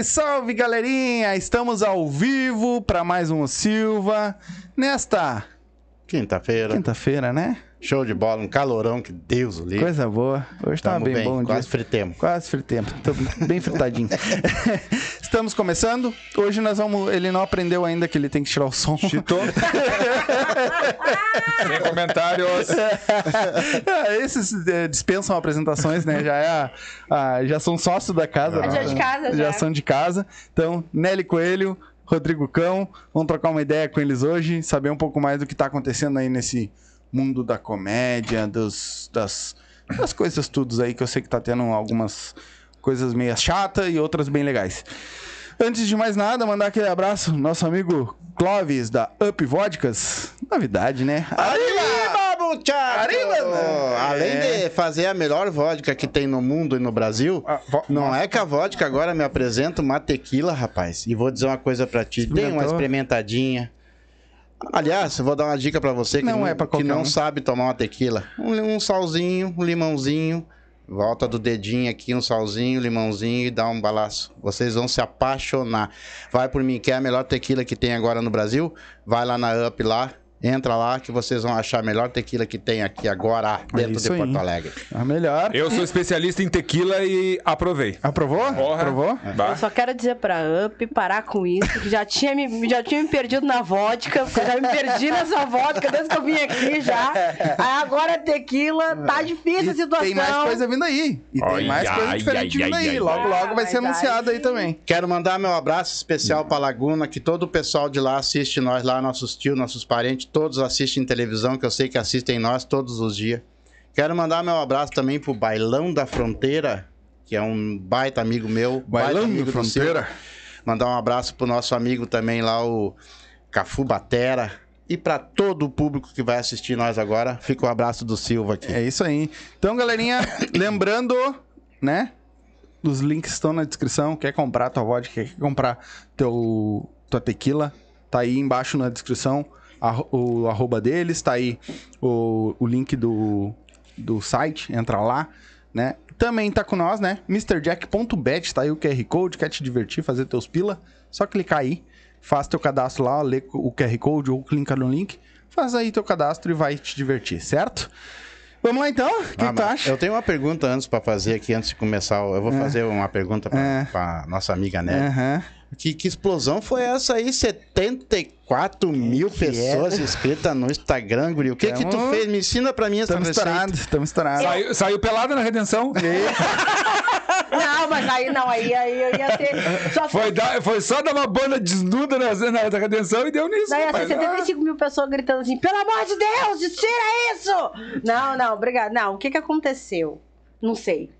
Salve, salve, galerinha! Estamos ao vivo para mais um Silva nesta Quinta-feira. quinta-feira, né? Show de bola, um calorão que Deus o livre. Coisa boa. Hoje tá bem, bem, bom quase dia. fritemos. Quase fritempo. Tô bem fritadinho. Estamos começando. Hoje nós vamos. Ele não aprendeu ainda que ele tem que tirar o som. Chitou. Sem comentários. É, Esses é, dispensam apresentações, né? Já, é a- a- já são sócios da casa. Né? já de casa, Já já. são de casa. Então, Nelly Coelho, Rodrigo Cão, vamos trocar uma ideia com eles hoje, saber um pouco mais do que tá acontecendo aí nesse mundo da comédia, dos, das, das coisas tudo aí, que eu sei que tá tendo algumas coisas meio chatas e outras bem legais. Antes de mais nada, mandar aquele abraço, nosso amigo Clóvis, da Up Vodkas. Novidade, né? Arriba, muchacho! Arriba, né? Além É. de fazer a melhor vodka que tem no mundo e no Brasil, vo- não é que a vodka agora me apresenta uma tequila, rapaz. E vou dizer uma coisa pra ti, dê uma experimentadinha. Aliás, eu vou dar uma dica pra você que Não não, é pra que não um. sabe tomar uma tequila. Um, um salzinho, um limãozinho, volta do dedinho aqui, um salzinho, limãozinho e dá um balaço. Vocês vão se apaixonar. Vai por mim, quer a melhor tequila que tem agora no Brasil? Vai lá na Up lá, entra lá que vocês vão achar a melhor tequila que tem aqui agora dentro isso de aí. Porto Alegre. A melhor. Eu sou especialista em tequila e aprovei. Aprovou? Porra. Aprovou? Bah. Eu só quero dizer pra Up parar com isso, que já tinha me, já tinha me perdido na vodka, porque eu já me perdi nessa vodka desde que eu vim aqui já. Aí agora tequila, tá difícil a E situação. tem mais coisa vindo aí. E tem Ai, mais ai, coisa ai, diferente ai, vindo aí. ai, logo, ai. logo vai ser anunciado aí aí- também. Quero mandar meu abraço especial pra Laguna, que todo o pessoal de lá assiste nós lá, nossos tios, nossos parentes, todos assistem televisão, que eu sei que assistem nós todos os dias. Quero mandar meu abraço também pro Bailão da Fronteira, que é um baita amigo meu. Bailão amigo da Fronteira. Mandar um abraço pro nosso amigo também lá, o Cafu Batera. E pra todo o público que vai assistir nós agora, fica o abraço do Silva aqui. É isso aí. Então, galerinha, lembrando, né? Os links estão na descrição. Quer comprar tua vodka, quer comprar teu, tua tequila, tá aí embaixo na descrição a- o arroba deles, tá aí o, o link do, do site, entra lá, né? Também tá com nós, né? MrJack.bet, tá aí o QR Code, quer te divertir, fazer teus pila, só clicar aí, faz teu cadastro lá, lê o QR Code ou clica no link, faz aí teu cadastro e vai te divertir, certo? Vamos lá então? O que, Ah, que tu acha? Eu tenho uma pergunta antes pra fazer aqui, antes de começar. Eu vou fazer uma pergunta pra, É. nossa amiga Nelly. Aham. Que, que explosão foi essa aí? 74 mil que é? pessoas inscritas no Instagram, Guri. O que que tu fez? Me ensina pra mim essa Estamos receita. estourados, estamos estourados. Saiu, saiu pelada na redenção? Não, mas aí não, aí, aí eu ia ter. Só Foi, dar, foi só dar uma banda desnuda na, na, na redenção e deu nisso. Daí rapaz. ser 75 mil pessoas gritando assim: pelo amor de Deus, tira isso! Não, não, obrigado. Não, o que que aconteceu? Não sei.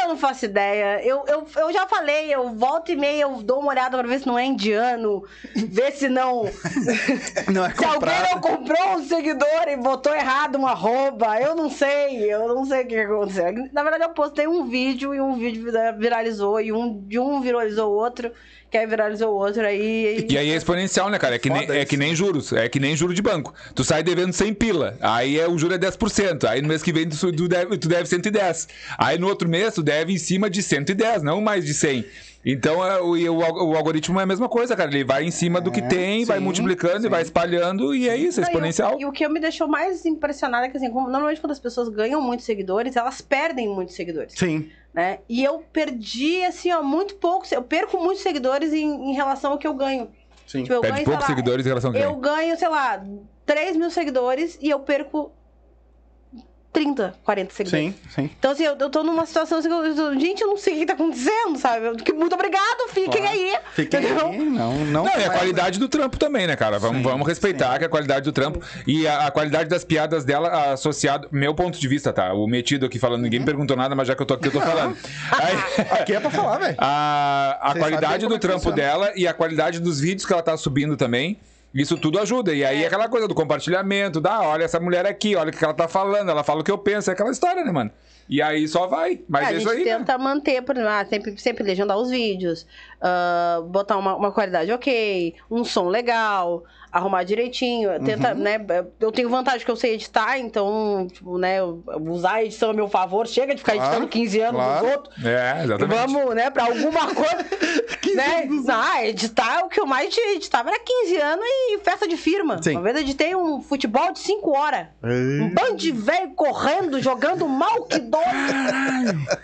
Eu não faço ideia. Eu, eu, eu já falei, eu volto e meia, eu dou uma olhada pra ver se não é indiano, ver se não. Não é Se alguém não comprou um seguidor e botou errado uma arroba, eu não sei, eu não sei o que aconteceu. Na verdade, eu postei um vídeo e um vídeo vira- viralizou, e um de um viralizou o outro, que aí viralizou o outro, aí. E aí é exponencial, né, cara? É que, nem, é que nem juros. É que nem juro de banco. Tu sai devendo 100 pila. Aí é, o juro é 10%. Aí no mês que vem tu, tu, deve, tu deve 110. Aí no outro mês tu deve em cima de 110, não mais de 100. Então é, o, o, o algoritmo é a mesma coisa, cara. Ele vai em cima do que tem, vai sim, multiplicando e vai espalhando, e é isso, é Não, e o- exponencial. E o, que me deixou mais impressionada é que, assim, como, normalmente quando as pessoas ganham muitos seguidores, elas perdem muitos seguidores, Sim. Né? E eu perdi, assim, ó, muito pouco. Eu perco muitos seguidores em, em relação ao que eu ganho. Sim. Tipo, eu Perde ganho, poucos lá, seguidores em relação ao que Eu tem. ganho, sei lá, 3 mil seguidores e eu perco 30, 40 seguidores. Sim, sim. Então, assim, eu, eu tô numa situação assim, que eu, eu- gente, eu não sei o que tá acontecendo, sabe? Que muito obrigado, fiquem Claro. aí. Fiquem entendeu? aí. Não, não. Não, e a qualidade do trampo também, né, cara? Vamos, Sim, vamos respeitar sim. que a qualidade do trampo e a, a qualidade das piadas dela associado. Meu ponto de vista, tá? O metido aqui falando, ninguém me perguntou nada, mas já que eu tô aqui, eu tô falando. Aí- Aqui é pra falar, velho. a, a Vocês qualidade do é trampo funciona. dela e a qualidade dos vídeos que ela tá subindo também. Isso tudo ajuda. E aí É. aquela coisa do compartilhamento, da olha essa mulher aqui, olha o que ela tá falando, ela fala o que eu penso, é aquela história, né, mano? E aí só vai. Mas É, é, a isso gente aí. né? tenta manter, por exemplo, ah, sempre, sempre legendar os vídeos, ah, botar uma, uma qualidade ok, um som legal, arrumar direitinho. Uhum. Tenta, né? Eu tenho vantagem que eu sei editar, então, tipo, né, usar a edição a meu favor, chega de ficar Claro, editando 15 anos claro. dos outros. É, exatamente. Vamos, né, pra alguma coisa. né? Ah, editar, o que eu mais editava era 15 anos e festa de firma. Sim. Uma vez editei um futebol de 5 horas. Um bando de velho correndo, jogando mal que dói.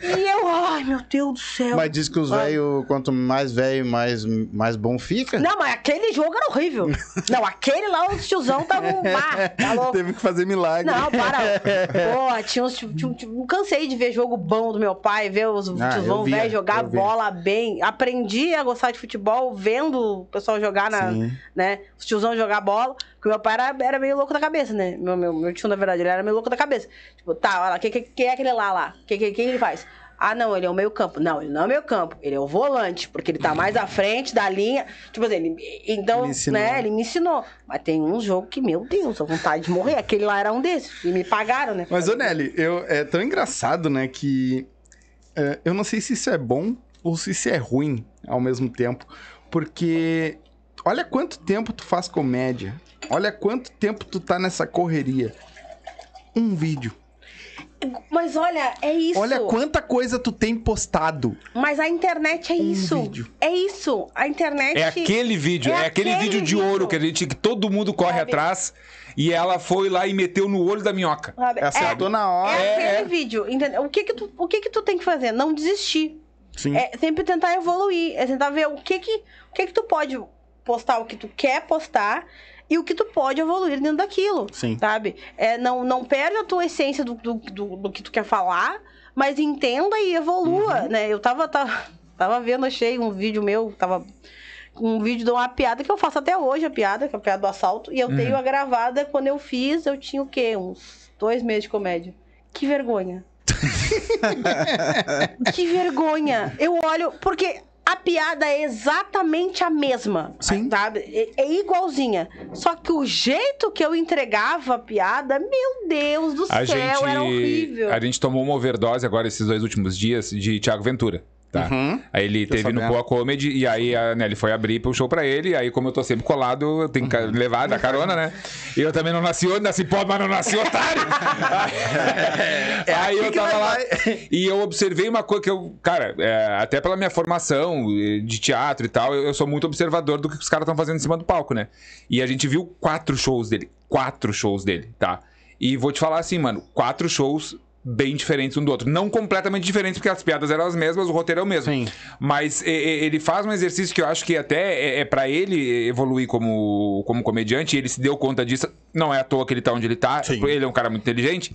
e eu, ai, meu Deus do céu. Mas diz que os Vai. velhos, quanto mais velho, mais, mais bom fica. Não, mas aquele jogo era horrível. Não, aquele lá, os tiozão estavam. Ah, tá. Teve que fazer milagre. Não, para. Pô, tinha uns. Tinha, tinha, não cansei de ver jogo bom do meu pai, ver os Ah, tiozão velho jogar bola bem. Aprendi a gostar de futebol vendo o pessoal jogar na. Sim. né? Os tiozão jogar bola. Porque meu pai era, era meio louco da cabeça, né? Meu, meu, meu tio, na verdade, ele era meio louco da cabeça. Tipo, tá, olha lá, quem que, que é aquele lá lá? O que, que, que ele faz? Ah, não, ele é o meio campo. Não, ele não é o meio campo. Ele é o volante, porque ele tá mais à frente da linha. Tipo assim, ele, então, Ele né, ele me ensinou. Mas tem um jogo que, meu Deus, a vontade de morrer. Aquele lá era um desses. E me pagaram, né? Mas, ô Nelly, eu, é tão engraçado, né, que é, eu não sei se isso é bom ou se isso é ruim ao mesmo tempo. Porque olha quanto tempo tu faz comédia. Olha quanto tempo tu tá nessa correria. Um vídeo. Mas olha, é isso. Olha quanta coisa tu tem postado. Mas a internet é Um isso. vídeo. É isso. A internet. É aquele vídeo, É é, aquele, aquele vídeo de vídeo. ouro que a gente que todo mundo corre Sabe? atrás e ela foi lá e meteu no olho da minhoca. sabe? Acertou na hora. É, É, aquele é. vídeo, entendeu? O que que tu, o que que tu tem que fazer? Não desistir. Sim. É sempre tentar evoluir, é tentar ver o que que, o que que tu pode postar, o que tu quer postar e o que tu pode evoluir dentro daquilo, Sim. sabe? É, não, não perde a tua essência do, do, do, do que tu quer falar, mas entenda e evolua, Uhum. né? Eu tava, tava, tava vendo, achei um vídeo meu, tava um vídeo de uma piada que eu faço até hoje, a piada, que é a piada do assalto, e eu tenho a gravada quando eu fiz, eu tinha o quê? Uns dois meses de comédia. Que vergonha. que vergonha. Eu olho, porque a piada é exatamente a mesma. Sim. Sabe? É, é igualzinha. Só que o jeito que eu entregava a piada, meu Deus do A céu, gente, era horrível. a gente tomou uma overdose agora esses dois últimos dias de Thiago Ventura. Tá? Uhum. Aí ele Tô teve no. Poa Comedy e aí a Nelly foi abrir pro show pra ele. E aí, como eu tô sempre colado, eu tenho que Uhum. levar da carona, né? E eu também não nasci hoje, nasci pobre, mas não nasci otário. É aí eu que tava lá vai. e eu observei uma coisa que eu, cara, é, até pela minha formação eh, de teatro e tal, eu, eu sou muito observador do que os caras estão fazendo em cima do palco, né? E a gente viu quatro shows dele. Quatro shows dele, tá? E vou te falar assim, mano, quatro shows bem diferentes um do outro. Não completamente diferentes, porque as piadas eram as mesmas, o roteiro é o mesmo. Sim. Mas e- ele faz um exercício que eu acho que até é, é para ele evoluir como, como comediante, ele se deu conta disso. Não é à toa que ele tá onde ele tá, Sim. ele é um cara muito inteligente.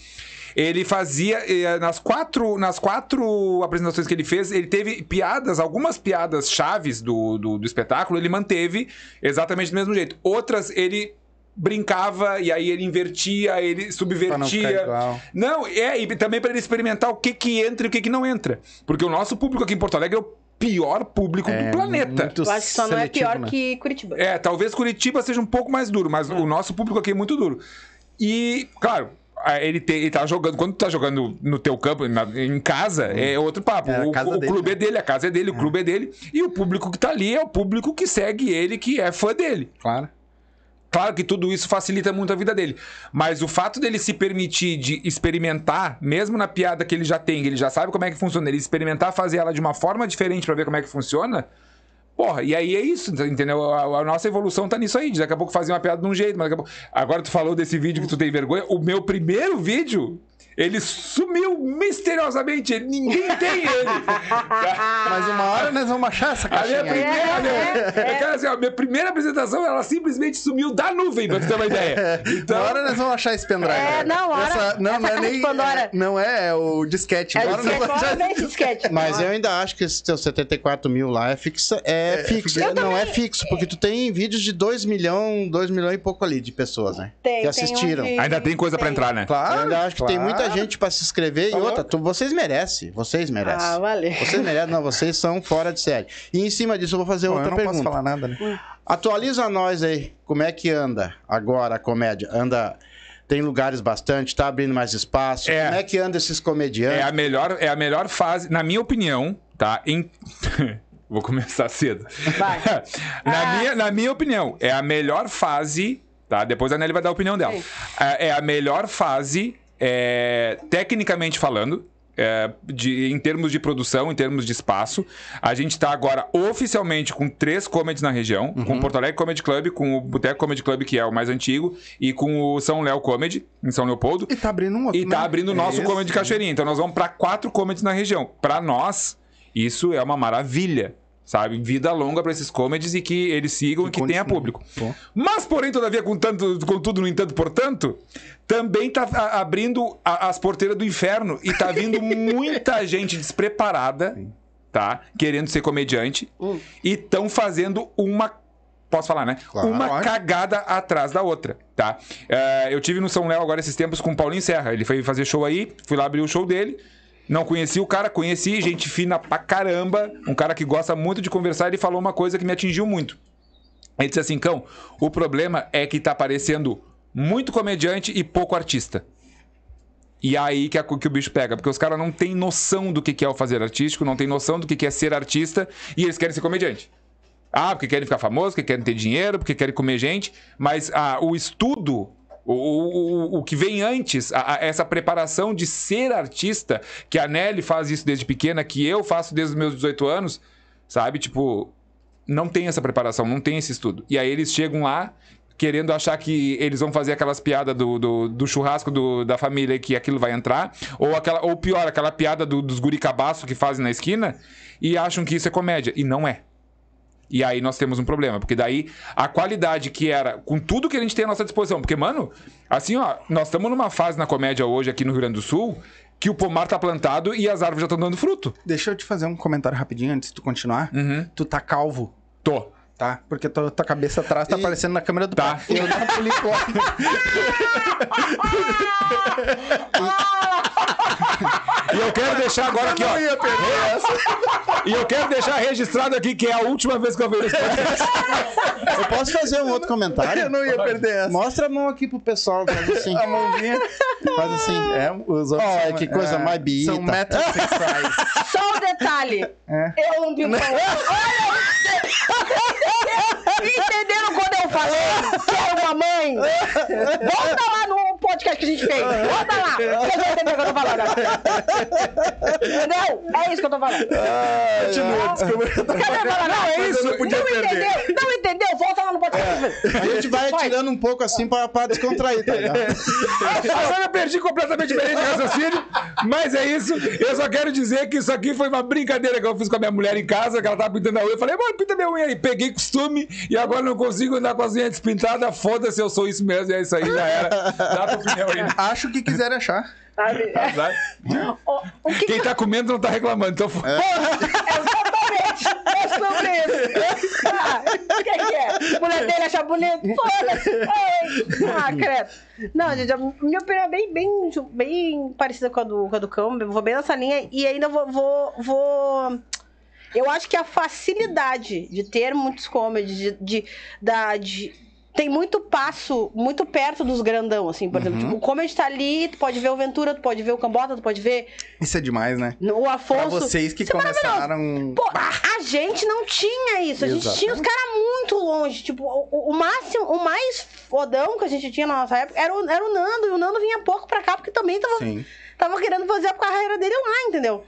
Ele fazia eh, nas quatro, nas quatro apresentações que ele fez, ele teve piadas, algumas piadas chaves do, do, do espetáculo, ele manteve exatamente do mesmo jeito. Outras ele brincava e aí ele invertia, ele Pra não ficar subvertia. igual. Não, é, e também para ele experimentar o que que entra e o que que não entra. Porque o nosso público aqui em Porto Alegre é o pior público É do planeta. muito Eu acho que só não é pior né? que Curitiba. É, talvez Curitiba seja um pouco mais duro, mas o nosso público aqui é muito duro. E, claro, ele, te, ele tá jogando. Quando tu tá jogando no teu campo, na- em casa, é outro papo. É o o dele, clube né? é dele, a casa é dele, o clube é dele. E o público que tá ali é o público que segue ele, que é fã dele. Claro. Claro que tudo isso facilita muito a vida dele. Mas o fato dele se permitir de experimentar, mesmo na piada que ele já tem, ele já sabe como é que funciona, ele experimentar fazer ela de uma forma diferente pra ver como é que funciona. Porra, e aí é isso, entendeu? A, a nossa evolução tá nisso aí. Daqui a pouco fazer uma piada de um jeito, mas daqui a pouco. Agora tu falou desse vídeo que tu tem vergonha. O meu primeiro vídeo, ele sumiu misteriosamente. Ninguém tem ele. Mas uma hora nós vamos achar essa A minha caixinha primeira, É, a minha- é, é, cara, assim, ó, minha primeira apresentação, ela simplesmente sumiu da nuvem, pra tu ter uma ideia. Então, Uma hora nós vamos achar esse pendrive. É, não, hora- Essa, não, essa não é nem. Pandora. é- não é, é o disquete. É, disquete, vamos achar disquete. Mas eu ainda acho que esse teu 74 mil lá é, fixa, é, fixo. Eu não é também- fixo, porque tu tem vídeos de 2 milhões, 2 milhões e pouco ali de pessoas, né? Tem, que tem assistiram. onde- ainda tem coisa pra entrar, né? Claro. eu ainda acho que tem claro. Muita gente pra se inscrever. Tá e outra, tu- vocês merecem. Vocês merecem. Ah, valeu. Vocês merecem, não, vocês são fora de série. E em cima disso eu vou fazer Bom, outra eu não pergunta. posso falar nada, né? Atualiza nós aí, como é que anda agora a comédia? Anda. Tem lugares bastante, tá abrindo mais espaço. É. Como é que anda esses comediantes? É a melhor, é a melhor fase, na minha opinião, tá? Em... Vou começar cedo. Vai. na, Ah. minha, na minha opinião, é a melhor fase, tá? Depois a Nelly vai dar a opinião dela. É, é a melhor fase, é, tecnicamente falando, é, de, em termos de produção, em termos de espaço. A gente tá agora oficialmente com três comedies na região: Uhum. com o Porto Alegre Comedy Club, com o Boteco Comedy Club, que é o mais antigo, e com o São Léo Comedy, em São Leopoldo. E tá abrindo um outro. E tá né? abrindo o nosso Isso. comedy Cachoeirinha. Então nós vamos pra quatro comedies na região. Pra nós, isso é uma maravilha. Sabe? Vida longa pra esses comedies e que eles sigam e que tenha público. Pô. Mas, porém, todavia, com, tanto, com tudo, no entanto, portanto, também tá abrindo a- as porteiras do inferno e tá vindo muita gente despreparada, tá? Querendo ser comediante Hum. e estão fazendo uma. Posso falar, né? Claro. uma cagada atrás da outra, tá? É, eu tive no São Léo agora esses tempos com o Paulinho Serra. Ele foi fazer show aí, fui lá abrir o show dele. Não conheci o cara, conheci, gente fina pra caramba, um cara que gosta muito de conversar. Ele falou uma coisa que me atingiu muito. Ele disse assim: Cão, o problema é que tá aparecendo muito comediante e pouco artista. E aí que, a- que o bicho pega, porque os caras não têm noção do que é o fazer artístico, não têm noção do que é ser artista e eles querem ser comediante. Ah, porque querem ficar famosos, porque querem ter dinheiro, porque querem comer gente, mas ah, o estudo, o, o, o- que vem antes, a- a- essa preparação de ser artista, que a Nelly faz isso desde pequena, que eu faço desde os meus 18 anos, sabe? Tipo, não tem essa preparação, não tem esse estudo. E aí eles chegam lá querendo achar que eles vão fazer aquelas piadas do, do, do churrasco do- da família que aquilo vai entrar, ou aquela ou pior, aquela piada do- dos guricabaço que fazem na esquina e acham que isso é comédia. E não é. E aí nós temos um problema, porque daí a qualidade que era, com tudo que a gente tem à nossa disposição, porque, mano, assim, ó, nós estamos numa fase na comédia hoje aqui no Rio Grande do Sul que o pomar tá plantado e as árvores já estão dando fruto. Deixa eu te fazer um comentário rapidinho antes de tu continuar. Uhum. Tu tá calvo, Tô. tá? Porque tua, tua cabeça atrás tá E- aparecendo na câmera do Tá. pai. Eu não político. E eu quero deixar agora aqui, ó. ia perder essa. E eu quero deixar registrado aqui que é a última vez que eu vejo esse podcast. Eu posso fazer um outro comentário? Eu não ia perder essa. Mostra a mão aqui pro pessoal, faz assim. A mãozinha. Faz assim. É, os outros Olha são, que coisa é, mais biita. São metrosexuais. Só um detalhe. É. Eu não vi. Olha! Entenderam quando eu falei que era uma mãe? Volta lá no podcast que a gente fez. Volta lá. Vocês vão entender o que eu tô falando. Entendeu? É isso que eu tô falando. Continua, desculpa. Não, é isso. não podia perder. entendeu? Não entendeu? Volta lá não, não pode ser. A gente vai atirando um pouco assim pra, pra descontrair, tá ligado? Agora eu perdi completamente diferente de raciocínio, mas é isso. Eu só quero dizer que isso aqui foi uma brincadeira que eu fiz com a minha mulher em casa, que ela tava pintando a unha. Eu falei, mano, pinta minha unha aí. Peguei costume e agora não consigo andar com as unhas despintadas. Foda-se, eu sou isso mesmo, e é isso aí, já era. Dá tua opinião aí. Acho que quiser achar. Sabe? Sabe? O, o que Quem tá comendo não tá reclamando, então foda Exatamente! É sobre isso! Ah, o que, que é? Mulher dele acha bonito? Foda-se! Ah, credo! Não, gente, a minha opinião é bem, bem, bem parecida com a do, com a do eu vou bem nessa linha e ainda vou, vou, vou- Eu acho que a facilidade de ter muitos comedies, de, de, da, de- tem muito passo, muito perto dos grandão, assim, por exemplo. Tipo, o comedy tá ali, tu pode ver o Ventura, tu pode ver o Cambota, tu pode ver Isso é demais, né? o Pra Afonso. vocês que é começaram. Pô, a gente não tinha isso. A gente Exato. tinha os caras muito longe. Tipo, o, o máximo, o mais fodão que a gente tinha na nossa época era o, era o Nando. E o Nando vinha pouco pra cá porque também tava, Sim. tava querendo fazer a carreira dele lá, entendeu?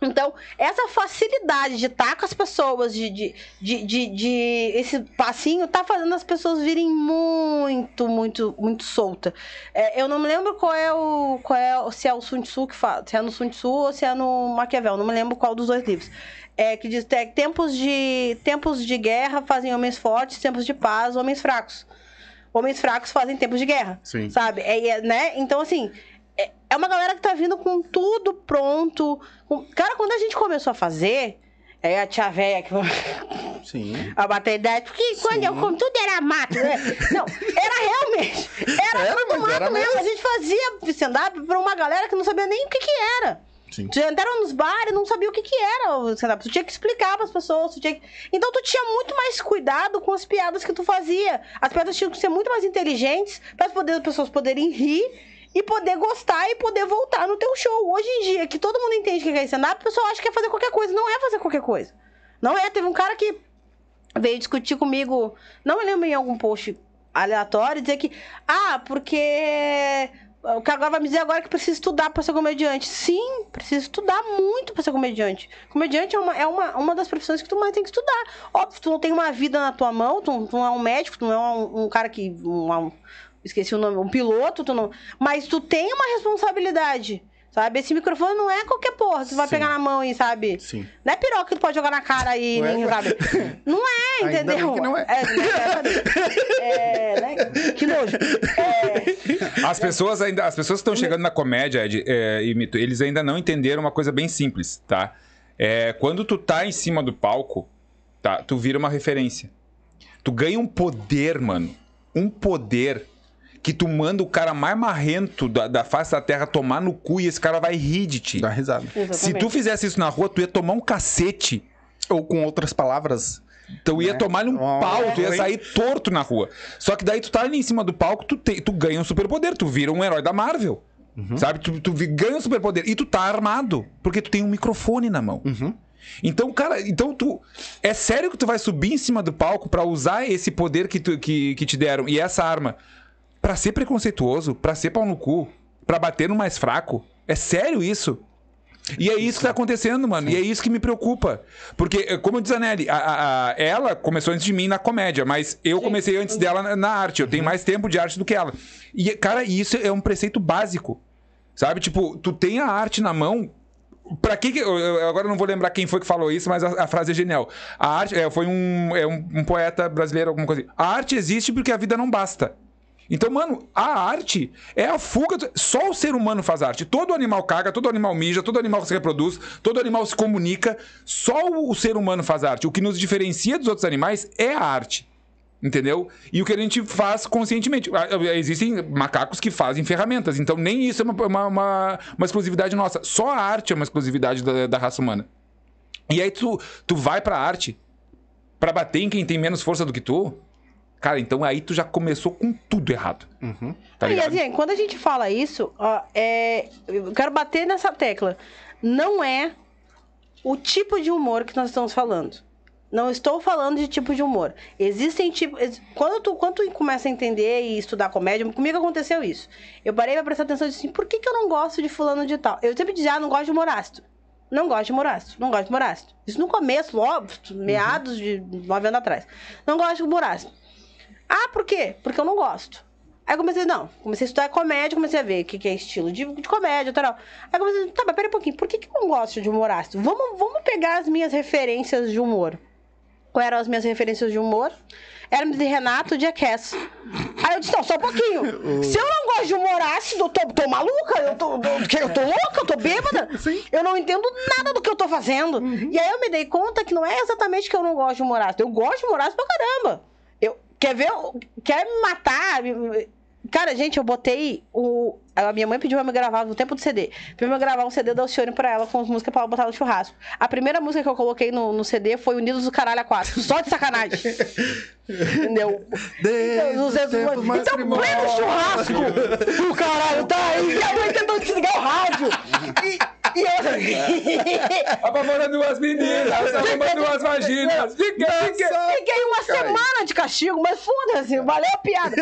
Então, essa facilidade de estar com as pessoas, de, de, de, de, de- esse passinho, tá fazendo as pessoas virem muito, muito, muito solta. É, eu não me lembro qual é o. Qual é, o- se é o Sun Tzu que fala, se é no Sun Tzu ou se é no Maquiavel, não me lembro qual dos dois livros. É, que diz que tempos de, tempos de guerra fazem homens fortes, tempos de paz, homens fracos. Homens fracos fazem tempos de guerra. Sim. Sabe? É, é, né? Então, assim, é, é uma galera que tá vindo com tudo pronto. com- Cara, quando a gente começou a fazer, é a tia véia que Sim. a bater ideia, porque quando eu como tudo era mato, né? Não, era realmente. Era, Era, tudo mato era mesmo. mesmo. A gente fazia stand-up pra uma galera que não sabia nem o que que era. Sim. Tu entrava nos bares e não sabia o que que era o stand-up. Tu tinha que explicar pras pessoas. Tu tinha que... Então tu tinha muito mais cuidado com as piadas que tu fazia. As piadas tinham que ser muito mais inteligentes para as pessoas poderem rir e poder gostar e poder voltar no teu show. Hoje em dia, que todo mundo entende que é stand-up, a pessoa acha que é fazer qualquer coisa. Não é fazer qualquer coisa. Não é. Teve um cara que veio discutir comigo, não me lembro em algum post aleatório, dizer que, ah, porque o agora vai me dizer agora é que precisa estudar pra ser comediante. Sim, precisa estudar muito pra ser comediante. Comediante é uma, é uma, uma das profissões que tu mais tem que estudar. Óbvio, tu não tem uma vida na tua mão, tu, tu não é um médico, tu não é um, um cara que. Um, um- esqueci o nome, um piloto, tu não. Mas tu tem uma responsabilidade. Sabe? Esse microfone não é qualquer porra. Tu vai Sim. pegar na mão e, sabe? Sim. Não é piroca que tu pode jogar na cara e Não é, nem, ué. sabe? Não é, Ainda entendeu? bem que não é. É, né? Que nojo. É, As pessoas ainda, as pessoas que estão chegando na comédia, Ed, é, e eles ainda não entenderam uma coisa bem simples, tá? É, quando tu tá em cima do palco, tá? Tu vira uma referência. Tu ganha um poder, mano. Um poder que tu manda o cara mais marrento da, da face da terra tomar no cu e esse cara vai rir de ti. Dá risada. Se tu exatamente. fizesse isso na rua, tu ia tomar um cacete. Ou com outras palavras. Tu ia Né? tomar-lhe um pau, tu ia sair torto na rua. Só que daí tu tá ali em cima do palco, tu, te- tu ganha um superpoder, tu vira um herói da Marvel. Uhum. Sabe? Tu, tu ganha um superpoder. E tu tá armado, porque tu tem um microfone na mão. Uhum. Então, cara, então tu. É sério que tu vai subir em cima do palco pra usar esse poder que, tu, que, que te deram e essa arma pra ser preconceituoso, pra ser pau no cu, pra bater no mais fraco? É sério isso? E é isso que tá acontecendo, mano. E é isso que me preocupa. Porque, eh, como diz a Nelly, a- a- a- ela começou antes de mim na comédia, mas eu comecei antes dela na, na arte. Eu tenho mais tempo de arte do que ela. E, cara, isso é um preceito básico. Sabe? Tipo, tu tem a arte na mão. Pra que, que- eu- eu agora eu não vou lembrar quem foi que falou isso, mas a, a frase é genial. A arte é, foi um, é um, um poeta brasileiro, alguma coisa assim. A arte existe porque a vida não basta. Então, mano, a arte é a fuga. do- Só o ser humano faz arte. Todo animal caga, todo animal mija, todo animal se reproduz, todo animal se comunica. Só o, ser humano faz arte. O que nos diferencia dos outros animais é a arte. Entendeu? E o que a gente faz conscientemente. Ah, Existem macacos que fazem ferramentas, então nem isso é uma, uma, uma, uma exclusividade nossa. Só a arte é uma exclusividade da, da raça humana. E aí tu, tu vai pra arte pra bater em quem tem menos força do que tu. Cara, então aí tu já começou com tudo errado. Uhum. Tá e assim, quando a gente fala isso, ó, é, eu quero bater nessa tecla. Não é o tipo de humor que nós estamos falando. Não estou falando de tipo de humor. Existem tipos. Quando tu, quando tu começa a entender e estudar comédia, comigo aconteceu isso. Eu parei pra prestar atenção e disse assim: por que, que eu não gosto de fulano de tal? Eu sempre dizia, ah, não gosto de humor ácido. Não gosto de humor ácido. Não gosto de humor ácido. Isso no começo, óbvio, meados de nove anos atrás. Não gosto de humor ácido. Ah, por quê? Porque eu não gosto. Aí eu comecei, não, comecei a estudar comédia, comecei a ver o que, que é estilo de, de comédia e tal. Aí eu comecei, tá, mas pera um pouquinho, por que, que eu não gosto de humor ácido? Vamos, vamos pegar as minhas referências de humor. Quais eram as minhas referências de humor? Hermes e Renato de Jackass. Aí eu disse, não, só um pouquinho. Se eu não gosto de humor ácido, eu tô, tô maluca, eu tô, eu, eu tô louca, eu tô bêbada. Eu não entendo nada do que eu tô fazendo. E aí eu me dei conta que não é exatamente que eu não gosto de humor ácido. Eu gosto de humor ácido pra caramba. Quer ver? Quer me matar? Cara, gente, eu botei o. A minha mãe pediu pra me gravar no tempo do CD. Pediu pra eu gravar um CD da Alcione pra ela com as músicas pra ela botar no churrasco. A primeira música que eu coloquei no, no CD foi Unidos do Caralho a 4. Só de sacanagem. Entendeu? Desde exemplos- tempos então, pleno churrasco! O caralho tá aí! E a mãe tentando desligar o rádio! E, e eu. Apavorando duas meninas, arrumando duas vaginas. Fica, fica. Fiquei uma semana de castigo, mas foda-se, valeu a piada.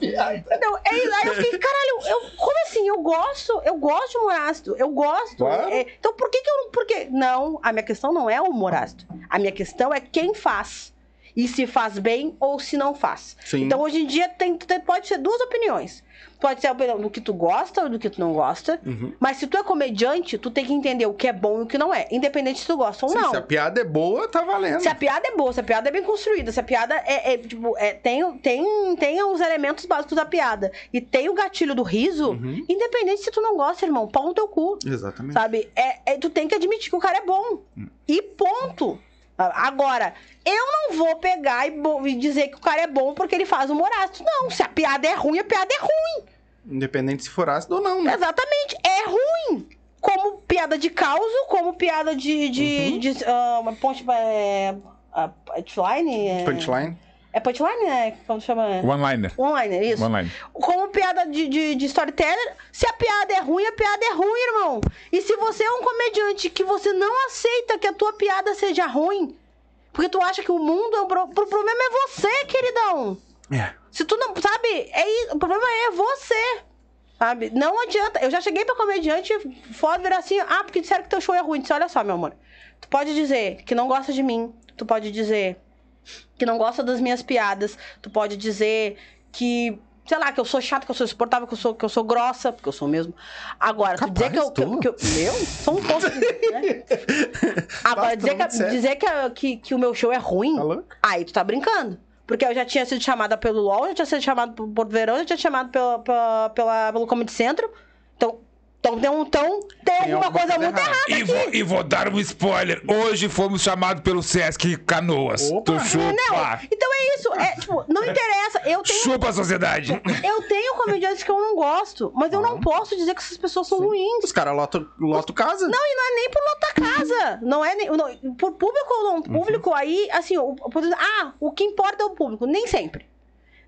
Então, é, isso. aí eu fiquei, caralho, eu, como assim? Eu gosto, eu gosto de humor ácido, eu gosto. Claro. É, então por que que eu não. Por que? Não, a minha questão não é o humor ácido. A minha questão é quem faz. E se faz bem ou se não faz. Sim. Então hoje em dia tem, tem- pode ser duas opiniões. Pode ser a opinião do que tu gosta ou do que tu não gosta. Uhum. Mas se tu é comediante, tu tem que entender o que é bom e o que não é. Independente se tu gosta ou Sim, não. Se a piada é boa, tá valendo. Se a piada é boa, se a piada é bem construída, se a piada é, é, tipo, é, tem, tem, tem os elementos básicos da piada e tem o gatilho do riso, Uhum. independente se tu não gosta, irmão, pau no teu cu. Exatamente. Sabe? É, é- tu tem que admitir que o cara é bom. E ponto. Ah, Agora, eu não vou pegar e, e dizer que o cara é bom porque ele faz humor ácido. Não, se a piada é ruim, a piada é ruim. Independente se for ácido ou não, né? Exatamente, é ruim. Como piada de causa, como piada de. de, Uhum. de ah, uma ponte. É, a punchline? É, Punchline. é punchline, né? Como chama? One-liner. One-liner, isso. One-liner. Como piada de, de, de storyteller, se a piada é ruim, a piada é ruim, se você é um comediante que você não aceita que a tua piada seja ruim, porque tu acha que o mundo é o, pro... o problema é você, queridão. É. Se tu não, sabe, é o problema é você. Sabe? Não adianta. Eu já cheguei pra comediante foda virar assim, ah, porque disseram que teu show é ruim. Disse, olha só, meu amor. Tu pode dizer que não gosta de mim. Tu pode dizer que não gosta das minhas piadas. Tu pode dizer que, sei lá, que eu sou chata, que eu sou insuportável, que eu sou, que eu sou grossa, porque eu sou mesmo. Agora, tu dizer que eu, que, eu- que eu- Meu, sou um pouco. Né? Agora, Basta, dizer, que, dizer que, que, que o meu show é ruim. Tá? Aí tu tá brincando. Porque eu já tinha sido chamada pelo LOL, já tinha sido chamado pelo Porto Verão, já tinha chamado pela, pela, pela- pelo Comedy Centro. Então, então, tem, um- então, tem alguma coisa muito errada. E vou, e vou dar um spoiler. Hoje fomos chamados pelo Sesc Canoas. Opa. Tu chupa. Não, então é isso. É, tipo, não interessa. Eu tenho, Chupa a sociedade. eu tenho comediantes que eu não gosto, mas eu não posso dizer que essas pessoas são ruins. Os caras lotam casa. Não, e não é nem por lotar casa. Não é nem. Não, por público ou não. Público aí, assim, o, o- ah, o que importa é o público. Nem sempre.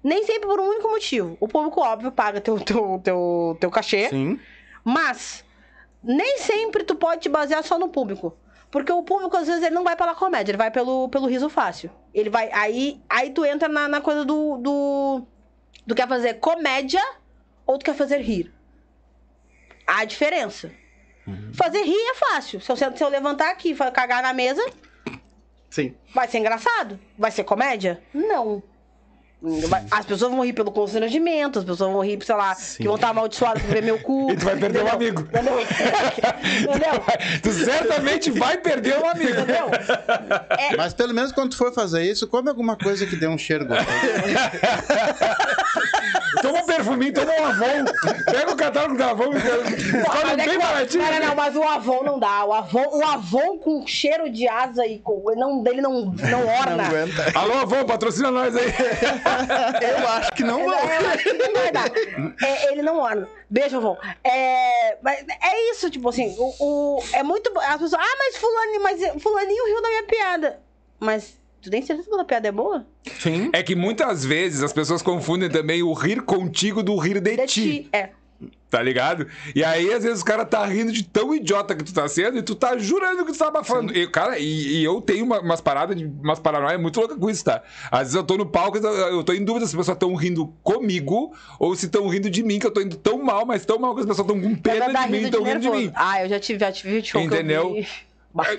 Nem sempre por um único motivo. O público, óbvio, paga teu, teu, teu, teu cachê. Sim. Mas nem sempre tu pode te basear só no público. Porque o público, às vezes, ele não vai pela comédia, ele vai pelo, pelo riso fácil. Ele vai. Aí, aí tu entra na, na coisa do, do. Do quer fazer comédia ou tu quer fazer rir. Há diferença. Fazer rir é fácil. Se eu, se eu levantar aqui e cagar na mesa, Sim. vai ser engraçado? Vai ser comédia? Não. As pessoas vão rir pelo constrangimento, as pessoas vão rir, sei lá, Sim. que vão estar amaldiçoadas por ver meu cu. E tu vai perder um amigo. Entendeu? Entendeu? Tu certamente vai perder um amigo. Entendeu? Mas pelo menos quando tu for fazer isso, come alguma coisa que dê um cheiro gostoso. Toma um perfuminho, toma um Avon. Pega o catálogo do Avon. Come Mas é bem que- baratinho. Não, não, não, mas o Avon não dá. O Avon, o Avon com cheiro de asa e com. Não, dele não, não orna. Não aguenta. Alô, Avon, patrocina nós aí. Eu acho que não vou. É, eu acho que não vai dar. É, ele não orna. Beijo, Avon. É, mas é isso, tipo assim, o, o- é muito. As pessoas, ah, mas fulaninho, mas fulaninho riu da minha piada. Mas tu tem certeza que a piada é boa? Sim. É que muitas vezes as pessoas confundem também o rir contigo do rir de, De ti. ti. É. Tá ligado? E aí, às vezes, o cara tá rindo de tão idiota que tu tá sendo e tu tá jurando que tu tá abafando. E, cara, e, e eu tenho uma- umas paradas, de, umas paranoias muito loucas com isso, tá? Às vezes eu tô no palco eu- tô em dúvida se as pessoas estão rindo comigo ou se estão rindo de mim, que eu tô indo tão mal, mas tão mal que as pessoas estão com pena de mim estão rindo de mim. Ah, eu já tive, já tive show que eu Entendeu? vi.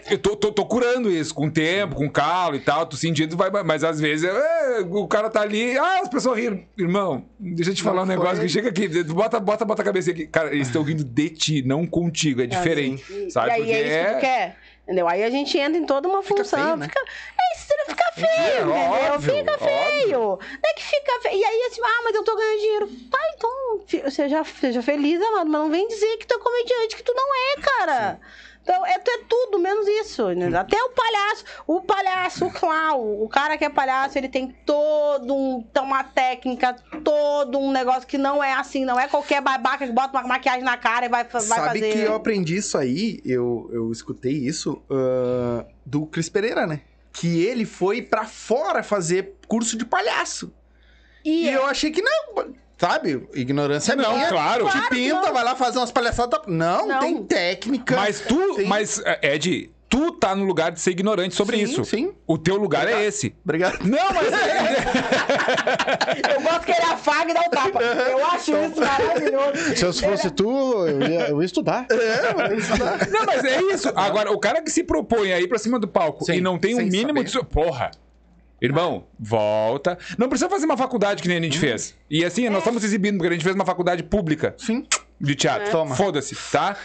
Eu tô, tô, tô curando isso, com tempo, com calo e tal, tu sentindo, vai, mas às vezes é, o cara tá ali, ah, as pessoas riram. Irmão, deixa eu te falar um foi. negócio que chega aqui, bota, bota, bota a cabeça aqui. Cara, eles estão rindo de ti, não contigo, é diferente. E, sabe? e aí Porque é isso que tu quer. Entendeu? Aí a gente entra em toda uma função. feio, né? Fica, é isso, fica feio, entendeu? óbvio, fica feio. Não é que fica feio. E aí, assim, ah, mas eu tô ganhando dinheiro. Tá, então, seja, seja feliz, amado, mas não vem dizer que tu é comediante, que tu não é, cara. Então, é, é tudo, menos isso. né? Até o palhaço, o palhaço, o clown, o cara que é palhaço, ele tem todo um, tem uma técnica, todo um negócio que não é assim, não é qualquer babaca que bota uma maquiagem na cara e vai, vai Sabe fazer... que eu aprendi isso aí, eu, eu escutei isso ah, do Cris Pereira, né? Que ele foi pra fora fazer curso de palhaço. E, E, eu achei que não, sabe? Ignorância Não, minha. claro. Te Claro pinta, não. vai lá fazer umas palhaçadas. Não, Não. tem técnica. Mas tu, tem- mas, é, Ed, tu tá no lugar de ser ignorante sobre Sim, isso. sim. O teu lugar é Obrigado. esse. Obrigado. Não, mas. Eu gosto que ele afaga e dá o tapa. Eu acho isso maravilhoso. Se eu fosse tu, eu ia, eu ia estudar. É, mas isso dá. Não, mas é isso. Agora, o cara que se propõe a ir pra cima do palco Sim, e não tem um sem mínimo saber. de. Porra! Irmão, volta. Não precisa fazer uma faculdade que nem a Hum. gente fez. E assim, É. nós estamos exibindo, porque a gente fez uma faculdade pública Sim. de teatro. Toma. Foda-se, tá?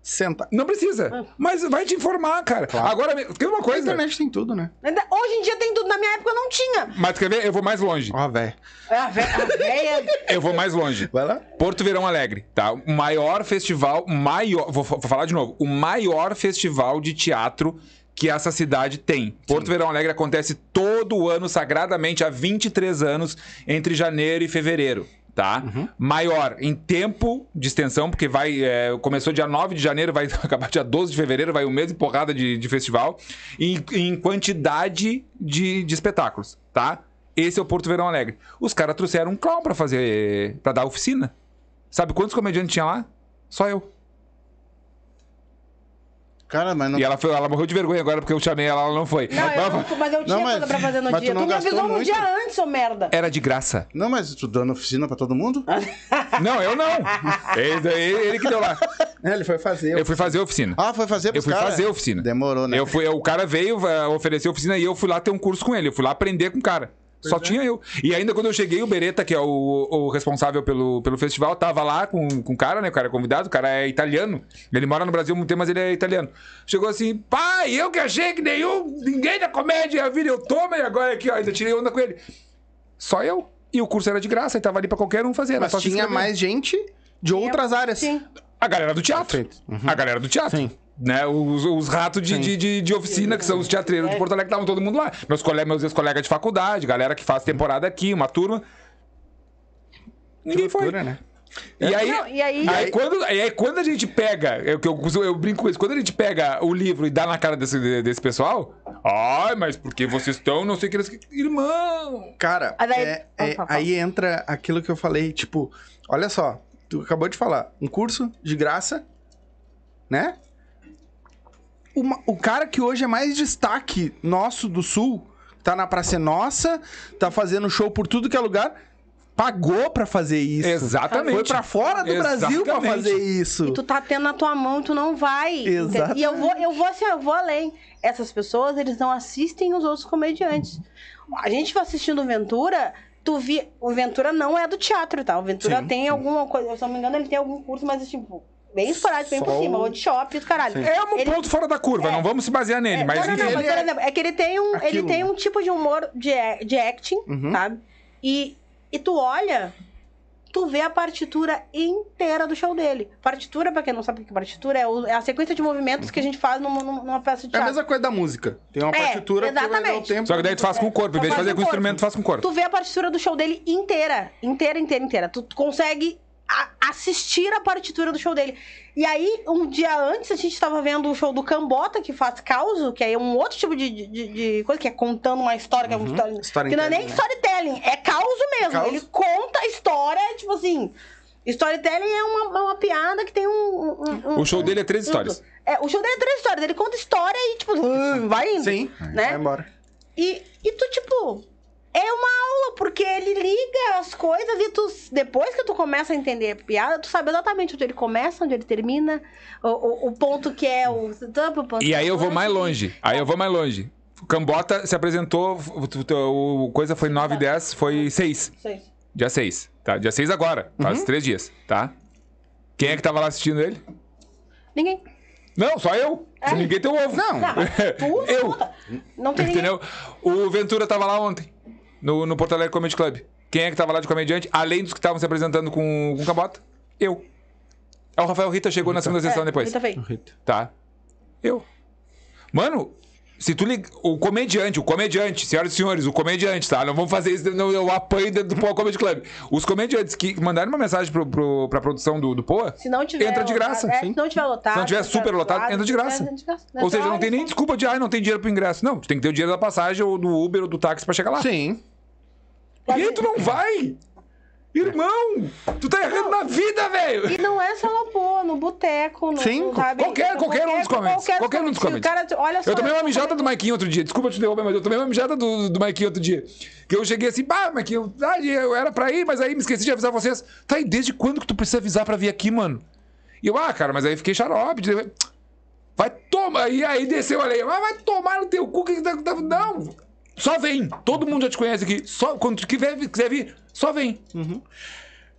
Senta. Não precisa. Mas vai te informar, cara. Agora, tem uma A coisa. internet tem tudo, né? Ainda- Hoje em dia tem tudo. Na minha época eu não tinha. Mas quer ver? Eu vou mais longe. Ó, velho. A vé- a véia. Eu vou mais longe. Vai lá. Porto Verão Alegre, tá? O maior festival, maior, vou, vou falar de novo, o maior festival de teatro que essa cidade tem. Porto Verão Alegre acontece todo ano, sagradamente, há 23 anos, entre janeiro e fevereiro. Tá? Maior em tempo de extensão, porque vai. é, começou dia 9 de janeiro, vai acabar dia 12 de fevereiro, vai um mês e porrada de, de festival. E em quantidade de, de espetáculos, tá? Esse é o Porto Verão Alegre. Os caras trouxeram um clown pra fazer. para dar oficina. Sabe quantos comediantes tinha lá? Só eu. Cara, mas não. E ela, foi, ela morreu de vergonha agora porque eu chamei ela, ela não foi. Não, eu Mas- não, mas eu tinha Não, mas- coisa pra fazer no mas tu dia. não Tu me avisou um muito? dia antes, ô merda. Era de graça. Não, mas tu dando oficina pra todo mundo? Não, eu não. Ele, ele- ele que deu lá. É, ele foi fazer. Eu fui fazer oficina. Ah, foi fazer Eu fui cara? fazer oficina. Demorou, né? Eu fui, o cara veio eh, oferecer oficina e eu fui lá ter um curso com ele. Eu fui lá aprender com o cara. Só é. tinha eu. E ainda quando eu cheguei, o Beretta, que é o, o responsável pelo, pelo festival, tava lá com, com o cara, né? O cara é convidado, o cara é italiano. Ele mora no Brasil há muito tempo, mas ele é italiano. Chegou assim, pai, eu que achei que nenhum, ninguém da comédia ia vir, eu tomo e agora aqui, ó, ainda tirei onda com ele. Só eu. E o curso era de graça, e tava ali pra qualquer um fazer. Mas tinha mais gente de outras áreas. Sim. A galera do teatro. Uhum. A galera do teatro. Sim. Né? Os, os ratos de, de, de, de oficina, que são os teatreiros de Porto Alegre, estavam todo mundo lá. Meus, cole... meus ex-colegas de faculdade, galera que faz temporada aqui, uma turma. Ninguém foi. Loucura, né? E aí, Não, e aí- aí, quando, e aí, quando a gente pega, eu, que eu, eu brinco com isso, quando a gente pega o livro e dá na cara desse, desse pessoal, ai, mas porque vocês estão, não sei o que eles. Irmão! Cara, daí- é- é- fala, fala. aí entra aquilo que eu falei, tipo, olha só, tu acabou de falar, um curso de graça, né? Uma- o cara que hoje é mais destaque nosso do Sul, tá na Praça Nossa, tá fazendo show por tudo que é lugar, pagou pra fazer isso. Exatamente. Foi pra fora do Brasil pra Exatamente. fazer isso. E tu tá tendo na tua mão e tu não vai. Exatamente. E eu vou, eu vou assim, eu vou além. Essas pessoas, eles não assistem os outros comediantes. A gente vai assistindo o Ventura, tu vi. O Ventura não é do teatro, tá? O Ventura Sim, tem sim. alguma coisa. Se eu não me engano, ele tem algum curso, mas tipo, bem esporádico, bem por cima. o- Workshop, os caralho. É um Ele- ponto fora da curva, É. não vamos se basear nele, É, mas não, não, enfim. não, mas, ele por é exemplo, é que ele tem um, ele tem um tipo de humor de, de acting, Uhum. sabe? E, e tu olha, tu vê a partitura inteira do show dele. Partitura, pra quem não sabe o que é partitura, é, o- é a sequência de movimentos que a gente faz numa, numa peça de É a teatro. mesma coisa da música. Tem uma É, partitura que vai dar o exatamente. tempo. Só que daí tu faz com o corpo, em vez de Faz fazer com o instrumento, faz com o corpo. Tu vê a partitura do show dele inteira. Inteira, inteira, inteira. Tu, tu consegue a- assistir a partitura do show dele. E aí, um dia antes, a gente tava vendo o show do Cambota, que faz causo, que é um outro tipo de, de, de coisa, que é contando uma história, que é uma história. Storytelling, Que não é nem né? storytelling, é causo mesmo. Causo. Ele conta a história, tipo assim. Storytelling é uma, uma piada que tem um. um- um- O show dele é três um- histórias. É, o show dele é três histórias. Ele conta história e, tipo, vai indo. Sim, Né? vai embora. E, e tu, tipo, É uma aula, porque ele liga as coisas e tu, depois que tu começa a entender a piada, tu sabe exatamente onde ele começa, onde ele termina, o, o, o ponto que é o ponto E aí eu vou mais longe. Aí eu vou mais longe. Cambota se apresentou, o, coisa foi 9 e 10, foi 6. Sei. Dia 6, tá? Dia 6 agora, faz três dias, tá? Quem é que tava lá assistindo ele? Ninguém. Não, só eu. É. Ninguém tem ovo. Não. Não, tu, Eu. Não tem ninguém. Entendeu? O Ventura tava lá ontem, no, no Porto Alegre Comedy Club. Quem é que tava lá de comediante, além dos que estavam se apresentando com, com Cambota? Eu. Aí o Rafael Rita chegou na segunda sessão É, depois. Rita veio. Tá? Eu. Mano, se tu liga. O comediante, o comediante, senhoras e senhores, o comediante, tá? Não vamos fazer isso, não, eu apanho dentro do Poa Comedy Club. Os comediantes que mandaram uma mensagem pro, pro, pra produção do, do Poa, Se não tiver. Entra de graça, lotado, é, sim. se não tiver lotado. Se não tiver super lotado, entra de graça. entra de graça. ou seja, não tem nem desculpa de, ai, não tem dinheiro pro ingresso. Não, tu tem que ter o dinheiro da passagem ou do Uber ou do táxi pra chegar lá. Sim. E aí tu não vai? Irmão, tu tá errando na vida, velho. E não é só no pô, no boteco, no, Sim, sabe? qualquer- No qualquer um dos comedies, qualquer um dos comedies. Cara, olha só, Eu tomei uma mijada do Maiquinho outro dia. Desculpa te derrubar, mas eu tomei uma mijada do, do outro dia. Que eu cheguei assim, pá, Maiquinho, ah, eu era pra ir, mas aí me esqueci de avisar vocês. Tá, e desde quando que tu precisa avisar pra vir aqui, mano? E eu, ah, cara, mas aí fiquei xarope. de- Vai tomar. E aí desceu a lei. Ah, vai tomar no teu cu. Que que tá- Não. Só vem. Todo mundo já te conhece aqui. Só, quando quiser, quiser vir, só vem.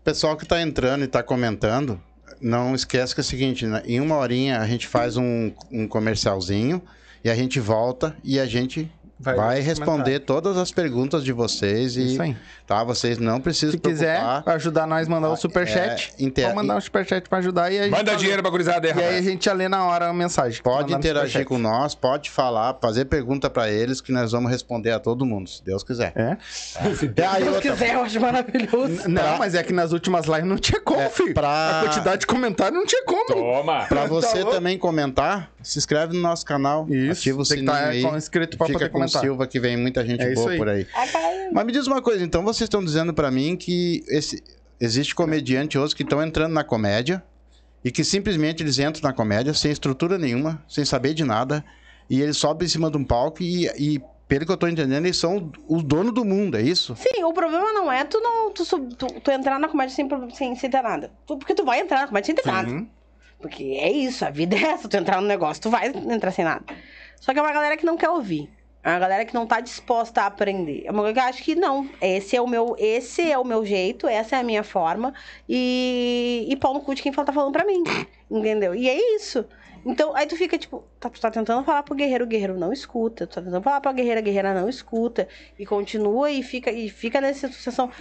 Pessoal que tá entrando e tá comentando, não esquece que é o seguinte, né? em uma horinha a gente faz um, um comercialzinho e a gente volta e a gente Vai vai, responder comentários. todas as perguntas de vocês e Isso aí. tá, vocês não precisam Se quiser preocupar. ajudar nós, mandar o superchat. é, inter- Pode mandar um superchat pra ajudar e a gente Manda fala- dinheiro pra gurizada E aí a gente já lê na hora a mensagem. Pode interagir com nós, pode falar, fazer pergunta pra eles que nós vamos responder a todo mundo, se Deus quiser. É? Aí, Se outra- quiser, eu acho maravilhoso. Não, Pra- mas é que nas últimas lives não tinha como, É, filho. pra- A quantidade de comentário não tinha como. Toma. Pra você louco? também comentar, se inscreve no nosso canal, Isso, ativa o tem que sininho tá aí. inscrito pra fica poder com o. Silva que vem muita gente É boa aí. por aí. Ah, cara, Mas me diz uma coisa, então vocês estão dizendo pra mim que esse, existe comediante hoje que estão entrando na comédia e que simplesmente eles entram na comédia sem estrutura nenhuma, sem saber de nada, e eles sobem em cima de um palco e, e pelo que eu tô entendendo, eles são os donos do mundo, é isso? Sim, o problema não é tu não tu, sub- tu, tu entrar na comédia sem, sem, sem ter nada. Tu- porque tu vai entrar na comédia sem ter nada. Sim. Porque é isso, a vida é essa, tu entrar no negócio, tu vai entrar sem nada. Só que é uma galera que não quer ouvir. Uma galera que não tá disposta a aprender. É uma coisa que eu acho que não. Esse é o meu, esse é o meu jeito, essa é a minha forma. E, e pau no cu de quem tá falando pra mim. Entendeu? E é isso. Então, aí tu fica tipo, tá, tu tá tentando falar pro guerreiro, o guerreiro não escuta. Tu tá tentando falar pra guerreira, a guerreira não escuta. E continua e fica, e fica nessa situação.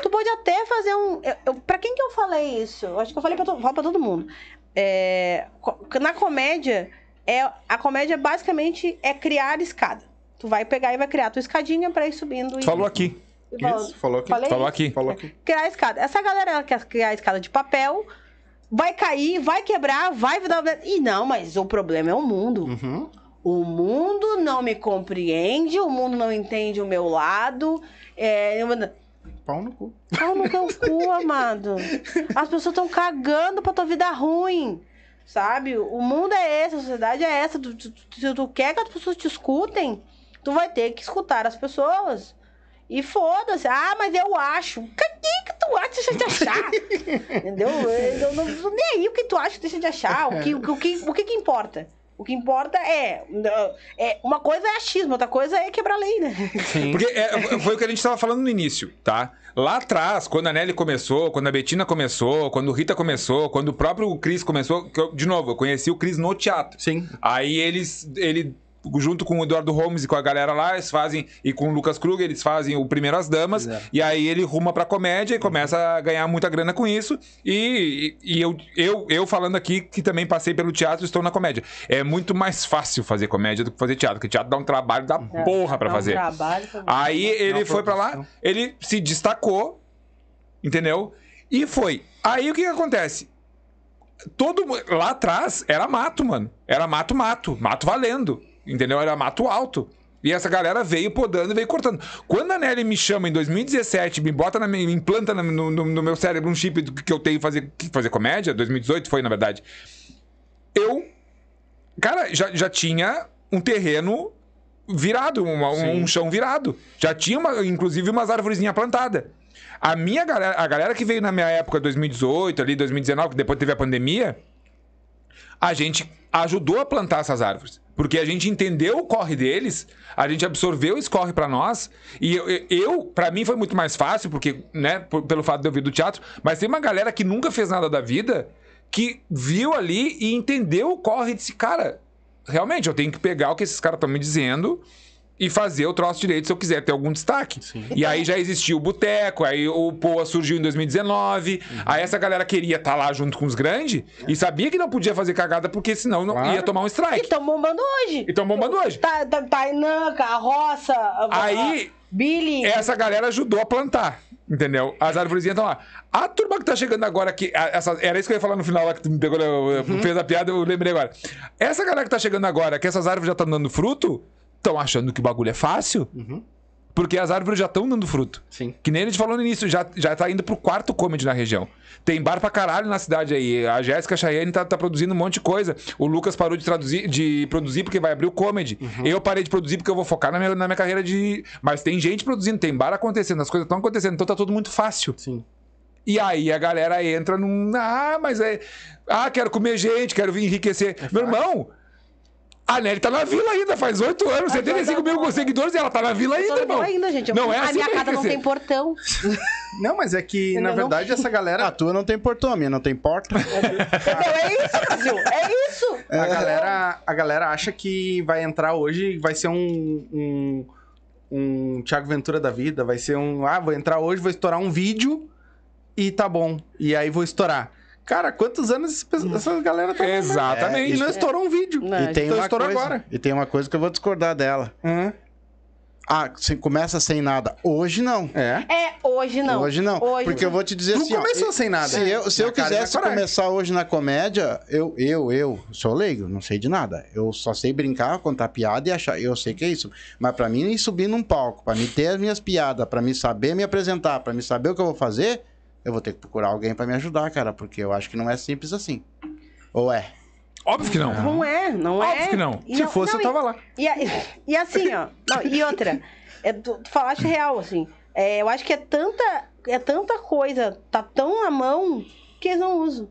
Tu pode até fazer um. Eu, eu, pra quem que eu falei isso? Eu acho que eu falei pra, to, pra todo mundo. É, na comédia, é, a comédia basicamente é criar escada. Tu vai pegar e vai criar a tua escadinha pra ir subindo. E, Falou aqui. e. Isso, falou aqui. Falei Falou isso? aqui. Falou aqui. Criar a escada. Essa galera ela quer criar a escada de papel, vai cair, vai quebrar, vai dar. E não, mas o problema é o mundo. Uhum. O mundo não me compreende, o mundo não entende o meu lado. É, Pau no cu. Pau no teu cu, amado. As pessoas estão cagando pra tua vida ruim. Sabe? O mundo é esse, a sociedade é essa. Tu- tu- tu- Se tu quer que as pessoas te escutem, tu vai ter que escutar as pessoas. E foda-se. Ah, mas eu acho. Quem que tu acha deixa de achar? Entendeu? Eu não, não, nem aí o que tu acha deixa de achar. O que, o que, o que, o que, que importa? O que importa é, é. Uma coisa é achismo, outra coisa é quebrar lei, né? Sim. Porque é, foi o que a gente tava falando no início, tá? Lá atrás, quando a Nelly começou, quando a Betina começou, quando o Rita começou, quando o próprio Cris começou, que eu- de novo, eu conheci o Cris no teatro. Sim. Aí eles, ele, junto com o Eduardo Holmes e com a galera lá, eles fazem, e com o Lucas Kruger, eles fazem o Primeiro as Damas, Fizeram. e aí ele ruma pra comédia e começa a ganhar muita grana com isso. E, e, eu, eu, eu falando aqui que também passei pelo teatro, estou na comédia. É muito mais fácil fazer comédia do que fazer teatro, porque teatro dá um trabalho da porra pra Dá um fazer. trabalho pra- Aí ele uma foi pra lá, ele se destacou, entendeu? E foi. Aí o que, que acontece? Todo lá atrás era mato, mano. Era mato, mato, mato valendo, entendeu? Era mato alto. E essa galera veio podando e veio cortando. Quando a Nelly me chama em 2017, me bota na minha, me implanta no, no- no meu cérebro um chip que eu tenho que fazer, fazer comédia, 2018 foi, na verdade. Eu, cara, já, já tinha um terreno virado, uma- um, chão virado. Já tinha, uma- inclusive, umas árvorezinhas plantadas. A minha galera, a galera que veio na minha época, 2018, ali, 2019, que depois teve a pandemia, a gente ajudou a plantar essas árvores. Porque a gente entendeu o corre deles, a gente absorveu esse corre pra nós. E eu, eu para mim foi muito mais fácil, porque, né, pelo fato de eu vir do teatro, mas tem uma galera que nunca fez nada da vida que viu ali e entendeu o corre e disse, cara, realmente eu tenho que pegar o que esses caras estão me dizendo e fazer o troço direito se eu quiser ter algum destaque. E aí já existiu o Boteco, aí o Poa surgiu em 2019, aí essa galera queria estar lá junto com os grandes e sabia que não podia fazer cagada porque senão não Claro. ia tomar um E strike. estão bombando hoje. E tão bombando hoje. Tá, tá, Tainan, Carroça, a- Aí- a- Billy. Essa galera ajudou a plantar. Entendeu? As árvores estão lá. A turma que tá chegando agora aqui. Essa, era isso que eu ia falar no final lá que tu me pegou, eu- eu- fez a piada, eu lembrei agora. Essa galera que tá chegando agora, que essas árvores já estão dando fruto, estão achando que o bagulho é fácil. Porque as árvores já estão dando fruto. Sim. Que nem a gente falou no início, já, já tá indo pro quarto comedy na região. Tem bar pra caralho na cidade aí. A Jéssica Cheyenne tá, tá produzindo um monte de coisa. O Lucas parou de, traduzir, de produzir porque vai abrir o comedy. Eu parei de produzir porque eu vou focar na minha, na minha carreira de. Mas tem gente produzindo, tem bar acontecendo, as coisas estão acontecendo, então tá tudo muito fácil. Sim. E aí a galera entra num. Ah, mas é. Ah, quero comer gente, quero enriquecer. Meu irmão. A Nelly tá na vila ainda, faz oito anos, 75 mil seguidores e ela tá na vila ainda, irmão. ainda, gente. Eu- Não é a assim minha que casa não tem portão. Não, mas é que, na Entendeu? verdade, essa A galera. tua não tem portão, a minha não tem porta. Entendeu? É isso, Brasil. É isso. A galera, a galera acha que vai entrar hoje e vai ser um, um, um Thiago Ventura da vida. Vai ser um. Ah, vou entrar hoje, vou estourar um vídeo e tá bom. E aí vou estourar. Cara, quantos anos essa galera tá Exatamente. E não estourou um vídeo. Não, e tem então uma estourou coisa, agora. E tem uma coisa que eu vou discordar dela. Hã? Ah, você começa sem nada. Hoje não. É. É, hoje não. Hoje não. Hoje porque eu vou te dizer Tu assim. ó, começou eu- sem nada. Se eu, se Na eu quisesse começar hoje na comédia, eu, eu, eu sou leigo, não sei de nada. Eu só sei brincar, contar piada e achar. Eu sei que é isso. Mas pra mim ir subir num palco, pra mim ter as minhas piadas, pra mim saber me apresentar, pra mim saber o que eu vou fazer, eu vou ter que procurar alguém pra me ajudar, cara, porque eu acho que não é simples assim. Ou é? Óbvio que não. Não é, não é. Óbvio que não. E Se fosse, não, eu tava lá. E, e, e assim, ó. Não, e outra. É, tu, tu falaste real, assim. É, eu acho que é tanta, é tanta coisa, tá tão na mão que eles não usam.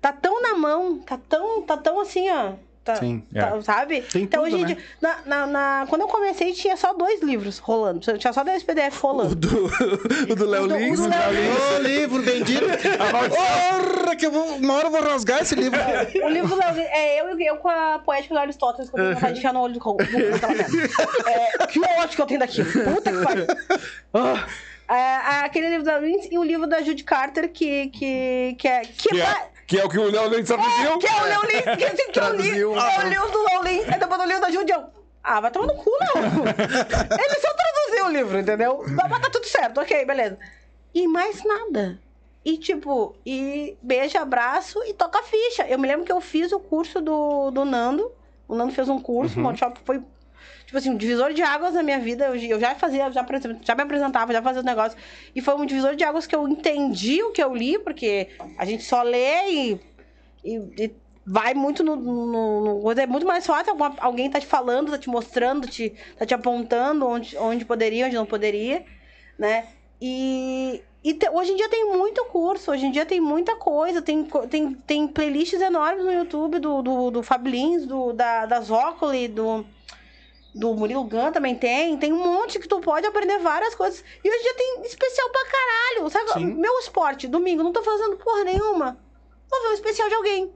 Tá tão na mão, tá tão, tá tão assim, ó. Tá, Sim, tá- Sabe? Tem então, tudo, hoje né? dia, na, na, na- quando eu comecei, tinha só dois livros rolando. Tinha só dois PDF O rolando. do, o do Léo O do- o Lins. Léo Lins. Ô, livro bendito! Porra, que eu vou, uma hora eu vou rasgar esse livro. O livro do Léo Lins- é eu, eu com a poética do Aristóteles, que eu tenho vontade de enfiar no olho do merda. É, que ódio que eu tenho daquilo. Puta que pariu. Ah. É, aquele livro da Lins e o livro da Judy Carter, que, que, que é. Que, é, que é o que o Léo Lentz traduziu. que é o Léo Lins, que, li. Traduziu. É o livro do Léo Lins, aí depois eu li o da Judy. Eu, ah, vai tomar no cu, não. Ele só traduziu o livro, entendeu? Mas tá tudo certo, ok, beleza. E mais nada. E tipo, e beijo, abraço e toca a ficha. Eu me lembro que eu fiz o curso do, do Nando. O Nando fez um curso, Uhum. um workshop foi, tipo assim, um divisor de águas na minha vida. Eu, já fazia, já, já me apresentava, já fazia os negócios. E foi um divisor de águas que eu entendi o que eu li, porque a gente só lê e, e, e vai muito no, no, no-. É muito mais fácil alguém tá te falando, tá te mostrando, te, tá te apontando onde, onde poderia, onde não poderia, né? E, e te- hoje em dia tem muito curso, hoje em dia tem muita coisa, tem, tem, tem playlists enormes no YouTube do, do, do Fablins, do, da, da Zócoli, do, do Murilo Gun também tem, tem um monte que tu pode aprender várias coisas. E hoje em dia tem especial pra caralho, sabe? Sim. Meu esporte, domingo, não tô fazendo porra nenhuma. Vou ver um especial de alguém.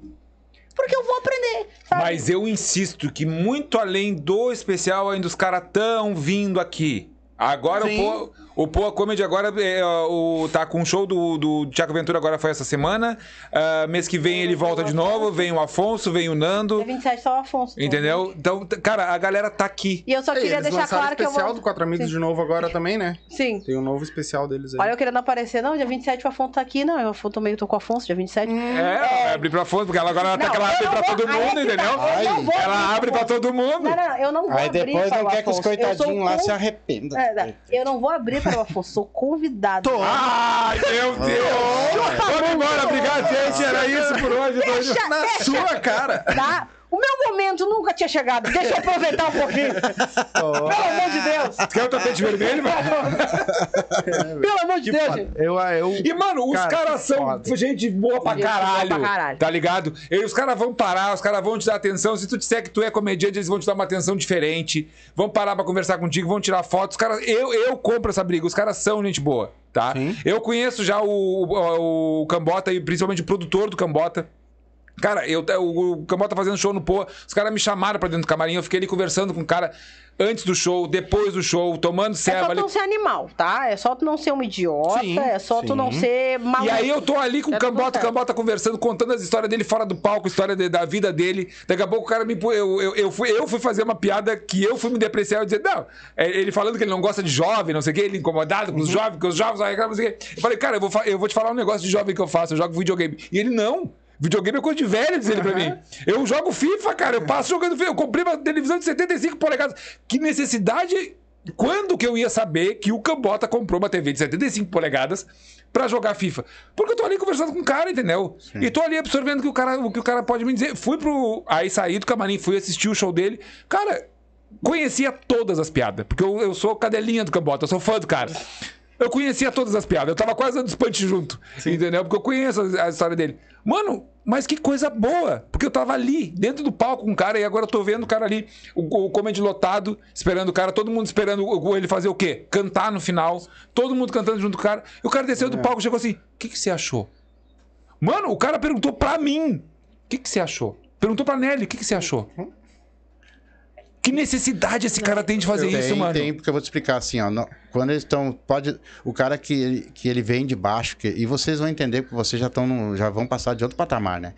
Porque eu vou aprender, sabe? Mas eu insisto que muito além do especial, ainda os caras tão vindo aqui. Agora o Sim. O Poa Comedy agora é, ó, o, tá com um show do, do Tiago Ventura agora foi essa semana. Ah, mês que vem ele volta de novo, vem o Afonso, vem o Nando. É 27 só o Afonso. tá? Entendeu? Então, cara, a galera tá aqui. E eu só queria eles deixar lançaram claro que eu especial vou... do Quatro Amigos Sim. de novo agora também, né? Sim. Tem um novo especial deles aí. Olha eu querendo aparecer. Não, dia 27 o Afonso tá aqui. Não, eu tô meio tô com o Afonso, dia 27. É, ela vai abrir pra Afonso, porque ela agora Não, tá, ela abre pra vou- todo aí é mundo, tá, entendeu? vou Ela abre pra todo mundo. Não, não, eu não vou Aí abrir depois para não quer que os coitadinhos lá se arrependam. É, eu não vou abrir para Afonso, sou convidado. Ai, meu Deus! Vamos embora, obrigado, gente. Era isso por hoje. Deixa, Na deixa, sua cara! tá? O meu momento nunca tinha chegado. Deixa eu aproveitar um pouquinho. Pelo amor de Deus. Quer o tapete vermelho, mano? Pelo amor de Deus, gente. Eu, eu, E, mano, os Cara, caras que são foda. gente boa pra Gente boa caralho, pra caralho. Tá ligado? E os caras vão parar, os caras vão te dar atenção. Se tu disser que tu é comediante, eles vão te dar uma atenção diferente. Vão parar pra conversar contigo, vão tirar fotos. Os caras, eu, eu compro essa briga. Os caras são gente boa, tá? Sim. Eu conheço já o, o, o Cambota e principalmente o produtor do Cambota. Cara, eu, o, o Cambota fazendo show no Poa, os caras me chamaram pra dentro do camarim, eu fiquei ali conversando com o cara antes do show, depois do show, tomando É ceva só tu não ser animal, tá? É só tu não ser um idiota, Sim, é só tu sim. não ser maluco. E aí eu tô ali com o É Cambota, o. Cambota conversando, contando as histórias dele fora do palco, história de- da vida dele. Daqui a pouco o cara me. Eu, eu, eu, fui, eu fui fazer uma piada que eu fui me depreciar e dizer, não. É, Ele falando que ele não gosta de jovem, não sei o quê, ele incomodado com os jovens, que os jovens não sei o quê. Eu falei, cara, eu vou, eu vou te falar um negócio de jovem que eu faço, eu jogo videogame. E ele, não. Videogame é coisa de velho, diz ele pra mim. Eu jogo FIFA, cara, eu passo jogando FIFA. Eu comprei uma televisão de 75 polegadas. Que necessidade. Quando que eu ia saber que o Cambota comprou uma TV de 75 polegadas pra jogar FIFA? Porque eu tô ali conversando com o cara, entendeu? E tô ali absorvendo o que o cara, o que o cara pode me dizer. Fui pro. Aí saí do camarim, fui assistir o show dele. Cara, conhecia todas as piadas. Porque eu, eu sou cadelinha do Cambota, eu sou fã do cara. Eu conhecia todas as piadas. Eu tava quase dando punch junto. Entendeu? Porque eu conheço a, a história dele. Mano, mas que coisa boa. Porque eu tava ali, dentro do palco com o cara, e agora eu tô vendo o cara ali, o, o comedy lotado, esperando o cara, todo mundo esperando o- ele fazer o quê? Cantar no final. Todo mundo cantando junto com o cara. E o cara desceu do palco e chegou assim: o que, que você achou? Mano, o cara perguntou pra mim: o que, que você achou? Perguntou pra Nelly: o que, que você achou? Que necessidade esse cara tem de fazer Tem, isso, mano? tem, porque eu vou te explicar assim, ó. no- quando eles estão. Pode. O cara que ele, que ele vem de baixo, que, e vocês vão entender, porque vocês já estão no- já vão passar de outro patamar, né?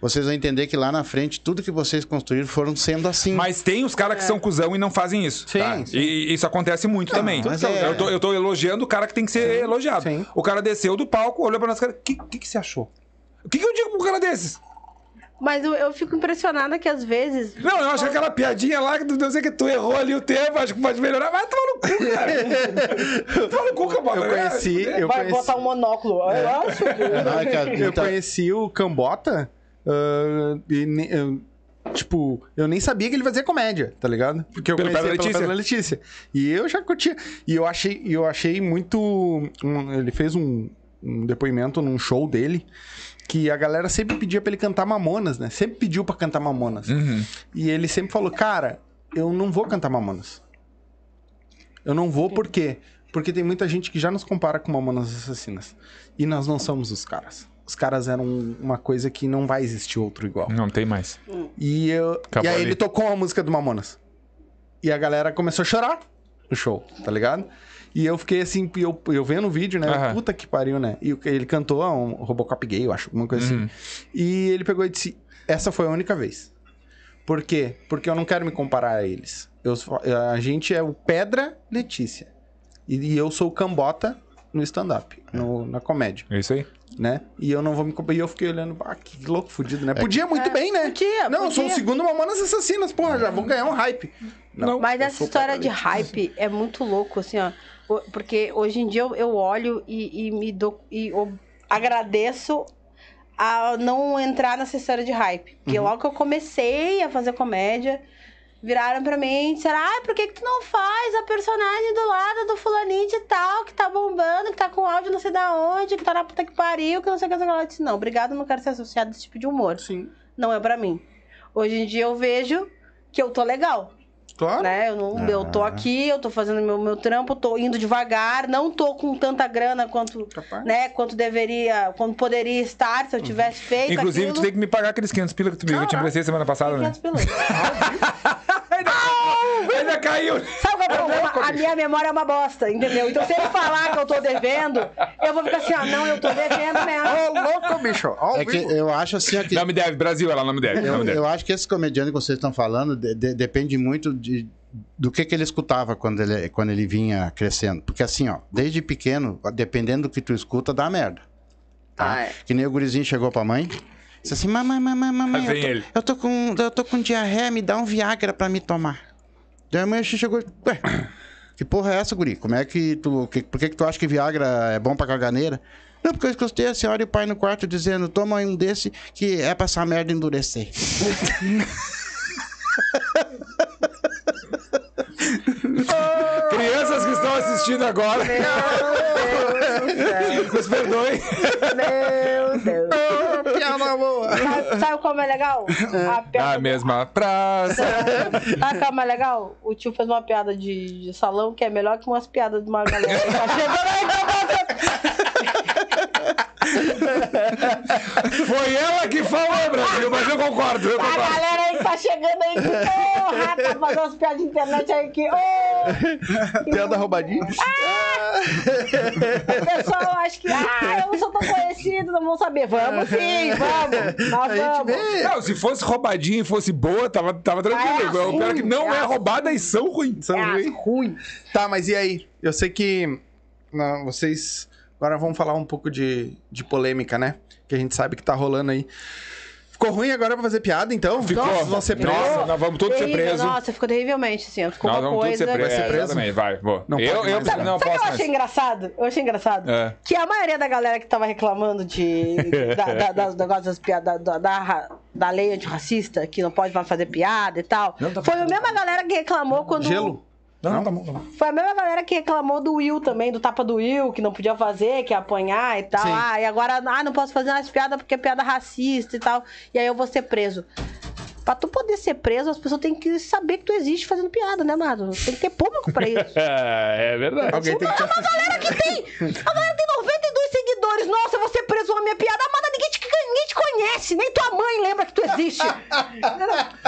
Vocês vão entender que lá na frente, tudo que vocês construíram foram sendo assim. Mas tem os caras que são cuzão e não fazem isso. Sim, tá? sim. E, e isso acontece muito também. mas eu, é- tô, eu tô elogiando o cara que tem que ser elogiado. sim. O cara desceu do palco, olhou pra nós, cara, o que, que, que você achou? O que, que eu digo pra um cara desses? Mas eu, eu fico impressionada que às vezes. Não, eu acho que aquela piadinha lá, que eu sei que tu errou ali o tempo, acho que pode melhorar. Vai tomar no cu, cara. Toma no cu, cabana. Eu conheci, eu vai conheci, botar um monóculo. Eu acho. Não, é eu conheci o Cambota ah, e eu- tipo, eu nem sabia que ele fazia comédia, tá ligado? Porque eu Pelo conhecia Pedro pela Letícia. Pedro Letícia. E eu já curtia. E eu achei, eu achei muito. um- ele fez um, um depoimento num show dele. Que a galera sempre pedia pra ele cantar Mamonas, né? Sempre pediu pra cantar Mamonas. Uhum. E ele sempre falou, cara, eu não vou cantar Mamonas. Eu não vou por quê? Porque tem muita gente que já nos compara com Mamonas Assassinas. E nós não somos os caras. Os caras eram uma coisa que não vai existir outro igual. Não tem mais. E, eu, Acabou e aí ali. ele tocou a música do Mamonas. E a galera começou a chorar no show, tá ligado? E eu fiquei assim, eu, eu vendo o vídeo, né? Aham. Puta que pariu, né? E o- ele cantou um Robocop gay, eu acho, alguma coisa Uhum. assim. E ele pegou e disse: Essa foi a única vez. Por quê? Porque eu não quero me comparar a eles. Eu, sou- a gente é o Pedra Letícia. E, e eu sou o Cambota no stand-up, no- na comédia, É isso aí. né? E eu não vou me comparar. E eu fiquei olhando, ah, que louco, fudido, né? Podia muito É, bem, né? podia, Não, eu sou o podia. segundo Mamonas Assassinas, porra, já vou ganhar um hype. Não, Mas essa história de hype é muito louco, assim, ó. Porque hoje em dia eu, eu olho e, e me dou. E agradeço a não entrar nessa história de hype. Porque Uhum. logo que eu comecei a fazer comédia, viraram pra mim e disseram: ah, por que, que tu não faz a personagem do lado do fulaninho de tal, que tá bombando, que tá com áudio não sei da onde, que tá na puta que pariu, que não sei o que, não sei o que. Eu disse, não, obrigado, não quero ser associado a esse tipo de humor. Sim, Não é pra mim. Hoje em dia eu vejo que eu tô legal claro. né? Eu, não, eu tô Ah. aqui, eu tô fazendo meu, meu trampo, tô indo devagar, não tô com tanta grana quanto, Capaz. né, quanto deveria, quanto poderia estar se eu tivesse feito Inclusive, aquilo. tu tem que me pagar aqueles 500 pila que tu me eu te emprestei semana passada, né? 500 pilotos. Ainda caiu. Sabe qual é o problema? A minha memória é uma bosta, entendeu? Então, se ele falar que eu tô devendo, eu vou ficar assim, ó, não, eu tô devendo mesmo. Ô, louco, bicho. Ao É que eu acho assim, ó, que Não me deve, Brasil, ela não me deve. Eu, me deve. eu acho que esse comediante que vocês estão falando de- de- depende muito de, do que, que ele escutava quando ele, quando ele vinha crescendo. Porque assim, ó, desde pequeno, dependendo do que tu escuta, dá merda. Tá? Ah, é. Que nem o gurizinho chegou pra mãe, disse assim, mamãe, mamãe, mamãe, eu tô, ele. eu, tô com, eu tô com diarreia, me dá um Viagra pra me tomar. Daí a mãe chegou, ué, Que porra é essa, guri? Como é que tu. Que, por que, que tu acha que Viagra é bom pra caganeira? Não, porque eu escutei a senhora e o pai no quarto dizendo: toma um desse que é pra essa merda endurecer. Crianças que estão assistindo agora, nos perdoem. Meu Deus. Piada boa. Sabe, sabe como é legal? A piada Na mesma praça. Sabe como é legal? O tio fez uma piada de, de salão que é melhor que umas piadas de uma galera tá chegando aí, Foi ela que falou, Brasil, mas eu concordo, eu A concordo. galera aí que tá chegando aí que, porra, tá fazendo umas piadas de internet aí que, ô, Piada roubadinha. o pessoal acha que, ah, eu não sou tão conhecido, não vão saber. Vamos sim, vamos, nós A vamos. Não, se fosse roubadinha e fosse boa, tava, tava tranquilo. É o pior é que não é é roubada e são ruins. São É ruim. ruim. Tá, mas e aí? Eu sei que não, vocês. Agora vamos falar um pouco de, de polêmica, né? Que a gente sabe que tá rolando aí. Ficou ruim agora pra fazer piada, então? Ficou. Vocês vão ser presos? Nossa, nós vamos todos ser Terrível, presos. Nossa, ficou terrivelmente, assim, ficou Nós uma vamos todos coisa... ser presos. Vai ser preso? vai, vou. Não eu eu mais, não, né? não Sabe o que posso eu achei mais. engraçado? Eu achei engraçado. É. Que a maioria da galera que tava reclamando de, da, da, das negócios das piadas da, da, da lei antirracista, que não pode mais fazer piada e tal, Não, tá foi a mesma galera que reclamou quando. Gelo? Não, não, tá bom, tá bom. Foi a mesma galera que reclamou do Will também, do tapa do Will, que não podia fazer, que ia apanhar e tal. Sim. Ah, e agora, ah, não posso fazer mais piada porque é piada racista e tal. E aí eu vou ser preso. Pra tu poder ser preso, as pessoas têm que saber que tu existe fazendo piada, né, amado? Tem que ter público pra isso. É, é verdade. Alguém tem que A galera que tem. A galera tem 92 seguidores. Nossa, eu vou ser preso com a minha piada. Amada, ninguém te, ninguém te conhece. Nem tua mãe lembra que tu existe.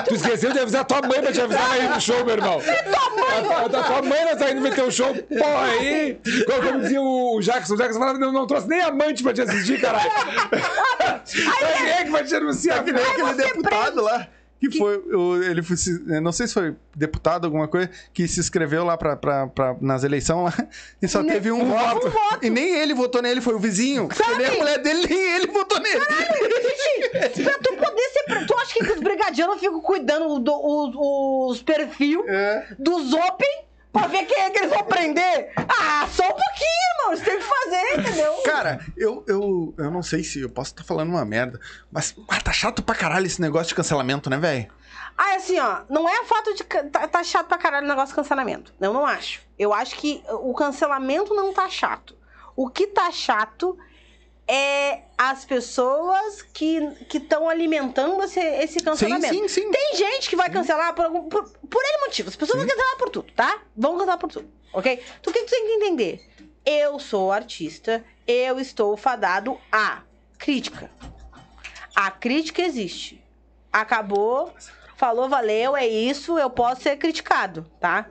Tu esqueceu de avisar tua mãe pra te avisar aí no show, meu irmão. tua mãe, A, a, a tua mãe não tá indo meter um show, porra aí. Como, como dizia o Jackson, o Jackson falava, não, não trouxe nem amante pra te assistir, caralho. Quem é que vai te anunciar? Que nem aquele você deputado lá. Que foi. ele foi. Não sei se foi deputado, alguma coisa, que se inscreveu lá pra, pra, pra- nas eleições lá e só Ne- teve um, um voto. voto. E nem ele votou nele, foi o vizinho. Sabe? Nem a mulher dele, nem ele votou nele. Gente, pra tu poder ser. Tu acha que os brigadianos ficam cuidando do, os, os perfil É. dos Open pra ver quem é que eles vão prender? Ah, só um pouquinho, irmão. Eles têm que fazer, entendeu? Cara, eu, eu, eu não sei se eu posso estar falando uma merda, mas ah, tá chato pra caralho esse negócio de cancelamento, né, velho? Ah, assim, ó, não é o fato de. Tá, tá chato pra caralho o negócio de cancelamento. Eu não acho. Eu acho que o cancelamento não tá chato. O que tá chato é as pessoas que estão alimentando esse, esse cancelamento. sim, sim. Tem gente que vai cancelar por, algum, por, por N motivo. As pessoas vão cancelar por tudo, tá? Vão cancelar por tudo, ok? Então o que que tu tem que entender? Eu sou artista, eu estou fadado a crítica. A crítica existe. Acabou, falou, valeu, é isso, eu posso ser criticado, tá?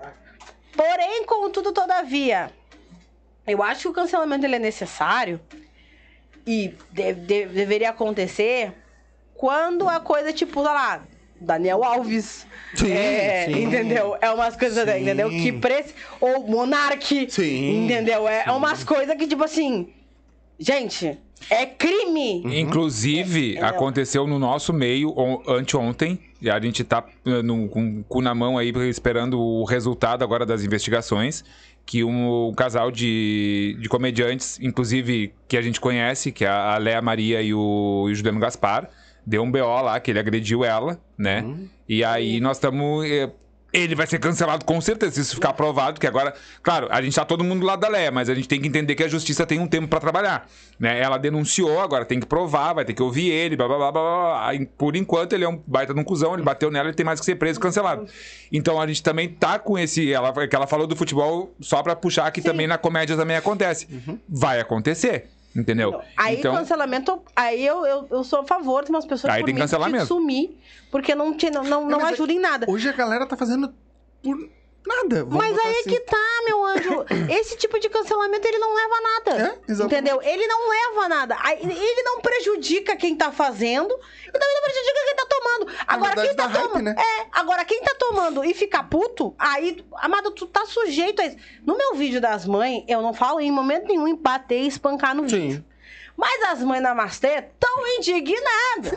Porém, contudo, todavia, eu acho que o cancelamento ele é necessário e de- de- deveria acontecer quando a coisa, tipo, sei lá, Daniel Alves. Sim, é, sim. Entendeu? É umas coisas, Sim. entendeu? Que prece... Ou Monark. Sim, Entendeu? É, é umas coisas que, tipo assim. Gente, é crime. Inclusive, Entendeu? aconteceu no nosso meio on- anteontem. E a gente tá eh, no- com o cu na mão aí, esperando o resultado agora das investigações. Que um, casal de, de comediantes, inclusive que a gente conhece, que é a Léa Maria e o, e o Juliano Gaspar, deu um BO lá, que ele agrediu ela, né? E aí nós estamos. Ele vai ser cancelado com certeza, se isso ficar provado, que agora, claro, a gente tá todo mundo do lado da Leia, mas a gente tem que entender que a justiça tem um tempo pra trabalhar, né? Ela denunciou, agora tem que provar, vai ter que ouvir ele, blá blá blá blá, Por enquanto ele é um baita de um cuzão, ele bateu nela, ele tem mais que ser preso e cancelado. Então a gente também tá com esse, ela que ela falou do futebol só pra puxar que também na comédia também acontece. Vai acontecer, entendeu? Aí então, cancelamento, aí eu, eu, eu sou a favor de umas pessoas Aí por tem que sumir, porque não, te, não, não, não é- ajuda em nada. Hoje a galera tá fazendo por nada. vamos Mas aí é assim. que tá, meu anjo. Esse tipo de cancelamento, ele não leva a nada. É, exatamente. Entendeu? Ele não leva a nada. Ele não prejudica quem tá fazendo e também não prejudica quem tá tomando. Agora, quem tá hype, tomando. né? É, agora quem tá tomando e fica puto, aí, amado, tu tá sujeito a isso. No meu vídeo das mães, eu não falo em momento nenhum em bater e espancar no vídeo. Sim. Mas as mães Namastê tão indignadas.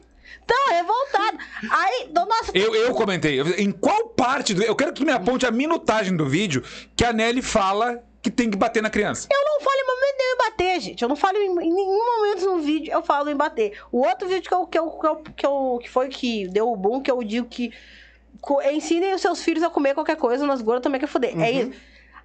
Tão revoltado. Aí, do nosso. Eu, eu comentei. Em qual parte do. Eu quero que tu me aponte a minutagem do vídeo que a Nelly fala que tem que bater na criança. Eu não falo em momento nenhum em bater, gente. Eu não falo em, em nenhum momento no vídeo eu falo em bater. O outro vídeo que, eu, que, eu, que, eu, que, eu- que foi que deu o boom, que eu digo que co- ensinem os seus filhos a comer qualquer coisa, nas gordas também quer fuder. É isso.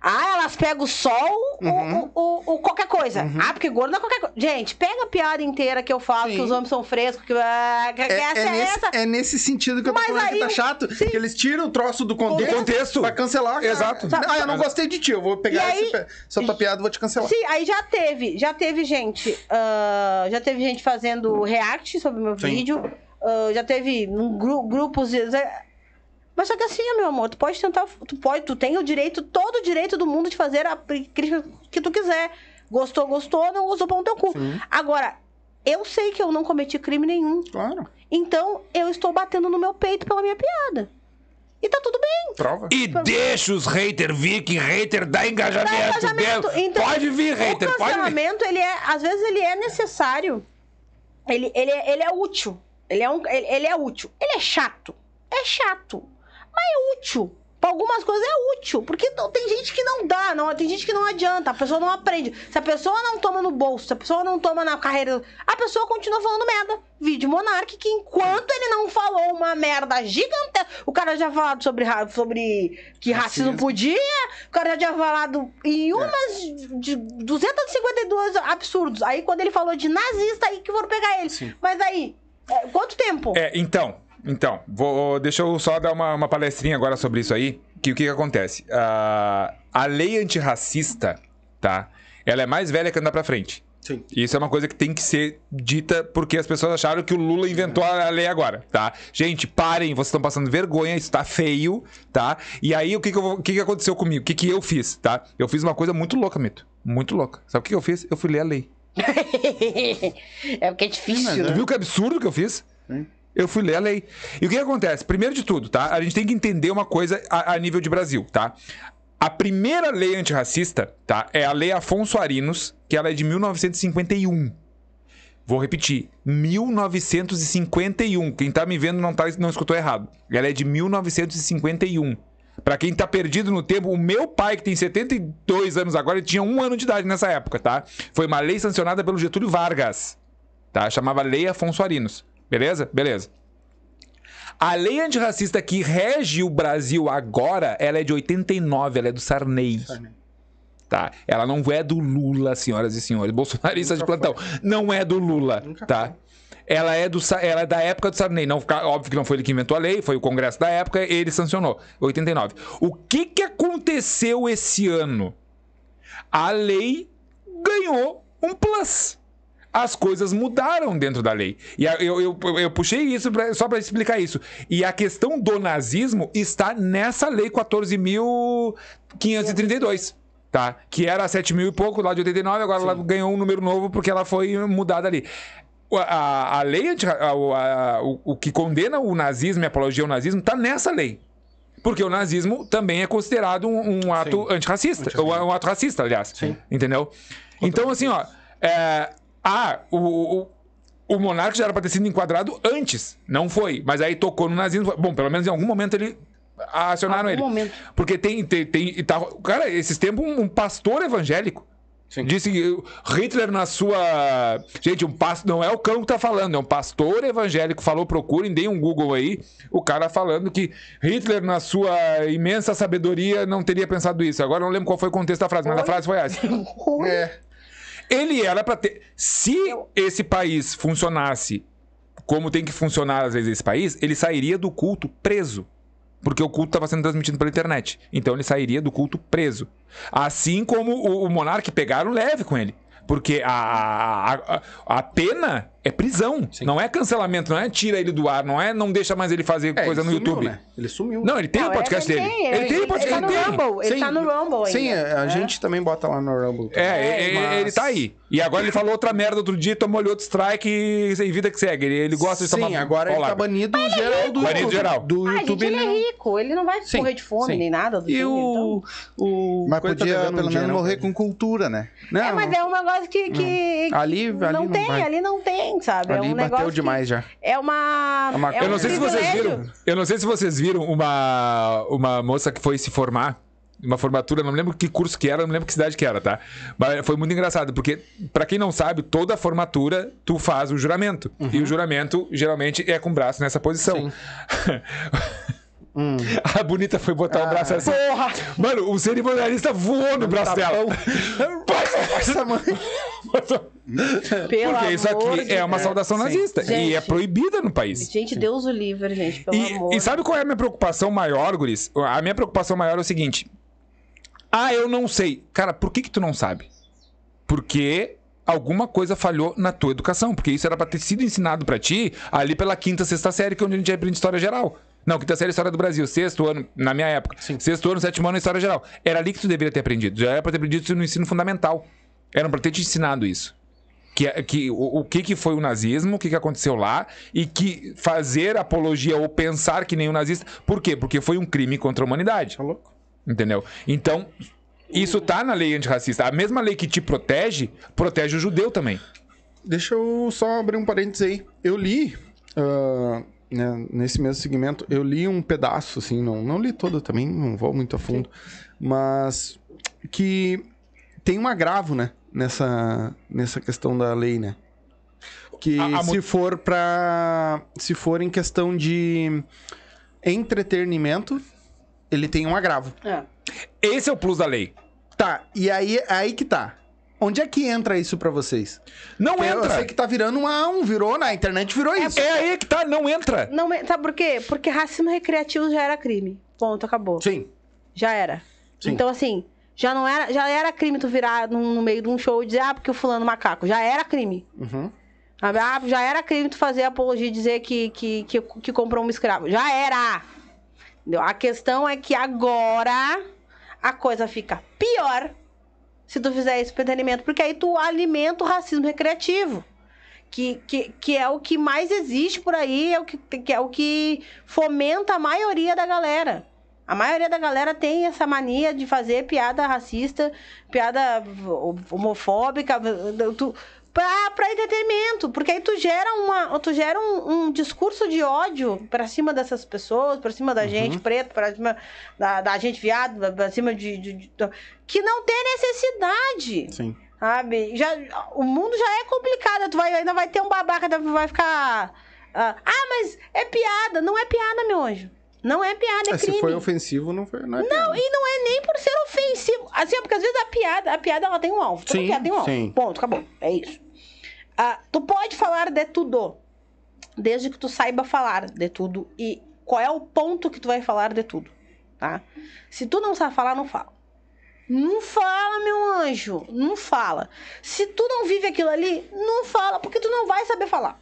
Ah, elas pegam o sol ou, ou- ou qualquer coisa. Ah, porque gordo não é qualquer coisa. Gente, pega a piada inteira que eu falo, que Sim. os homens são frescos, que, ah, que É, essa é é, nesse, essa. é nesse sentido que eu tô Mas falando que aí tá o- chato. sim. Que eles tiram o troço do contexto, Do contexto. pra cancelar. Exato. Ah, eu não gostei de ti, eu vou pegar aí- esse essa tua piada e vou te cancelar. Sim, aí já teve, já teve gente, ah, já teve gente fazendo react sobre o meu Sim. vídeo, ah, já teve um gru- grupos. Mas só que assim, meu amor, tu pode tentar, tu pode, tu tem o direito, todo o direito do mundo de fazer a crítica que tu quiser. Gostou, gostou, não gostou, pão no teu cu. Sim. Agora, eu sei que eu não cometi crime nenhum. Claro. Então, eu estou batendo no meu peito pela minha piada. E tá tudo bem. Prova. E deixa os hater vir, que hater dá engajamento, Dá engajamento. mesmo. Então, pode vir, hater, o pode vir. cancelamento, ele é, às vezes ele é necessário. Ele, ele, é- ele é útil. Ele é, um, ele, ele é útil. Ele é chato. É chato. Mas é útil. Pra algumas coisas é útil. Porque não- tem gente que não dá, não, tem gente que não adianta. A pessoa não aprende. Se a pessoa não toma no bolso, se a pessoa não toma na carreira, a pessoa continua falando merda. Vídeo Monark, que enquanto ele não falou uma merda gigantesca. O cara já falado sobre, sobre que racismo, Racismo. podia. O cara já tinha falado em umas de 252 absurdos. Aí quando ele falou de nazista, aí que foram pegar ele. Sim. Mas aí, é, quanto tempo? É, então, então, vou, deixa eu só dar uma, uma palestrinha agora sobre isso aí. Que o que, que acontece? Ah, a lei antirracista, tá? Ela é mais velha que andar pra frente. Sim. Isso é uma coisa que tem que ser dita porque as pessoas acharam que o Lula inventou a lei agora, tá? Gente, parem, vocês estão passando vergonha, isso tá feio, tá? E aí, o que que, eu o que que aconteceu comigo? O que que eu fiz, tá? Eu fiz uma coisa muito louca, Mito. Muito louca. Sabe o que que eu fiz? Eu fui ler a lei. é porque é difícil, Tu né? viu que absurdo que eu fiz? Sim. Eu fui ler a lei. E o que, acontece? Primeiro de tudo, tá? A gente tem que entender uma coisa a, a nível de Brasil, tá? A primeira lei antirracista, tá? É a Lei Afonso Arinos, que ela é de 1951. Vou repetir, 1951. Quem tá me vendo não, tá, não escutou errado. Ela é de 1951. Pra quem tá perdido no tempo, o meu pai, que tem 72 anos agora, tinha um ano de idade nessa época, tá? Foi uma lei sancionada pelo Getúlio Vargas, tá? Chamava Lei Afonso Arinos. Beleza? Beleza. A lei antirracista que rege o Brasil agora, ela é de 89, ela é do Sarney. Tá? Ela não é do Lula, senhoras e senhores. Bolsonaristas de plantão. Não é do Lula, Nunca tá? Ela é, do, ela é da época do Sarney. Não, óbvio que não foi ele que inventou a lei, foi o Congresso da época, ele sancionou. 89. O que, que aconteceu esse ano? A lei ganhou um plus. As coisas mudaram dentro da lei. E eu, eu, eu, puxei isso pra- só para explicar isso. E a questão do nazismo está nessa lei 14.532. Tá? Que era 7 mil e pouco lá de 89, agora ela ganhou um número novo porque ela foi mudada ali. A, a lei, a- a- o, o que condena o nazismo e a apologia ao nazismo está nessa lei. Porque o nazismo também é considerado um, um ato Sim. antirracista. Ou um ato racista, aliás. Sim. Entendeu? Então, assim, ó. É, ah, o, o, o monarca já era pra ter sido enquadrado antes. Não foi. Mas aí tocou no nazismo. Bom, pelo menos em algum momento ele. Acionaram Algum ele. momento. Porque tem. tem, tem e tá, cara, esses tempos, um, um pastor evangélico. Sim. Disse que Hitler na sua. Gente, um pastor. Não é o cão que tá falando, é um pastor evangélico. Falou, procurem, deem um Google aí. O cara falando que Hitler, na sua imensa sabedoria, não teria pensado isso. Agora eu não lembro qual foi o contexto da frase, mas a frase foi essa. É. Ele era pra ter. Se esse país funcionasse como tem que funcionar às vezes esse país, ele sairia do culto preso. Porque o culto estava sendo transmitido pela internet. Então ele sairia do culto preso. Assim como o, o monarca pegaram leve com ele. Porque a, a, a, a pena é prisão. Sim. Não é cancelamento, não é tira ele do ar, não é não deixa mais ele fazer É, coisa ele no sumiu, YouTube. né? Ele sumiu. Não, ele tem Não, o podcast ele dele. tem, ele tem o ele podcast tá no dele. Rumble, ele Sim. tá no Rumble Sim, ainda. a É. gente também bota lá no Rumble. É, é, Mas- ele tá aí. E agora ele falou outra merda outro dia, tomou ali outro strike e sem vida que segue. Ele, ele gosta de tomar Sim, agora ele tá banido geral do Banido YouTube. geral. Do Ah, YouTube ele ele é rico, ele não vai Sim, morrer de fome sim. nem nada do E o... o... Mas tá podia devendo pelo menos dinheiro morrer com cultura, né? ele. Não, É, mas é um negócio que, que Ali- ali não, tem, ali não tem. Sabe? Ali é um bateu negócio que- demais já. É uma. É uma é Eu um não sei se vocês viram. Eu não sei se vocês viram uma, uma moça que foi se formar. Uma formatura, não me lembro que curso que era, não me lembro que cidade que era, tá? Mas foi muito engraçado, porque, pra quem não sabe, toda formatura tu faz o juramento. E o juramento, geralmente, é com o braço nessa posição. A bonita foi botar o braço assim. Porra! Mano, o cerimonialista voou no braço dela. Essa mãe. Pelo Porque isso aqui de é uma Deus. saudação nazista. E Gente. é proibida no país. Gente, Deus o livre, gente, pelo amor. E, e sabe qual é a minha preocupação maior, Guris? A minha preocupação maior é o seguinte. Ah, eu não sei. Cara, por que que tu não sabe? Porque alguma coisa falhou na tua educação. Porque isso era pra ter sido ensinado pra ti ali pela quinta, sexta série, que é onde a gente aprende história geral. Não, quinta série é história do Brasil. Sexto ano, na minha época. Sexto ano, sétimo ano, história geral. Era ali que tu deveria ter aprendido. Já era pra ter aprendido isso no ensino fundamental. Era pra ter te ensinado isso. Que, é- que, o, o que, que foi o nazismo, o que, que aconteceu lá, e que fazer apologia ou pensar que nem o nazista. Por quê? Porque foi um crime contra a humanidade. Tá louco? Entendeu? Então, isso tá na lei antirracista. A mesma lei que te protege, protege o judeu também. Deixa eu só abrir um parênteses aí. Eu li, ah, né, nesse mesmo segmento, eu li um pedaço, assim, não, não li todo também, não vou muito a fundo, mas que tem um agravo, né, nessa, nessa questão da lei, né? Que A- a se for pra. Se for em questão de entretenimento, ele tem um agravo. É. Esse é o plus da lei. Tá, e aí, aí que tá. Onde é que entra isso pra vocês? Não Porque Eu entra. sei que tá virando uma, um virou, na internet virou isso. É aí que tá, não entra. Não, sabe por quê? Porque racismo recreativo já era crime. Ponto, acabou. Sim. Já era. Sim. Então, assim, já não era, já era crime tu virar num- no meio de um show e dizer, ah, porque o fulano macaco. Já era crime. Uhum. Ah, já era crime tu fazer apologia e dizer que, que, que, que comprou um escravo. Já era! Entendeu? A questão é que agora a coisa fica pior se tu fizer isso pro entretenimento, porque aí tu alimenta o racismo recreativo. Que, que, que é o que mais existe por aí, é o que, que é o que fomenta a maioria da galera. A maioria da galera tem essa mania de fazer piada racista, piada homofóbica, tu, pra, pra entretenimento. Porque aí tu gera, uma, tu gera um, um discurso de ódio pra cima dessas pessoas, pra cima da gente preto, pra cima da, da gente viado, pra cima de, de- de- que não tem necessidade. Sim. Sabe? Já, o mundo já é complicado. Tu vai, ainda vai ter um babaca, vai ficar. Ah, ah, mas é piada. Não é piada, meu anjo. Não é piada, é, É, crime. se foi ofensivo, não foi. Não, é piada. E não é nem por ser ofensivo. Assim, porque às vezes a piada, a piada ela tem um alvo. Toda Sim, piada tem um alvo. sim. Ponto, acabou. É isso. Ah, tu pode falar de tudo. Desde que tu saiba falar de tudo. E qual é o ponto que tu vai falar de tudo. Tá? Se tu não sabe falar, não fala. Não fala, meu anjo. Não fala. Se tu não vive aquilo ali, não fala, porque tu não vai saber falar.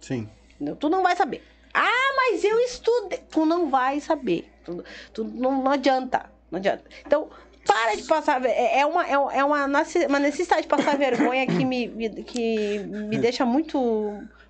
Sim. Entendeu? Tu não vai saber. Ah, mas eu estudei. Tu não vai saber. Tu, tu não, não adianta. Não adianta. Então, para de passar. É é uma, é é uma, uma necessidade de passar vergonha que me, que me deixa muito,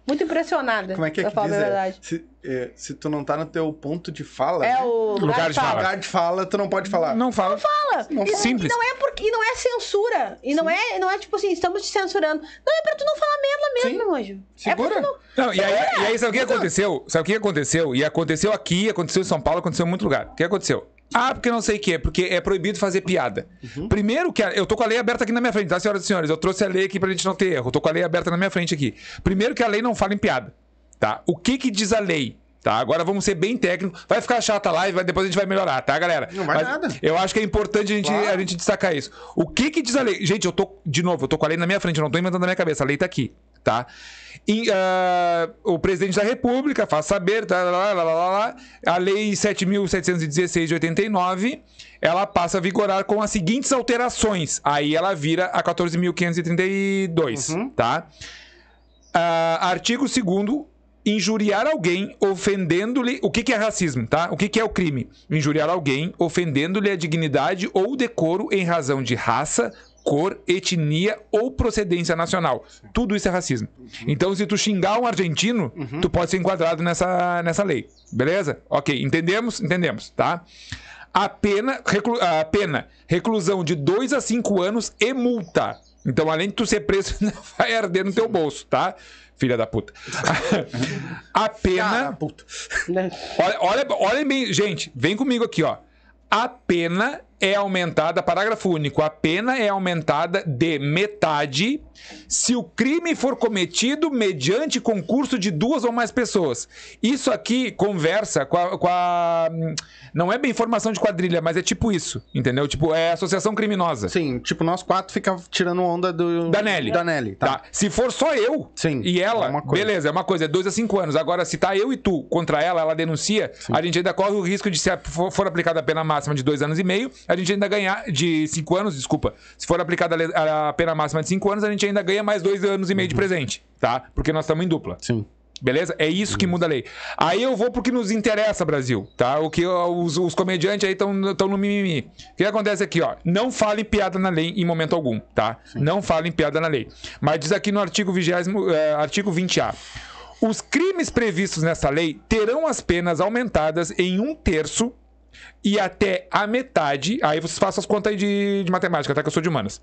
muito impressionada. Como é que é que diz? a É, verdade. se, é, se tu não tá no teu ponto de fala, É né? o Lugar de fala. lugar de fala, tu não pode falar. Não fala. fala. Não E, Simples. e não é porque e não é censura. E não é, não é tipo assim, estamos te censurando. Não é pra tu não falar merda mesmo, Sim. meu anjo. É Segura. tu não. Não, e aí, e aí sabe o que aconteceu? Sabe o que aconteceu? E aconteceu aqui, aconteceu em São Paulo, aconteceu em muito lugar. O que aconteceu? Ah, porque não sei o que, porque é proibido fazer piada. Primeiro que a- eu tô com a lei aberta aqui na minha frente, tá, senhoras e senhores? Eu trouxe a lei aqui pra gente não ter erro. Eu tô com a lei aberta na minha frente aqui. Primeiro que a lei não fala em piada, tá? O que que diz a lei? Tá, agora vamos ser bem técnicos. Vai ficar chata a live, vai- depois a gente vai melhorar, tá, galera? Não vai nada. Eu acho que é importante a gente, Claro. a gente destacar isso. O que que diz a lei? Gente, eu tô, de novo, eu tô com a lei na minha frente, eu não tô inventando na minha cabeça, a lei tá aqui, tá? E, ah, o presidente da República faz saber, tá, lá, lá, lá, a lei 7.716 de 89, ela passa a vigorar com as seguintes alterações. Aí ela vira a 14.532, tá? Ah, artigo 2 injuriar alguém ofendendo-lhe. O que, que é racismo, tá? O que, que é o crime? Injuriar alguém ofendendo-lhe a dignidade ou decoro em razão de raça, cor, etnia ou procedência nacional. Tudo isso é racismo. Então, se tu xingar um argentino, tu pode ser enquadrado nessa, nessa lei. Beleza? Ok, entendemos? Entendemos, tá? A pena, reclu- a pena, reclusão de 2 a 5 anos e multa. Então, além de tu ser preso, vai arder no teu bolso, tá? Filha da puta. A pena. Puta. Olha, olha, olha bem, gente, vem comigo aqui, ó. A pena é aumentada, parágrafo único, a pena é aumentada de metade se o crime for cometido mediante concurso de duas ou mais pessoas. Isso aqui conversa com a. com a- não é bem formação de quadrilha, mas é tipo isso, entendeu? Tipo, é associação criminosa. Sim, tipo, nós quatro fica tirando onda do... Da Nelly. Da Nelly, Tá. tá. Se for só eu Sim, e ela, é beleza, é uma coisa, é 2 a 5 anos. Agora, se tá eu e tu contra ela, ela denuncia, a gente ainda corre o risco de, se for, aplicada a pena máxima de 2 anos e meio, a gente ainda ganhar. De 5 anos, desculpa. Se for aplicada a pena máxima de 5 anos, a gente ainda ganha mais 2 anos e meio de presente, tá? Porque nós estamos em dupla. Sim. Beleza? É isso que muda a lei. Aí eu vou pro que nos interessa, Brasil, tá? O que os, os comediantes aí estão no mimimi. O que acontece aqui, ó? Não fale piada na lei em momento algum, tá? Não fale piada na lei. Mas diz aqui no artigo 20, eh, artigo 20A. Os crimes previstos nessa lei terão as penas aumentadas em um terço e até a metade. Aí vocês façam as contas aí de, de matemática, tá? Que eu sou de humanas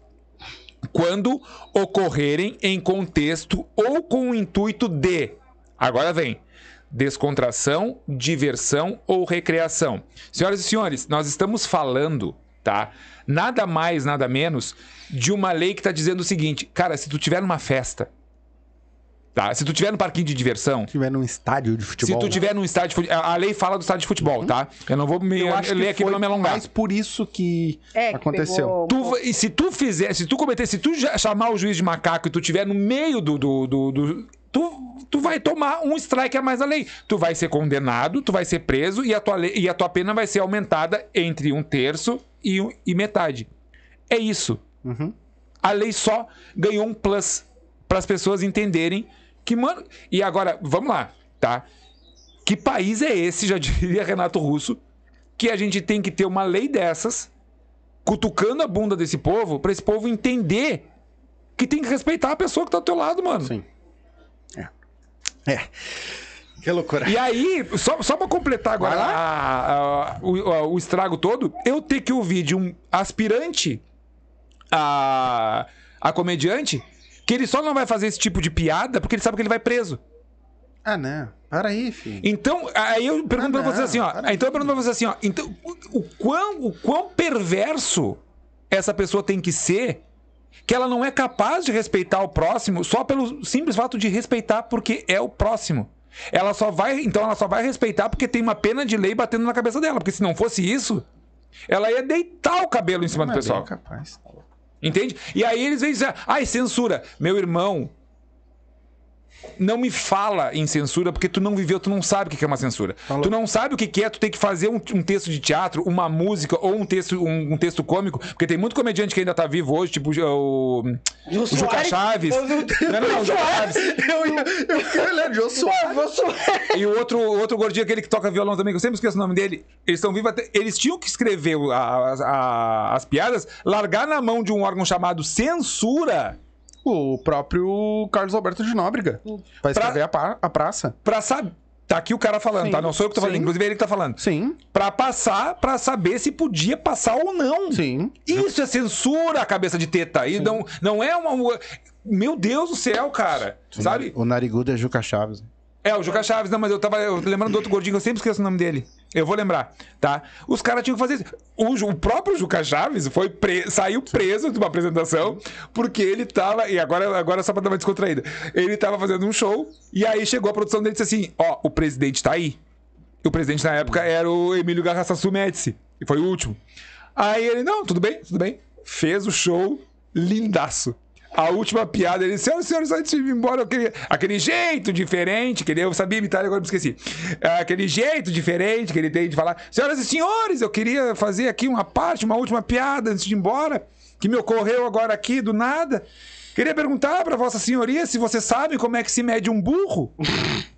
quando ocorrerem em contexto ou com o intuito de. Agora vem. Descontração, diversão ou recreação. Senhoras e senhores, nós estamos falando, tá? Nada mais, nada menos de uma lei que tá dizendo o seguinte: cara, se tu tiver numa festa, tá? Se tu tiver no parquinho de diversão, Se tiver num estádio de futebol... se tu tiver num estádio de futebol, a lei fala do estádio de futebol, tá? Eu não vou me Eu acho ler aqui pra não me alongar. mais por isso que É, que aconteceu. pegou- Tu, e se tu fizer, se tu cometer, se tu chamar o juiz de macaco e tu tiver no meio do. do, do- do- tu, tu vai tomar um strike a mais da lei. Tu vai ser condenado, tu vai ser preso e a tua, lei- e a tua pena vai ser aumentada entre um terço e, e metade. É isso. Uhum. A lei só ganhou um plus para as pessoas entenderem que, mano. E agora, vamos lá, tá? Que país é esse, já diria Renato Russo, que a gente tem que ter uma lei dessas, cutucando a bunda desse povo, pra esse povo entender que tem que respeitar a pessoa que tá do teu lado, mano. Sim. É. É. Que loucura. E aí, só, só pra completar agora a- a- o, a- o estrago todo, eu ter que ouvir de um aspirante a, a comediante que ele só não vai fazer esse tipo de piada porque ele sabe que ele vai preso. Ah, né? Para aí, filho. Então, aí eu pergunto Ah, pra você não, assim, ó. Então eu pergunto pra você assim, ó. Então, o, o quão, o quão perverso essa pessoa tem que ser que ela não é capaz de respeitar o próximo só pelo simples fato de respeitar porque é o próximo. Ela só vai, então ela só vai respeitar porque tem uma pena de lei batendo na cabeça dela, porque se não fosse isso, ela ia deitar o cabelo em cima do Mas pessoal. bem capaz. Entende? E aí eles vêm dizer, ai, censura. Meu irmão, não me fala em censura porque tu não viveu, tu não sabe o que é uma censura. Tu não sabe o que é tu ter que fazer um, um texto de teatro, uma música ou um texto, um, um texto cômico, porque tem muito comediante que ainda tá vivo hoje, tipo o, o Juca Soares? Chaves. Eu- eu- Não, não, não, o Juca Chaves. Eu, eu, eu vou suar. E o outro, o outro gordinho, aquele que toca violão também, que eu sempre esqueço o nome dele. Eles estão vivos até. Eles tinham que escrever o- a- a- as piadas, largar na mão de um órgão chamado censura. O próprio Carlos Alberto de Nóbrega. Vai Pra- escrever a, pa- a praça. Pra saber. Tá aqui o cara falando, Sim, tá? Não sou eu que tô falando, sim. inclusive é ele que tá falando. Sim, Pra passar, pra saber se podia passar ou não. sim. Isso é censura, a cabeça de teta. E não, não é uma. Meu Deus do céu, cara. Sabe? O narigudo é Juca Chaves. É, o Juca Chaves, não, mas eu tava eu lembrando do outro gordinho, que eu sempre esqueço o nome dele. Eu vou lembrar, tá? Os caras tinham que fazer isso. O, o próprio Juca Chaves foi pre- saiu preso de uma apresentação porque ele tava. E agora, agora só pra dar uma descontraída. Ele tava fazendo um show e aí chegou a produção dele e disse assim: Ó, o presidente tá aí. E o presidente na época era o Emílio Garraçassu Médici. E foi o último. Aí ele, não, tudo bem, tudo bem. Fez o show lindaço. A última piada, ele disse, senhoras e senhores, antes de ir embora, eu queria... Aquele jeito diferente, que ele, eu sabia imitar, agora me esqueci. Aquele jeito diferente que ele tem de falar, senhoras e senhores, eu queria fazer aqui uma parte, uma última piada antes de ir embora, que me ocorreu agora aqui do nada. Queria perguntar para vossa senhoria se você sabe como é que se mede um burro.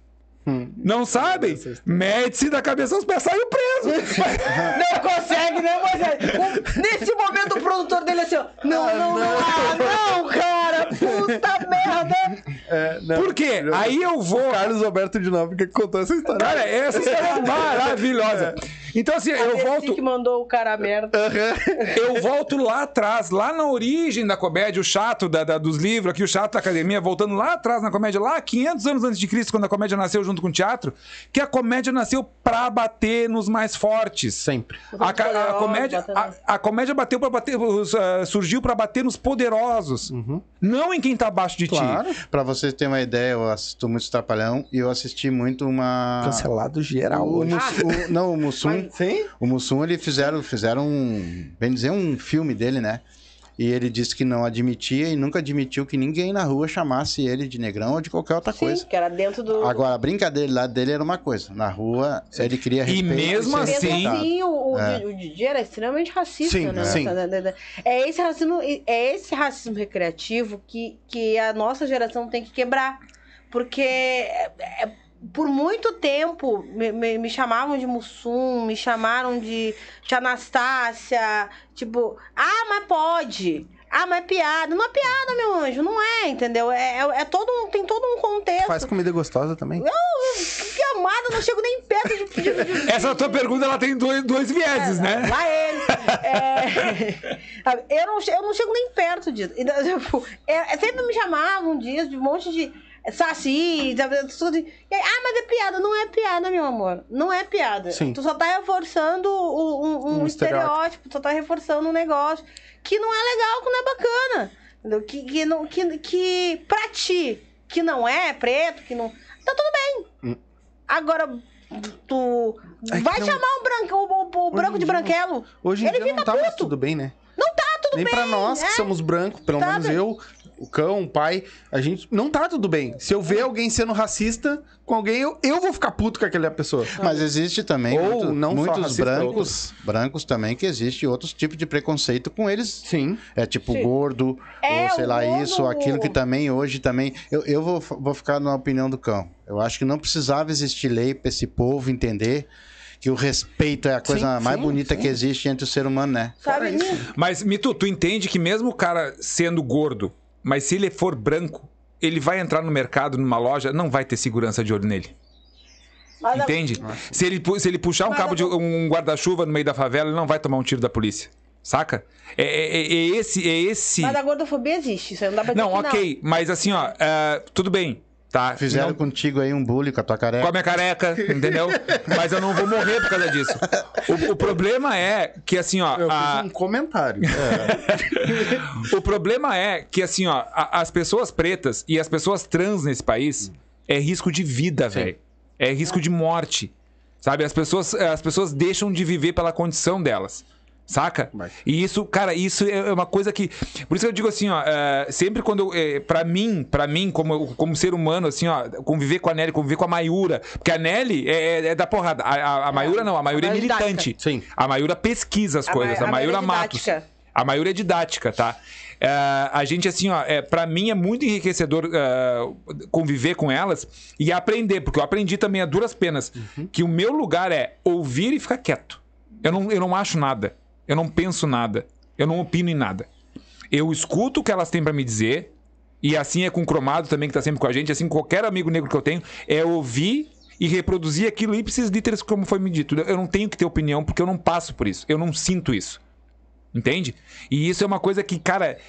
Não sabem? Mede-se da cabeça aos pés, saiu preso. Não consegue, né, Moisés? Nesse momento o produtor dele assim, ó. Não, não, não, ah, não, cara! Puta merda! É, Por quê? Aí eu vou. Carlos Alberto de Nobre que contou essa história. Cara, essa história é maravilhosa. Então, assim, eu Esse volto. que mandou o cara a merda. Eu volto lá atrás, lá na origem da comédia, o chato da- da- dos livros, aqui o chato da academia, voltando lá atrás na comédia, lá 500 anos antes de Cristo, quando a comédia nasceu junto com o teatro, que a comédia nasceu pra bater nos mais fortes. Sempre. A, a poderosos, comédia, a, a comédia bateu para bater, ah, surgiu pra bater nos poderosos, não em quem tá abaixo de Claro. ti. Pra vocês terem uma ideia, eu assisto muito Trapalhão e eu assisti muito uma. Cancelado geral O, hoje. Mussum- o- não, o Mussum. Sim? O Mussum, ele fizeram, fizeram um, bem dizer, um filme dele, né? E ele disse que não admitia e nunca admitiu que ninguém na rua chamasse ele de negrão ou de qualquer outra Sim, coisa. que era dentro do. Agora, a brincadeira lá dele era uma coisa. Na rua, ele queria E respeito mesmo ser assim- Mesmo assim, o, É. O Didi era extremamente racista, Sim, né? sim. É esse racismo, é esse racismo recreativo que, que a nossa geração tem que quebrar. Porque é- é- por muito tempo me, me- me chamavam de Mussum, me chamaram de, de Anastácia, tipo, ah, mas pode. Ah, mas é piada. Não é piada, meu anjo, não é, entendeu? É, é, é todo um, tem todo um contexto. Faz comida gostosa também. Que amada, não chego nem perto de- de- de, Essa tua pergunta ela tem dois, dois vieses, né? Lá ele. É, eu, não, eu não chego nem perto disso. Então, tipo, é- é- sempre me chamavam dias de um monte de saci, sabe, tudo. E aí, ah, mas é piada. Não é piada, meu amor. Não é piada. Sim. Tu só tá reforçando o- um, um Um estereótipo. estereótipo. tu só tá reforçando um negócio que não é legal, que não é bacana. Entendeu? Que, que, não, que, que pra ti, que não é preto, que não. Tá tudo bem. Agora, tu. É vai não- chamar o branco, o, o- o branco de não- branquelo. Hoje em Ele dia não fica tá mais puto. tudo bem, né? Não tá tudo Nem bem. pra nós que é. somos brancos, pelo Sabe? menos eu, o cão, o pai, a gente não tá tudo bem. Se eu ver alguém sendo racista com alguém, eu, eu vou ficar puto com aquela pessoa. Mas existe também Ou muito- não muitos racista, brancos, brancos também que existe outros tipos de preconceito com eles. Sim. É tipo Sim. gordo, É, ou sei lá, gordo- isso, ou aquilo que também hoje também. Eu, eu vou, vou ficar na opinião do cão. Eu acho que não precisava existir lei para esse povo entender que o respeito é a coisa Sim, mais sim, bonita sim. que existe entre o ser humano, né? Sabe? Mas, Mito, tu entende que mesmo o cara sendo gordo, mas se ele for branco, ele vai entrar no mercado, numa loja, não vai ter segurança de olho nele. Mas a- Entende? Se ele, se ele puxar um Mas cabo a- de um guarda-chuva no meio da favela, ele não vai tomar um tiro da polícia. Saca? É, é- é- é esse. É esse... Mas a gordofobia existe, isso aí não dá pra dizer Não, que ok. Mas assim, ó, é, tudo bem. Tá? Fizeram Não- contigo aí um bullying com a tua com a careca. minha careca, entendeu? Mas eu não vou morrer por causa disso. O, o problema é que, assim, ó. Eu a- fiz um comentário. O problema é que, assim, ó, a- as pessoas pretas e as pessoas trans nesse país é risco de vida, velho. É risco de morte. Sabe? As pessoas, as pessoas deixam de viver pela condição delas. Saca? Mas- E isso, cara, isso é uma coisa que. Por isso que eu digo assim, ó, é, sempre quando eu. É, pra mim, para mim, como, como ser humano, assim, ó, conviver com a Nelly, conviver com a Mayura. Porque a Nelly é, é- é da porrada. A, a, a Mayura não, a Mayura é é militante. Sim. A Mayura pesquisa as A coisas. Ma- A, a Mayura Mayura é Matos. A maioria é didática, tá? É, a gente, assim, ó, é, para mim é muito enriquecedor é, conviver com elas e aprender, porque eu aprendi também a duras penas que o meu lugar é ouvir e ficar quieto. Eu não, eu não acho nada, eu não penso nada, eu não opino em nada. Eu escuto o que elas têm pra me dizer, e assim é com o Cromado também, que tá sempre com a gente, assim qualquer amigo negro que eu tenho, é ouvir e reproduzir aquilo ipsis literis como foi me dito. Eu não tenho que ter opinião porque eu não passo por isso, eu não sinto isso. Entende? E isso é uma coisa que, cara,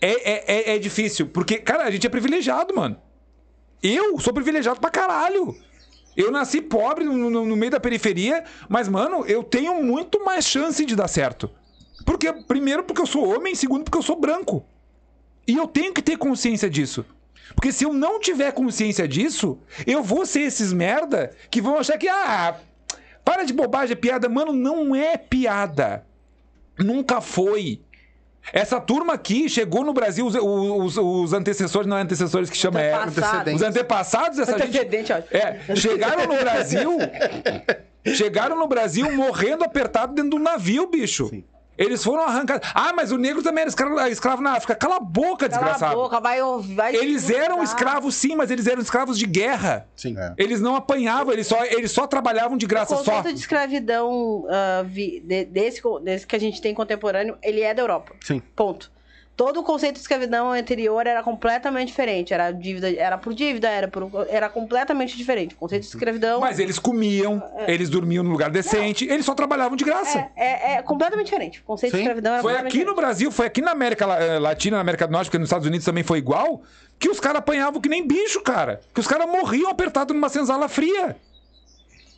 é, é, é, é difícil. Porque, cara, a gente é privilegiado, mano. Eu sou privilegiado pra caralho. Eu nasci pobre no, no- no meio da periferia, mas, mano, eu tenho muito mais chance de dar certo. Porque, primeiro, porque eu sou homem, segundo, porque eu sou branco. E eu tenho que ter consciência disso. Porque se eu não tiver consciência disso, eu vou ser esses merda que vão achar que, ah, para de bobagem, é piada. Mano, não é piada. Nunca foi. Essa turma aqui chegou no Brasil, os, os- os antecessores, não é antecessores que chama, é. Os antepassados dessa gente. Antecedente, ó. É, chegaram no Brasil. chegaram no Brasil morrendo apertado dentro de um navio, bicho. Eles foram arrancados. Ah, mas o negro também era escravo, escravo na África. Cala a boca, Cala a desgraçado. boca, vai ouvir. Vai Eles eram escravos, sim, mas eles eram escravos de guerra. Sim. É. Eles não apanhavam, eles só, eles só trabalhavam de O graça, só. conceito de escravidão ah, vi- de- desse, desse que a gente tem contemporâneo, ele é da Europa. Sim. Ponto. Todo o conceito de escravidão anterior era completamente diferente. Era dívida, era por dívida, era por, era completamente diferente. O conceito de escravidão Mas eles comiam, eles dormiam num lugar decente, eles só trabalhavam de graça. é, é, é completamente diferente. O conceito Sim. de escravidão era Foi aqui no Brasil, foi aqui na América eh, Latina, na América do Norte, porque nos Estados Unidos também foi igual, que os caras apanhavam que nem bicho, cara. Que os caras morriam apertados numa senzala fria.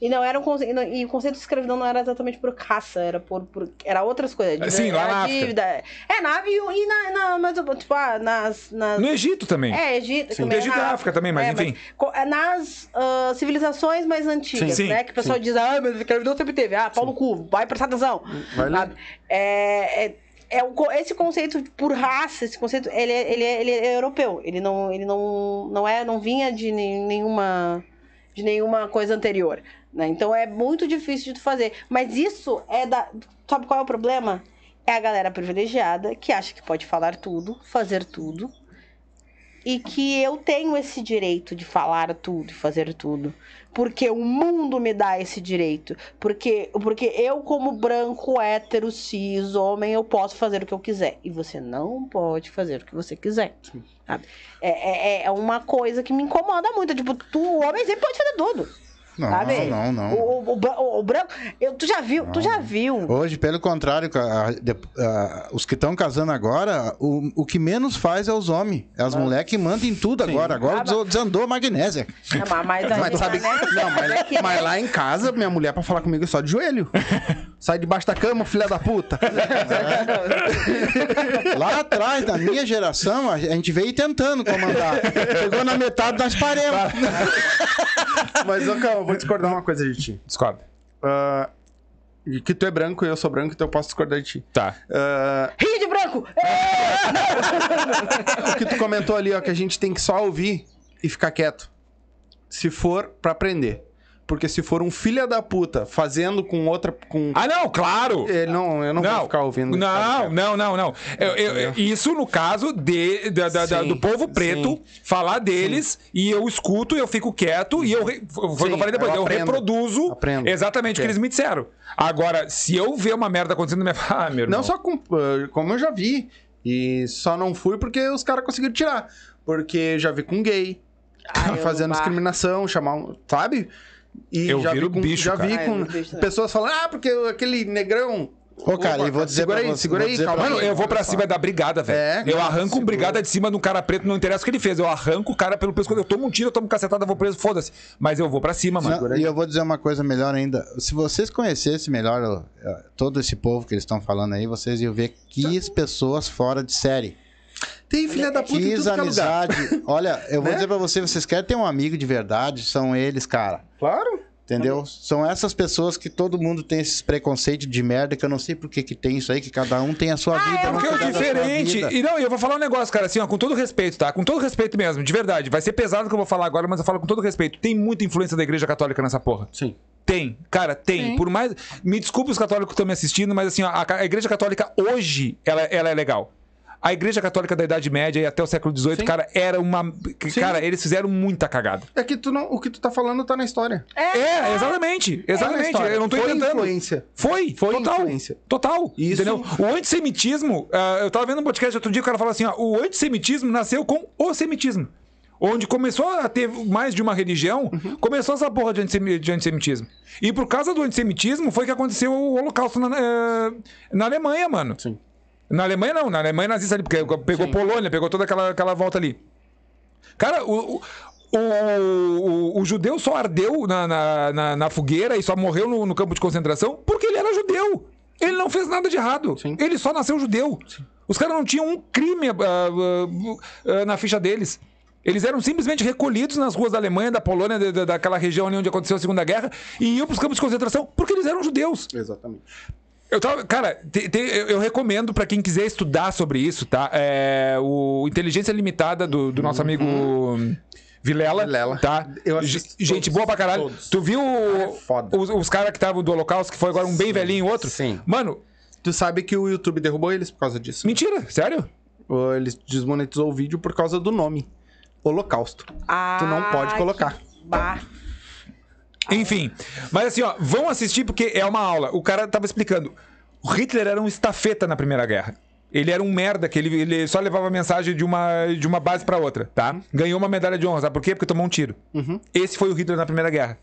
E não era um conce... e o conceito de escravidão não era exatamente por caça, era por, por... era outras coisas. Dívida- Sim, lá na África. dívida. É, na África e na, na mas, tipo, ah, nas, nas No Egito também. É, Egito. Sim. também Egito na é África também, mas enfim. co- é nas ah, civilizações mais antigas, Sim, né? Que o pessoal diz, ah, mas escravidão sempre teve. Ah, pau no cu, vai prestar atenção. Vai. Sabe? É, é, é o esse conceito por raça, esse conceito, ele, é- ele, é, ele é europeu. Ele não, ele não, não é, não vinha de nenhuma, de nenhuma coisa anterior. Né? Então é muito difícil de fazer. Mas isso é da. Sabe qual é o problema? É a galera privilegiada que acha que pode falar tudo, fazer tudo. E que eu tenho esse direito de falar tudo e fazer tudo. Porque o mundo me dá esse direito. Porque, porque eu, como branco, hétero, cis, homem, eu posso fazer o que eu quiser. E você não pode fazer o que você quiser. É, é, é uma coisa que me incomoda muito. Tipo, tu, o homem sempre pode fazer tudo. Não, sabe? não, não. O, o, o bran- o- o branco. Eu, tu já viu? Tu já viu? Hoje, pelo contrário, a- de- a- os que estão casando agora, o, o que menos faz é os homens. É as mulheres que mandam em tudo agora. Agora Ah, des- desandou a magnésia. É, mas, mas, Mas sabe, não, mas, É que- mas lá em casa, minha mulher pra falar comigo é só de joelho. Sai debaixo da cama, filha da puta. Lá atrás, na minha geração, a gente veio tentando comandar. Chegou na metade, nós paremos. Mas, ô, eu vou discordar uma coisa de ti. Discorda. E que tu é branco e eu sou branco, então eu posso discordar de ti. Tá. Ah, Rio de branco! o que tu comentou ali, ó, que a gente tem que só ouvir e ficar quieto. Se for pra aprender. Porque se for um filho da puta fazendo com outra. Com... Ah, não, claro! Ele não, eu não, vou ficar ouvindo. Não, não, não, não. Eu- eu- eu- isso no caso de, da- da- da- Sim, do povo preto, sim. falar deles, e eu escuto, eu fico quieto, e eu. Foi o que eu Sim, falei depois, eu eu, aprendo. reproduzo Aprendo. exatamente o que eles me disseram. Agora, se eu ver uma merda acontecendo na minha. Ah, meu irmão. Não só com, ah, como eu já vi. E só não fui porque os caras conseguiram tirar. Porque já vi com gay, Ah, fazendo não- discriminação, chamar um. Sabe? E Eu já viro vi com, bicho, Já cara. vi eu com também. pessoas falando, ah, porque aquele negrão. Ô, cara, e vou dizer segura pra aí, você- segura aí, calma Mano, aí. eu vou pra cima da brigada, velho. É, eu arranco segura. brigada de cima de um cara preto, não interessa o que ele fez. Eu arranco o cara pelo pescoço. Eu tomo um tiro, eu tomo cacetada, vou preso, foda-se. Mas eu vou pra cima, mano. Não, e eu vou dizer uma coisa melhor ainda. Se vocês conhecessem melhor ó, todo esse povo que eles estão falando aí, vocês iam ver que pessoas fora de série. Tem filha da puta em Que tudo que é lugar. amizade. Olha, eu vou Né? dizer pra vocês, vocês querem ter um amigo de verdade, são eles, cara. Claro. Entendeu? São essas pessoas que todo mundo tem esses preconceitos de merda, que eu não sei por que que tem isso aí, que cada um tem a sua vida. não Porque é diferente. E não, eu vou falar um negócio, cara, assim, ó, com todo respeito, tá? Com todo respeito mesmo, de verdade. Vai ser pesado o que eu vou falar agora, mas eu falo com todo respeito. Tem muita influência da Igreja Católica nessa porra. Sim. Tem, cara, tem. Por mais. Me desculpe os católicos que estão me assistindo, mas assim, ó, a, a Igreja Católica hoje, ela, ela é legal. A Igreja Católica da Idade Média e até o século XVIII, Sim. cara, era uma. Cara, eles fizeram muita cagada. É que tu não, o que tu tá falando tá na história. É, exatamente. Tá na Exatamente. história. eu não tô Foi inventando. influência. Foi, Foi total. influência. Total. Isso- Entendeu? O antissemitismo, ah, eu tava vendo um podcast outro dia, o cara falou assim: ó, o antissemitismo nasceu com o semitismo. Onde começou a ter mais de uma religião, Uhum. começou essa porra de, antissemi- de antissemitismo. E por causa do antissemitismo foi que aconteceu o Holocausto na, eh, na Alemanha, mano. Sim. Na Alemanha não, na Alemanha nazista ali, porque pegou Polônia, pegou toda aquela, aquela volta ali. Cara, o, o, o, o- o judeu só ardeu na, na, na- na fogueira e só morreu no, no campo de concentração porque ele era judeu. Ele não fez nada de errado. Sim. Ele só nasceu judeu. Os caras não tinham um crime ah, ah, ah, na ficha deles. Eles eram simplesmente recolhidos nas ruas da Alemanha, da Polônia, da- da- daquela região ali onde aconteceu a Segunda Guerra, e iam para os campos de concentração porque eles eram judeus. Exatamente. Eu tava, cara, te- te- eu, eu recomendo pra quem quiser estudar sobre isso, tá? É, o Inteligência Limitada do, do nosso amigo Vilela, Vilela. tá? Gente todos, boa pra caralho. todos. Tu viu é foda. os, os caras que estavam do Holocausto, que foi agora um bem velhinho e outro? sim. Mano, Tu sabe que o YouTube derrubou eles por causa disso. mentira, sério? Ou Eles desmonetizou o vídeo por causa do nome. Holocausto. Tu não pode Ai, colocar. que Bah. Enfim, mas assim, ó, vão assistir porque é uma aula. O cara tava explicando. O Hitler era um estafeta na Primeira Guerra. Ele era um merda, que ele, ele só levava mensagem de uma, de uma base pra outra, tá? Ganhou uma medalha de honra, sabe por quê? Porque tomou um tiro. Esse foi o Hitler na Primeira Guerra.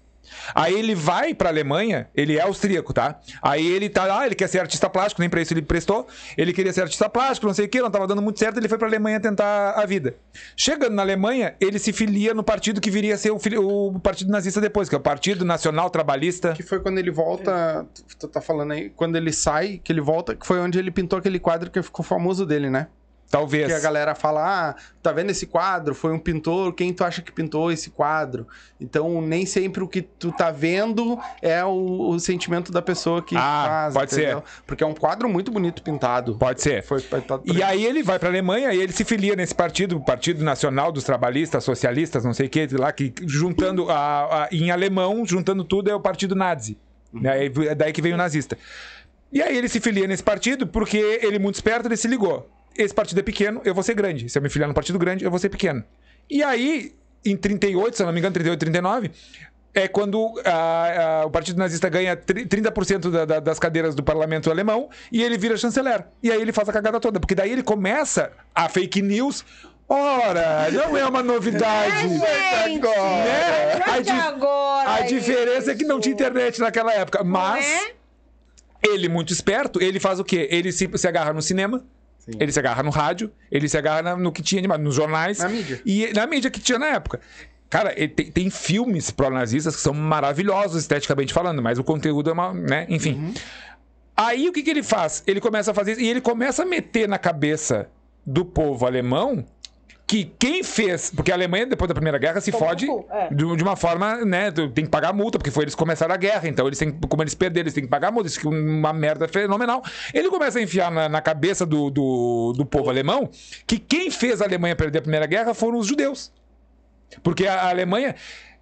Aí ele vai pra Alemanha, ele é austríaco, tá? Aí ele tá lá, ele quer ser artista plástico, nem pra isso ele prestou. Ele queria ser artista plástico, não sei o que, não tava dando muito certo, ele foi pra Alemanha tentar a vida. Chegando na Alemanha, ele se filia no partido que viria a ser o, fili- o partido nazista depois, que é o Partido Nacional Trabalhista. Que foi quando ele volta. Tu tá falando aí, quando ele sai, que ele volta, que foi onde ele pintou aquele quadro que ficou famoso dele, né? Talvez. Que a galera fala, ah, tá vendo esse quadro? Foi um pintor, quem tu acha que pintou esse quadro? Então, nem sempre o que tu tá vendo é o, o sentimento da pessoa que Ah, faz, pode ser. Porque é um quadro muito bonito pintado. Pode ser. Foi pintado E ele. aí ele vai pra Alemanha e ele se filia nesse partido, o Partido Nacional dos Trabalhistas, Socialistas, não sei o que, lá, que juntando a, a- em alemão, juntando tudo, é o Partido Nazi. Né? É daí que vem o nazista. E aí ele se filia nesse partido porque ele, muito esperto, ele se ligou. Esse partido é pequeno, eu vou ser grande. Se eu me filiar no partido grande, eu vou ser pequeno. E aí, em 38, se eu não me engano, 38, 39, é quando ah, ah, o Partido Nazista ganha tri- 30% da- da- das cadeiras do parlamento alemão e ele vira chanceler. E aí ele faz a cagada toda, porque daí ele começa a fake news. Ora, não é uma novidade. Gente, né? A, di- agora a diferença é que não tinha internet naquela época. Mas é? ele, muito esperto, ele faz o quê? Ele se, se agarra no cinema. Ele se agarra no rádio, ele se agarra na- no que tinha de mais, nos jornais. Na mídia. E na mídia que tinha na época. Cara, tem, tem filmes pró-nazistas que são maravilhosos esteticamente falando, mas o conteúdo é uma. né? Enfim. Uhum. Aí o que, que ele faz? Ele começa a fazer isso e ele começa a meter na cabeça do povo alemão que quem fez. Porque a Alemanha, depois da Primeira Guerra, se fode é. de, de uma forma, né? Tem que pagar multa, porque foi eles que começaram a guerra. Então, eles têm, como eles perderam, eles têm que pagar multa. Isso é uma merda fenomenal. Ele começa a enfiar na, na cabeça do, do, do povo alemão que quem fez a Alemanha perder a Primeira Guerra foram os judeus. Porque a Alemanha.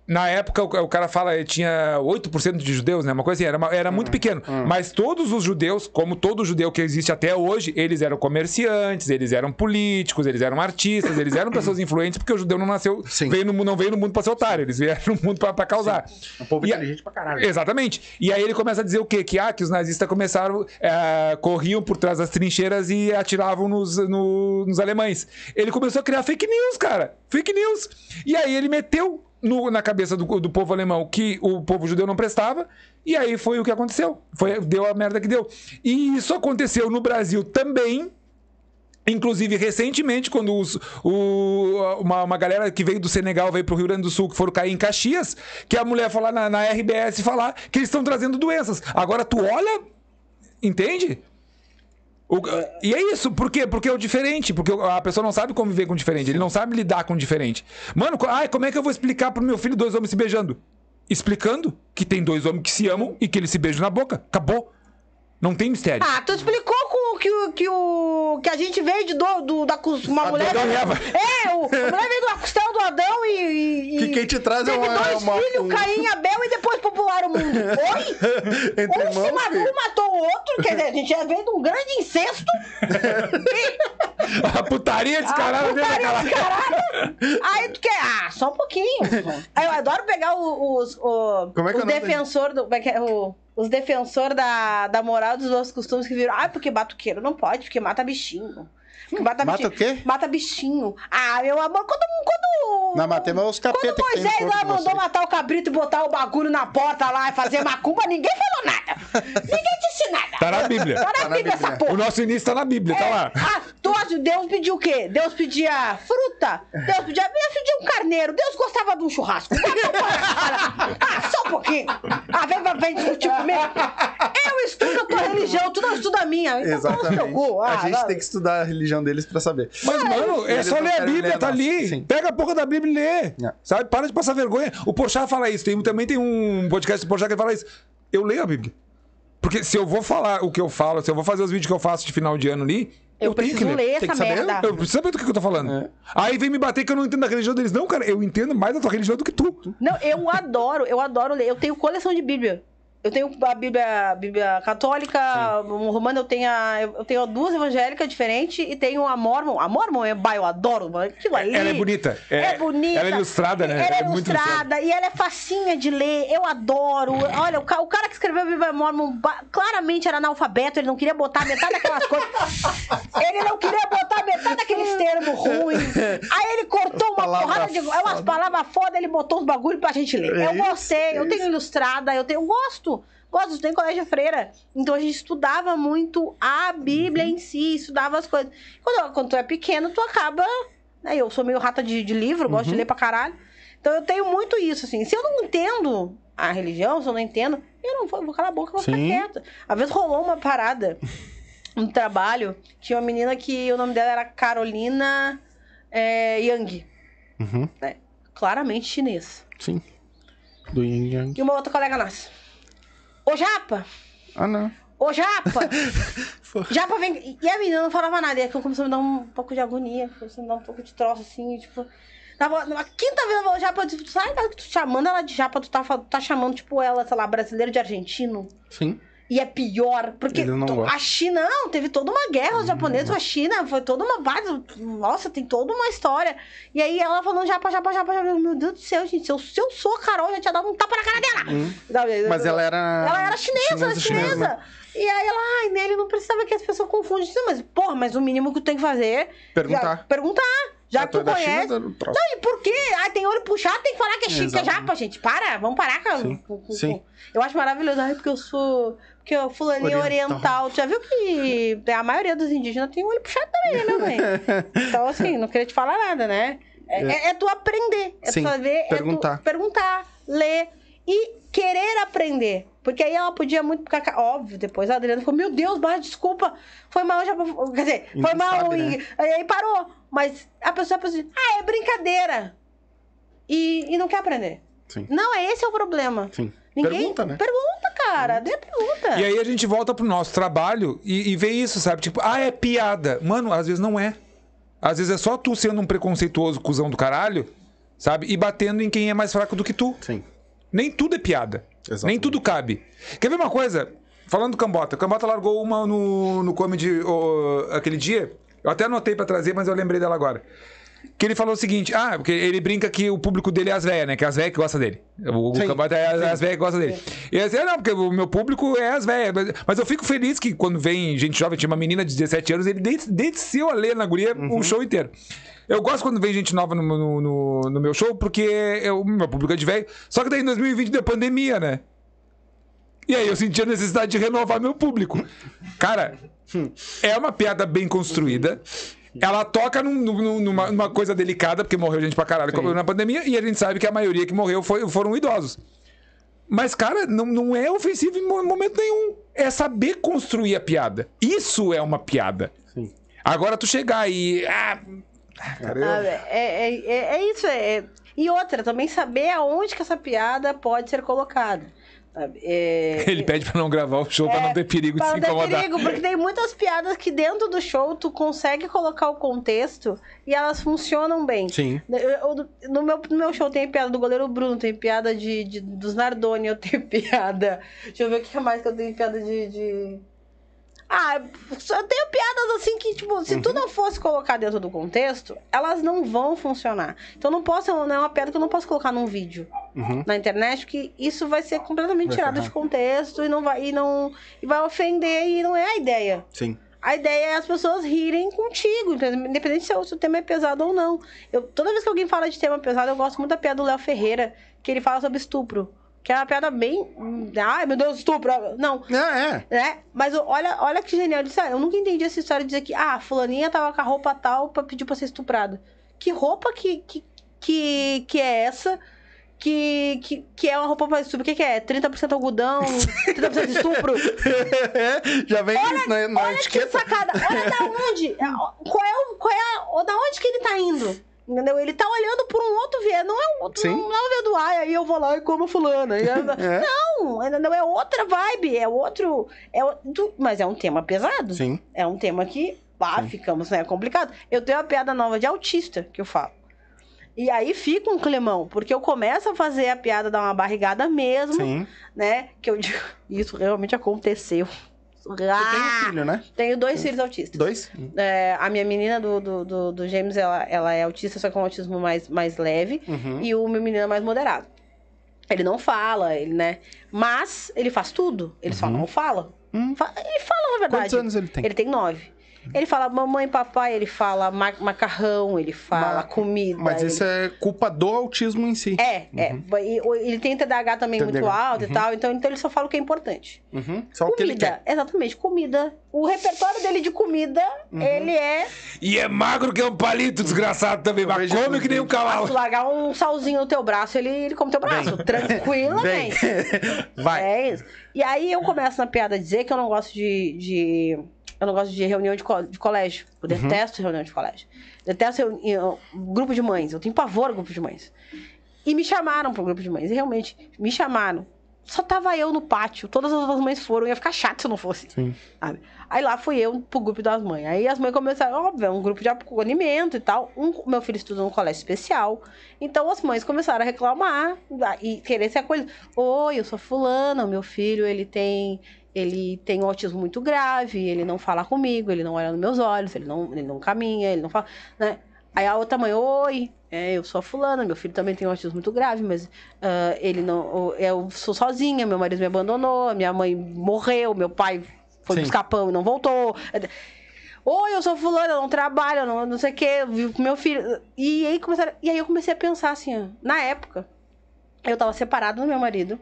Na época, o o cara fala, tinha 8% de judeus, né? Uma coisa assim, era, uma- era muito pequeno. Mas todos os judeus, como todo judeu que existe até hoje, eles eram comerciantes, eles eram políticos, eles eram artistas, eles eram pessoas influentes, porque o judeu não nasceu, Sim. veio no, não veio no mundo pra ser otário, eles vieram no mundo pra, pra causar. Um povo E inteligente pra caralho. Exatamente. E aí ele começa a dizer o quê? Que, ah, que os nazistas começaram, eh, corriam por trás das trincheiras e atiravam nos, no- nos alemães. Ele começou a criar fake news, cara. Fake news. E aí ele meteu no- na cabeça do, do povo alemão que o povo judeu não prestava. E aí foi o que aconteceu. Foi, deu a merda que deu. E isso aconteceu no Brasil também. Inclusive, recentemente, quando os- o- uma, uma galera que veio do Senegal veio pro Rio Grande do Sul, que foram cair em Caxias, que a mulher falar na, na RBS falar que eles estão trazendo doenças. Agora tu olha, entende? O- e é isso, por quê? Porque é o diferente, porque a pessoa não sabe conviver com o diferente, ele não sabe lidar com o diferente. Mano, ai, como é que eu vou explicar pro meu filho dois homens se beijando? Explicando que tem dois homens que se amam e que eles se beijam na boca. Acabou. Não tem mistério. Ah, tu explicou o que, o- que, o, que a gente veio de do, do- da uma mulher. E Eva. É, o, a mulher veio da costela do Adão e. e- Que quem te traz é uma- dois uma- filhos, um- Caim e Abel, e depois popularam o mundo. Oi? Entre Um, se matou, filho. matou o outro, quer dizer, a gente já veio de um grande incesto. A putaria descarada dele putaria naquela- descarada. Aí tu quer, ah, só um pouquinho. Eu adoro pegar o- os, o, Como é que é os o defensor do, como é que é? O- os defensor da, da moral dos nossos costumes que viram, ah, porque batuqueiro não pode, porque mata bichinho. Porque mata, Mata o quê? Mata bichinho. Ah, meu amor, quando. quando Não, matei mas os capeta quando que tem no Moisés lá mandou matar o cabrito e botar o bagulho na porta lá e fazer macumba, ninguém falou nada. Ninguém disse nada. Tá na Bíblia. Tá na Bíblia essa porra. O nosso início tá na Bíblia, tá É. lá. Ah, tu Deus pediu o quê? Deus pedia fruta? Deus pedia, Deus pedia um carneiro. Deus gostava de um churrasco. Ah, só um pouquinho. Ah, vem, vem, vem discutir comigo. Eu estudo a tua religião, tu não estuda a minha. Então Exatamente. cu. a Ah, gente vai. tem que estudar a religião deles pra saber. Mas, mano, é só ler a Bíblia, ler tá ali. Sim. Pega a porra da Bíblia e lê. É. Sabe? Para de passar vergonha. O Porchat fala isso. Tem, também tem um podcast do Porchat que fala isso. Eu leio a Bíblia. Porque se eu vou falar o que eu falo, se eu vou fazer os vídeos que eu faço de final de ano ali, eu, Eu tenho preciso que ler. ler Tem essa que saber. merda. Eu preciso saber do que, que eu tô falando. É. Aí vem me bater que eu não entendo a religião deles. Não, cara, eu entendo mais a tua religião do que tu. Não, eu adoro, eu adoro ler. Eu tenho coleção de Bíblia. Eu tenho a Bíblia, a Bíblia católica, um romano, eu tenho, a, eu tenho duas evangélicas diferentes e tenho a Mormon. A Mormon, é, eu adoro, mano. Aquilo ali. Ela é bonita. É, bonita. Ela é ilustrada, né? Ela é, É ilustrada e ela é facinha de ler. Eu adoro. Olha, o, o cara que escreveu a Bíblia Mormon claramente era analfabeto, ele não queria botar metade daquelas coisas. Ele metade daqueles termos ruins. Aí ele cortou uma porrada de. É umas palavras foda, ele botou uns bagulho pra gente ler. Eu gostei, eu tenho ilustrada, eu tenho. Eu gosto! Gosto, estudei em colégio freira. Então a gente estudava muito a Bíblia uhum. em si, estudava as coisas. Quando, quando tu é pequeno, tu acaba. Né, eu sou meio rata de, de livro, uhum. gosto de ler pra caralho. Então eu tenho muito isso, assim. Se eu não entendo a religião, se eu não entendo, eu não vou, vou calar a boca e vou Sim. ficar quieta. Às vezes rolou uma parada. no trabalho, tinha uma menina que o nome dela era Carolina é, Yang, Uhum, claramente chinês. sim. Do Yin Yang. E uma outra colega nossa. Ô Japa! Ah, não. Ô Japa! Japa vem. E a menina não falava nada. E aí começou a me dar um pouco de agonia, começou a me dar um pouco de troço assim, tipo. Na, na quinta vez eu Japa, eu disse, sabe que tu chamando ela de Japa, tu tá, tá chamando, tipo, ela, sei lá, brasileiro de argentino. Sim. E é pior, porque a China, não, teve toda uma guerra, os japoneses com a China, foi toda uma base, nossa, tem toda uma história. E aí ela falando japa, japa, japa, japa, meu Deus do céu, gente, se eu, se eu sou a Carol, eu já tinha dado um tapa na cara dela. Hum. Mas ela era. Ela era chinesa, chinesa. né? E aí ela, ai, Nelly, não precisava que as pessoas confundem. Não, mas, porra, mas o mínimo que tu tem que fazer... Perguntar. Já, perguntar. Já Ah, que tu é conhece... China. Não, e por quê? Ai, tem olho puxado, tem que falar que é chique, que é japa, gente. Para, vamos parar com... Sim, sim. Eu acho maravilhoso. Ai, porque eu sou... Porque eu fulaninha Oriental. oriental. Tu já viu que a maioria dos indígenas tem olho puxado também, né, bem? Então, assim, não queria te falar nada, né? É, é- é tu aprender. É Sim, tu saber... perguntar. É tu perguntar, ler e querer aprender. Porque aí ela podia muito ficar. Óbvio, depois a Adriana falou: Meu Deus, Barra, desculpa. Foi mal já. Quer dizer, Ainda foi mal. sabe, e, né? aí, parou. Mas a pessoa pensa assim: Ah, é brincadeira. E, e não quer aprender. Sim. Não, é esse é o problema. Sim. Ninguém. Pergunta, né? Pergunta, cara. Dê pergunta. E aí a gente volta pro nosso trabalho e, e vê isso, sabe? Tipo, ah, é piada. Mano, às vezes não é. Às vezes é só tu sendo um preconceituoso cuzão do caralho, sabe? E batendo em quem é mais fraco do que tu. Sim. Nem tudo é piada. Exatamente. Nem tudo cabe. Quer ver uma coisa? Falando do Cambota. O Cambota largou uma no, no comedy ô, aquele dia. Eu até anotei pra trazer, mas eu lembrei dela agora. Que ele falou o seguinte: ah, porque ele brinca que o público dele é as velhas, né? Que é as velhas que gostam dele. O, o Cambota é as, as velhas que gostam dele. E ele disse: ah, não, porque o meu público é as velhas. Mas, mas eu fico feliz que quando vem gente jovem, tinha uma menina de 17 anos, ele des- desceu a ler na guria Uhum. o show inteiro. Eu gosto quando vem gente nova no, no, no- no meu show, porque o meu público é de velho. Só que daí em 2020 deu pandemia, né? E aí eu senti a necessidade de renovar meu público. Cara, é uma piada bem construída. Ela toca num- num- numa, numa coisa delicada, porque morreu gente pra caralho Sim. na pandemia, e a gente sabe que a maioria que morreu foi- foram idosos. Mas, cara, não, não é ofensivo em mo- momento nenhum. É saber construir a piada. Isso é uma piada. Sim. Agora tu chegar e. Ah, Ah, é, é, é, é isso. É, e outra, também saber aonde que essa piada pode ser colocada. É, Ele pede pra não gravar o show pra não ter perigo de se não ter incomodar. perigo, porque tem muitas piadas que dentro do show tu consegue colocar o contexto e elas funcionam bem. Sim. Eu- no, meu, no meu show tem piada do goleiro Bruno, tem piada de, de- dos Nardoni, eu tenho piada. Deixa eu ver o que mais que eu tenho piada de. de... Ah, eu tenho piadas assim que, tipo, se Uhum. tu não fosse colocar dentro do contexto, elas não vão funcionar. Então não posso, não é uma piada que eu não posso colocar num vídeo Uhum. na internet, porque isso vai ser completamente Vai tirado ferrar. de contexto e não vai e não e vai ofender e não é a ideia. Sim. A ideia é as pessoas rirem contigo, independente se o se o tema é pesado ou não. Eu, toda vez que alguém fala de tema pesado, eu gosto muito da piada do Léo Ferreira, que ele fala sobre estupro. Que é uma piada bem. Ai, meu Deus, estupro. Não, É, é. né? Mas olha, olha que genial. Ah, eu nunca entendi essa história de dizer que, ah, fulaninha tava com a roupa tal pra pedir pra ser estuprada. Que roupa que, que, que, que é essa? Que, que, que é uma roupa pra estupro? O que, que é? 30% algodão, 30% estupro? Já vem na, na Olha que etiqueta. sacada. Olha da onde. é, Qual é o. Qual é a, da onde que ele tá indo? Entendeu? Ele tá olhando por um outro viés. Não é um outro. Sim. Não, é um viés do ai, aí eu vou lá e como fulana. Aí- É. Não, entendeu? É outra vibe. É outro. É, outro- mas é um tema pesado. Sim. É um tema que, pá, ficamos, né? É complicado. Eu tenho uma piada nova de autista que eu falo. E aí fica um climão, porque eu começo a fazer a piada dar uma barrigada mesmo, Sim. né? Que eu digo, isso realmente aconteceu. Você tem um Ah, filho, né? tenho dois filhos autistas. Dois? É, a minha menina do, do, do, do James, ela, ela é autista, só que é um autismo mais, mais leve. Uhum. E o meu menino é mais moderado. Ele não fala, ele, né? Mas ele faz tudo. Ele só Uhum. não fala. Hum. Ele fala, na verdade. Quantos anos ele tem? Ele tem nove. Ele fala mamãe, papai, ele fala ma- macarrão, ele fala Mas- comida. Mas ele- isso é culpa do autismo em si. É, é. E o- Ele tem TDAH também muito TDAH, alto e tal, então, então ele só fala o que é importante. Uhum. Só o que ele Comida, quer. exatamente, comida. O repertório dele de comida, Uhum. ele é E é magro que é um palito desgraçado também, mas vejo come que nem um Ah, se tu cavalo. largar um salzinho no teu braço, ele, ele come teu braço. Vem. Tranquilamente. Vai. É isso. E aí eu começo na piada a dizer que eu não gosto de. de- eu não gosto de reunião de, co- de colégio. Eu Uhum. detesto reunião de colégio. Detesto reuni- eu- grupo de mães. Eu tenho pavor grupo de mães. E me chamaram pro grupo de mães. E realmente, me chamaram. Só tava eu no pátio. Todas as outras mães foram. Ia ficar chato se eu não fosse. Aí lá fui eu pro grupo das mães. Aí as mães começaram, óbvio, é um grupo de acolhimento e tal. Um, meu filho estuda num colégio especial. Então as mães começaram a reclamar ah, e querer ser acolhidas. Oi, eu sou fulana, meu filho, ele tem. Ele tem um autismo muito grave, ele não fala comigo, ele não olha nos meus olhos, ele não, ele não caminha, ele não fala. Né? Aí a outra mãe, oi, é, eu sou a fulana, meu filho também tem um autismo muito grave, mas ah, ele não. o- Eu sou sozinha, meu marido me abandonou, minha mãe morreu, meu pai foi Sim. buscar pão e não voltou. Oi, eu sou fulana, eu não trabalho, eu não, não sei o quê, eu vivo com meu filho. E aí, começaram, e aí eu comecei a pensar assim, ó, na época, eu tava separada do meu marido,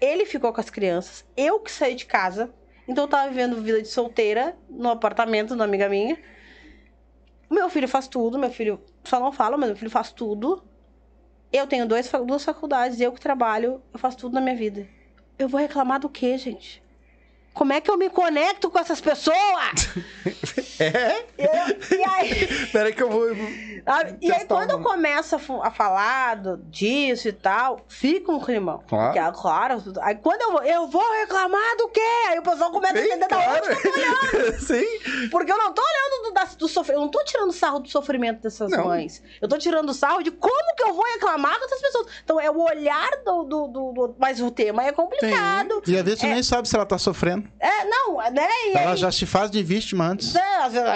ele ficou com as crianças, eu que saí de casa, então eu tava vivendo vida de solteira no apartamento de uma amiga minha. Meu filho faz tudo, meu filho só não fala, mas meu filho faz tudo. Eu tenho dois, duas faculdades, eu que trabalho, eu faço tudo na minha vida. Eu vou reclamar do quê, gente? Como é que eu me conecto com essas pessoas? É? Eu- e aí, Peraí que eu vou. sabe? E aí, quando eu começo a, falar do- disso e tal, fica um climão. Claro. Porque, ah, claro. Aí quando eu vou, eu vou reclamar do quê? Aí o pessoal começa a Sim, entender da claro. onde que eu tô olhando. Sim. Porque eu não tô olhando do, da- do sofrimento, eu não tô tirando sarro do sofrimento dessas Não. mães. Eu tô tirando sarro de como que eu vou reclamar dessas pessoas. Então é o olhar do. do, do- do- mas o tema é complicado. E às vezes tu nem sabe se ela tá sofrendo. É, não, né? E Ela aí- já se faz de vítima antes.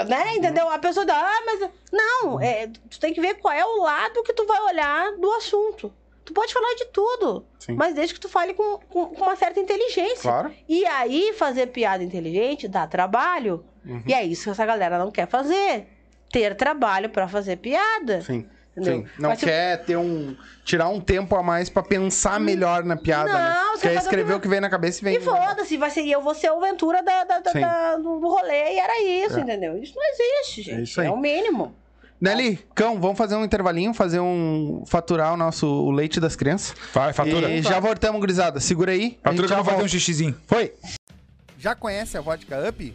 Né? Entendeu? A pessoa dá, ah, mas. Não, é, tu tem que ver qual é o lado que tu vai olhar do assunto. Tu pode falar de tudo, Sim. mas desde que tu fale com, com, com uma certa inteligência. Claro. E aí, fazer piada inteligente dá trabalho. Uhum. E é isso que essa galera não quer fazer. Ter trabalho pra fazer piada. Sim. Entendeu? Sim. Não Mas quer ter um. tirar um tempo a mais pra pensar melhor na piada, Não, né? você Quer escrever o que vem na cabeça e vem. E foda-se, vai ser, eu vou ser o Ventura da, da- da- da- do rolê, e era isso, É. entendeu? Isso não existe, gente. É isso aí. o mínimo. Nelly, cão, vamos fazer um intervalinho, fazer um. faturar o nosso o leite das crianças. Vai, fatura. E já voltamos, gurizada. Segura aí. a Fatura gente que eu vou fazer um xixizinho. Foi. Já conhece a vodka Up?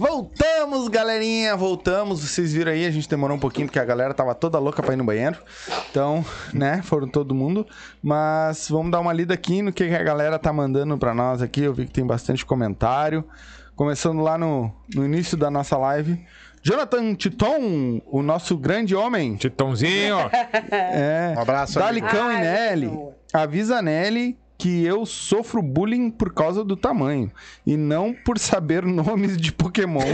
Voltamos, galerinha, voltamos. Vocês viram aí, a gente demorou um pouquinho porque a galera tava toda louca pra ir no banheiro. Então, né, foram todo mundo. Mas vamos dar uma lida aqui no que a galera tá mandando pra nós aqui. Eu vi que tem bastante comentário. Começando lá no, no início da nossa live. Jonathan Titon, o nosso grande homem. Titãozinho. É. Um abraço. Dalicão e Ai, Nelly. Avisa a Nelly que eu sofro bullying por causa do tamanho e não por saber nomes de Pokémon.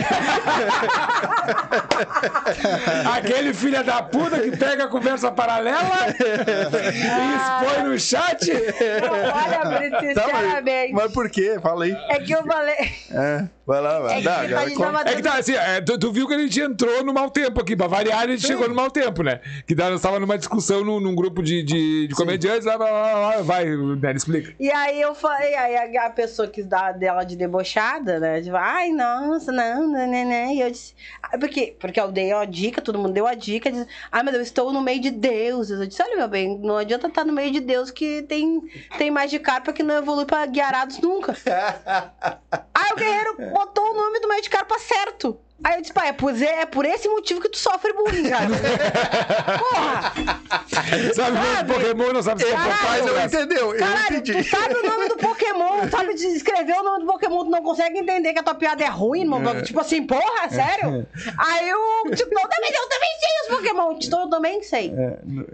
Aquele filho da puta que pega a conversa paralela e expõe no chat. Não, olha, Brito, Tá, mas, sinceramente. mas por quê? Fala aí. É que eu falei. É, vai lá, vai. É que Não, a agora gente conta. tava É que tá assim, é, tu, tu viu que a gente entrou no mau tempo aqui. Pra variar, a gente chegou no mau tempo, né? Que nós estava numa discussão num, num grupo de, de, de comediantes. Lá, lá, lá, lá, vai, Nery, E aí eu falei, aí a, a pessoa quis dar dela de debochada, né? Tipo, ai, nossa, não, né, né, né. E eu disse, ah, porque, porque eu dei a dica, todo mundo deu a dica, diz, ai, mas eu estou no meio de deuses. Eu disse, olha, meu bem, não adianta estar no meio de Deus que tem, tem mais de carpa que não evolui pra guiarados nunca. aí o guerreiro botou o nome do meio de carpa certo. Aí eu disse, pai, é por, é por esse motivo que tu sofre bullying, cara. Porra! Sabe o Sabe? Pokémon, não sabe se é Caralho, Mas eu entendeu, eu Caralho, entendi. tu sabe o nome do Pokémon, sabe escrever o nome do Pokémon, tu não consegue entender que a tua piada é ruim, irmão. Tipo assim, porra, sério? Aí o Titão também, eu também sei os Pokémon. Titão eu também sei.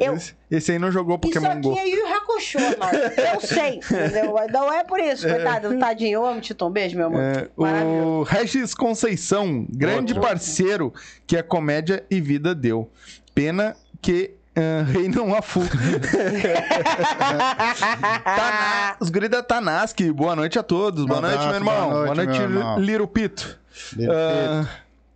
Eu- Esse, esse aí não jogou Isso Pokémon Go. aqui é Yu Hakusho, mano. Eu sei, entendeu? Não é por isso, coitado. Tadinho, eu amo Titão. Beijo, meu amor. É, Maravilhoso. o Regis Conceição, grande parceiro que a comédia e vida deu. Pena que ah, rei não a fu. Tana- Os guri da Tanaski, boa noite a todos. Boa Um noite, meu abraço, irmão. boa Boa noite, noite, meu irmão. Liro Pito. Little Ah,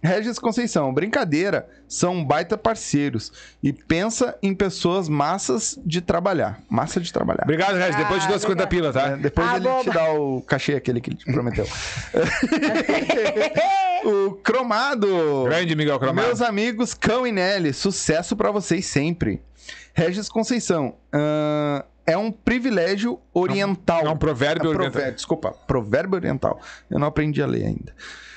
Regis Conceição, brincadeira, são baita parceiros e pensa em pessoas massas de trabalhar. Massa de trabalhar. Obrigado, Regis. Depois te dou Ah, 50 pila, tá? É, depois Ah, ele te boba. dá o cachê aquele que ele te prometeu. o Cromado. Grande Miguel Cromado. Meus amigos Cão e Nelly, sucesso pra vocês sempre. Regis Conceição, ahn, é um privilégio oriental. É um provérbio É oriental. provérbio, Desculpa, provérbio oriental. Eu não aprendi a ler ainda.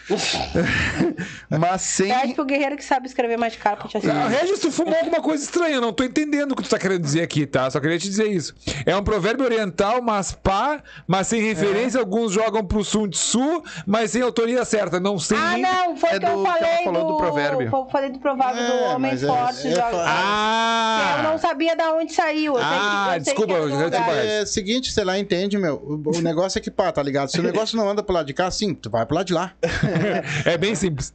Mas sem. Pede pro guerreiro que sabe escrever mais de cara pra te Ah. Regis, tu fumou alguma coisa estranha, eu não tô entendendo o que tu tá querendo dizer aqui, tá? Só queria te dizer isso. É um provérbio oriental, mas pá, mas sem referência, alguns jogam pro Sun Tzu, mas sem autoria certa, não sei Ah, não, foi É o que eu do que falei falou do provérbio. Eu falei do provérbio do É, homem mas é- forte. é joga- Ah! Eu não sabia de onde saiu. Eu que- Ah, sei desculpa, que do desculpa. É o seguinte, sei lá, entende, meu. O, o negócio é que, pá, tá ligado? Se o negócio não anda pro lado de cá, sim, tu vai pro lado de lá. É bem simples.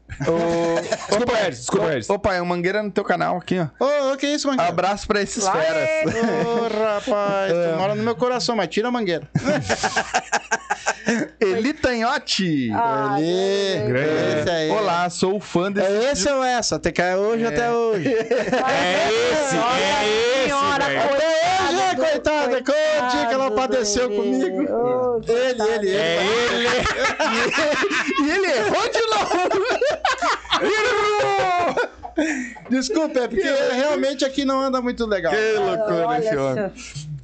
Desculpa, Regis, desculpa, Regis. Opa, é o Mangueira no teu canal aqui, ó. Ô, ô, que isso, mangueira? Abraço pra esses Lá feras. é. Ô, rapaz, tu mora no meu coração, mas tira a mangueira. Eli Tanhote. Ah, Grande. esse aí. Olá, sou fã desse. É esse ou essa? Até cair hoje até hoje. É esse, é esse, senhora, velho. coitada Até hoje, do- coitada, qual o dia que ela padeceu dele. comigo? Ô, Ele, ele, ele. É ele. E ele errou de novo. Desculpa, é porque realmente aqui não anda muito legal. Que loucura esse homem.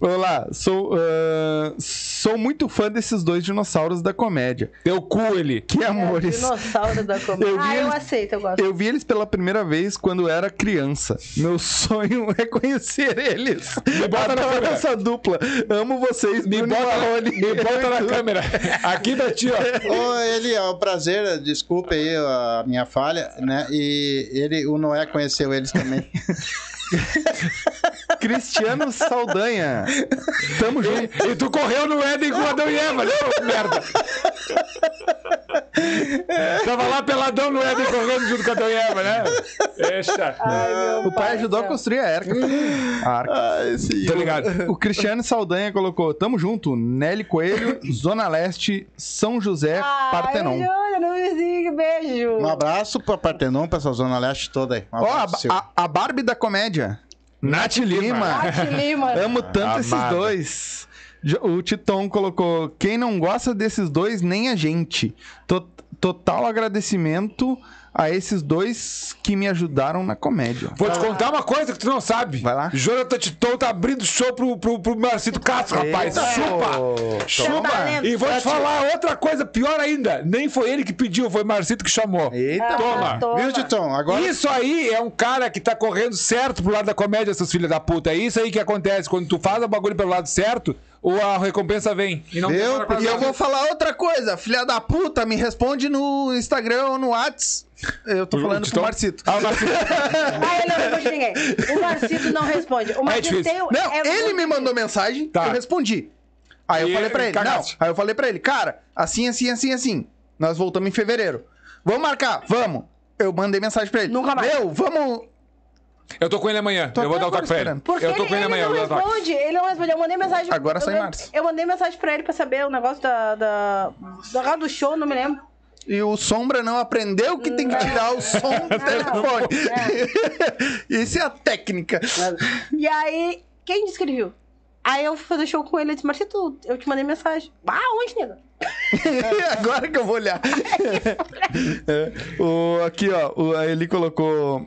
Olá, sou, ah, sou muito fã desses dois dinossauros da comédia. Teu cu, ele. Que amores. Dinossauro da comédia. Eu vi Ah, eu eles- aceito, eu gosto. Eu vi eles pela primeira vez quando era criança. Meu sonho é conhecer eles. Me bota na Adoro câmera. essa dupla. Amo vocês, Me Bruno bota, Marrone. me bota na câmera. Aqui pra ti, ó. Ô, ele, é um prazer, desculpe aí a minha falha, né? E ele, o Noé conheceu eles também. Cristiano Saldanha. Tamo junto. E, tu correu no Éden com Adão e Eva, né, merda? Tava lá peladão no Éden correndo junto com Adão e Eva, né? Deixa. Ai, O pai ajudou a construir a arca. A arca. Ah, esse Tô ligado. O Cristiano Saldanha colocou: Tamo junto, Nelly Coelho, Zona Leste, São José, Ai, Partenon. Júlia, não me siga, beijo. Um abraço pra Partenon, pra essa zona leste toda aí. Um Ó, abraço seu. a- a Barbie da comédia. Nath Lima. Nath Lima. Amo tanto esses dois. O Titon colocou: Quem não gosta desses dois, nem a gente. To- total agradecimento a esses dois que me ajudaram na comédia. Vou te contar uma coisa que tu não sabe. Vai lá. Jonathan Titon tá abrindo show pro, pro, pro Marcito Castro, rapaz. Eita, Chupa! Chupa! E vou te falar outra coisa pior ainda. Nem foi ele que pediu, foi Marcito que chamou. Eita, Toma. toma. Viu, Titão? Agora Isso aí é um cara que tá correndo certo pro lado da comédia, seus filhos da puta. É isso aí que acontece. Quando tu faz o bagulho pelo lado certo, ou a recompensa vem. E não pra E eu vou falar outra coisa, filha da puta, me responde no Instagram ou no Whats. Eu tô O- falando o pro Titão? Marcito. Ah, o Marcito. Ah, ele não responde ninguém. O Marcito não responde. O Marcito difícil. tem o- Não, é ele me mandou mensagem, Tá. eu respondi. Aí eu E falei pra ele, não. cagaste. Aí eu falei pra ele, cara, assim, assim, assim, assim. Nós voltamos em fevereiro. Vamos marcar? Vamos. Eu mandei mensagem pra ele. Nunca mais. Meu, vamos. Eu tô com ele amanhã. Tô eu vou dar o toque agora pra ele. Porque eu tô ele, com ele ele amanhã. não eu o responde, ele não responde. Eu mandei mensagem. Agora eu, só em eu- março. Eu mandei mensagem pra ele pra saber o negócio da, da, do negócio do show, não me lembro. E o Sombra não aprendeu que tem que tirar o som do telefone. Isso é a técnica. E aí, quem viu? Aí eu fui fazer show com ele, ele disse, Marcito, eu te mandei mensagem. Ah, onde, nega? Agora que eu vou olhar. É, o, aqui, ó. O, ele colocou.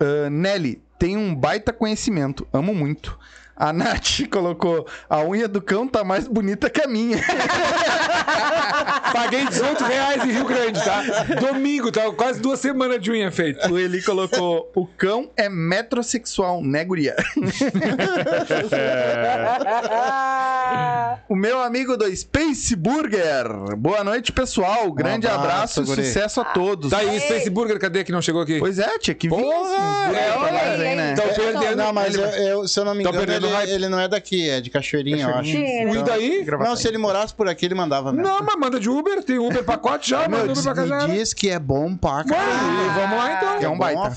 ah, Nelly, tem um baita conhecimento. Amo muito. A Nath colocou. A unha do cão tá mais bonita que a minha. Paguei 18 reais em Rio Grande, tá? Domingo, tá? Quase duas semanas de unha feita. O Eli colocou. O cão é metrosexual, né, guria? O meu amigo do Space Burger. Boa noite, pessoal. Grande abraço, abraço e sucesso a todos. Tá aí, Space Burger, cadê que não chegou aqui? Pois é, tinha que vir. Porra, é, aí, aí, né? Então perdendo. Não, mas eu, eu- se eu não me Tá engano, perdendo ele, hype. ele não é daqui, é de Cachoeirinha, eu acho. Cachoeirinha. Sim, ele- E daí? Não, se ele morasse por aqui, ele mandava mesmo. Não, mas manda de Uber, tem Uber pacote já, Meu, manda Uber pra cá já. me diz que é bom pra caralho. vamos lá então. É um baita.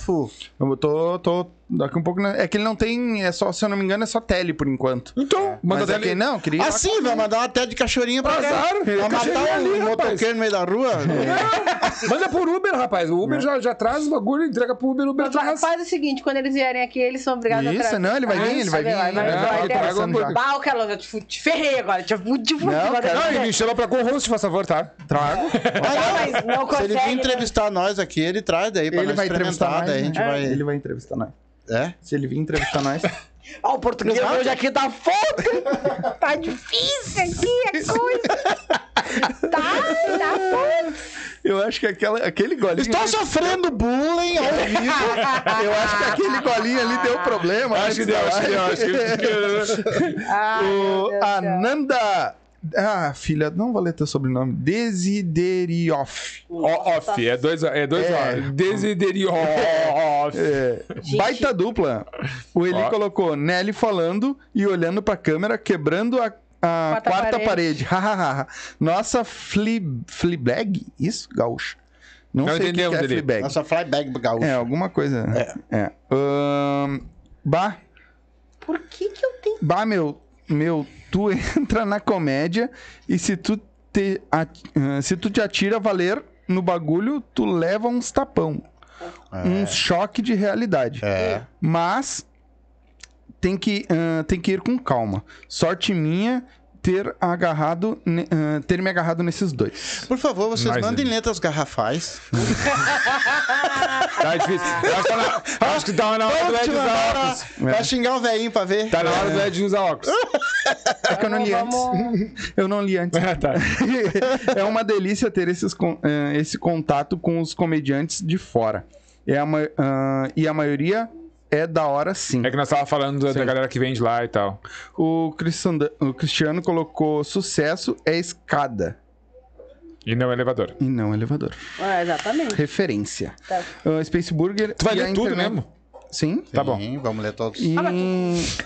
Eu tô, tô daqui um pouco. né? É que ele não tem. É só, se eu não me engano, é só tele por enquanto. Então, manda Mas é que não, queria. Assim, vai mandar uma até de cachoeirinha pra cá. Azar, Vai matar ali, um motoqueiro no meio da rua. Manda por Uber, rapaz. O Uber já, já traz o bagulho, entrega pro Uber, o Uber Mas traz. faz o seguinte, quando eles vierem aqui, eles são obrigados a Isso, não, ele vai vir, ele vai vir. Vai, vai, É, já. Bah, o Carlos, eu te, ferrei agora. Te fudi, fudi. Não, agora. cara, Não, e me chama pra co-host, por favor, tá? Trago. Não, mas não Se ele vir né? entrevistar nós aqui, ele traz daí pra Ele nós vai entrevistar experimentar, daí a gente né? vai... Ele vai entrevistar nós. É? Se ele vir entrevistar nós. Ó, o português hoje aqui tá foda. tá difícil aqui a coisa. Tá, tá foda. Eu acho que aquela, aquele golinho. Estou sofrendo bullying ao vivo. Eu acho que aquele golinho ali deu problema. Acho que deu, acho que deu, acho que Ai, O. Ananda. Ah, filha, não vou ler teu sobrenome. Desiderioff. Off, é dois, é dois É. ó. Desiderio. Off. É, baita dupla. O Eli Ó. colocou Nelly falando e olhando pra câmera, quebrando a, a Quarta quarta parede. parede. Nossa fli, Fleabag? Isso, gaúcho. Não, Não sei o que, que é. Fleabag. Nossa flyback gaúcho. É, alguma coisa. É. Ahn, bah, Por que que eu tenho... bah, meu, meu, tu entra na comédia e se tu te, se tu te atira a valer no bagulho, tu leva uns tapão. Um choque de realidade. É. Mas tem que, ah, tem que ir com calma. Sorte minha ter agarrado, ah, ter me agarrado nesses dois. Por favor, vocês Mas, mandem Eli. letras garrafais. Tá difícil. Eu acho que tá na, acho que tá na hora do Ed usar óculos. Vai xingar o velhinho pra ver. Tá na hora do Ed usar óculos. É que eu não li antes. Eu não li antes. tá. é uma delícia ter esses, eh, esse contato com os comediantes de fora. É a ah, e a maioria é da hora sim. É que nós tava falando da, da galera que vem de lá e tal. O, o Cristiano colocou sucesso é escada E não elevador. e não elevador. É, exatamente. Referência. Tá. Ah, Space Burger. Tu vai e a ler tudo internet- mesmo? Sim. Tá bom. Sim, vamos ler todos. E, Ah,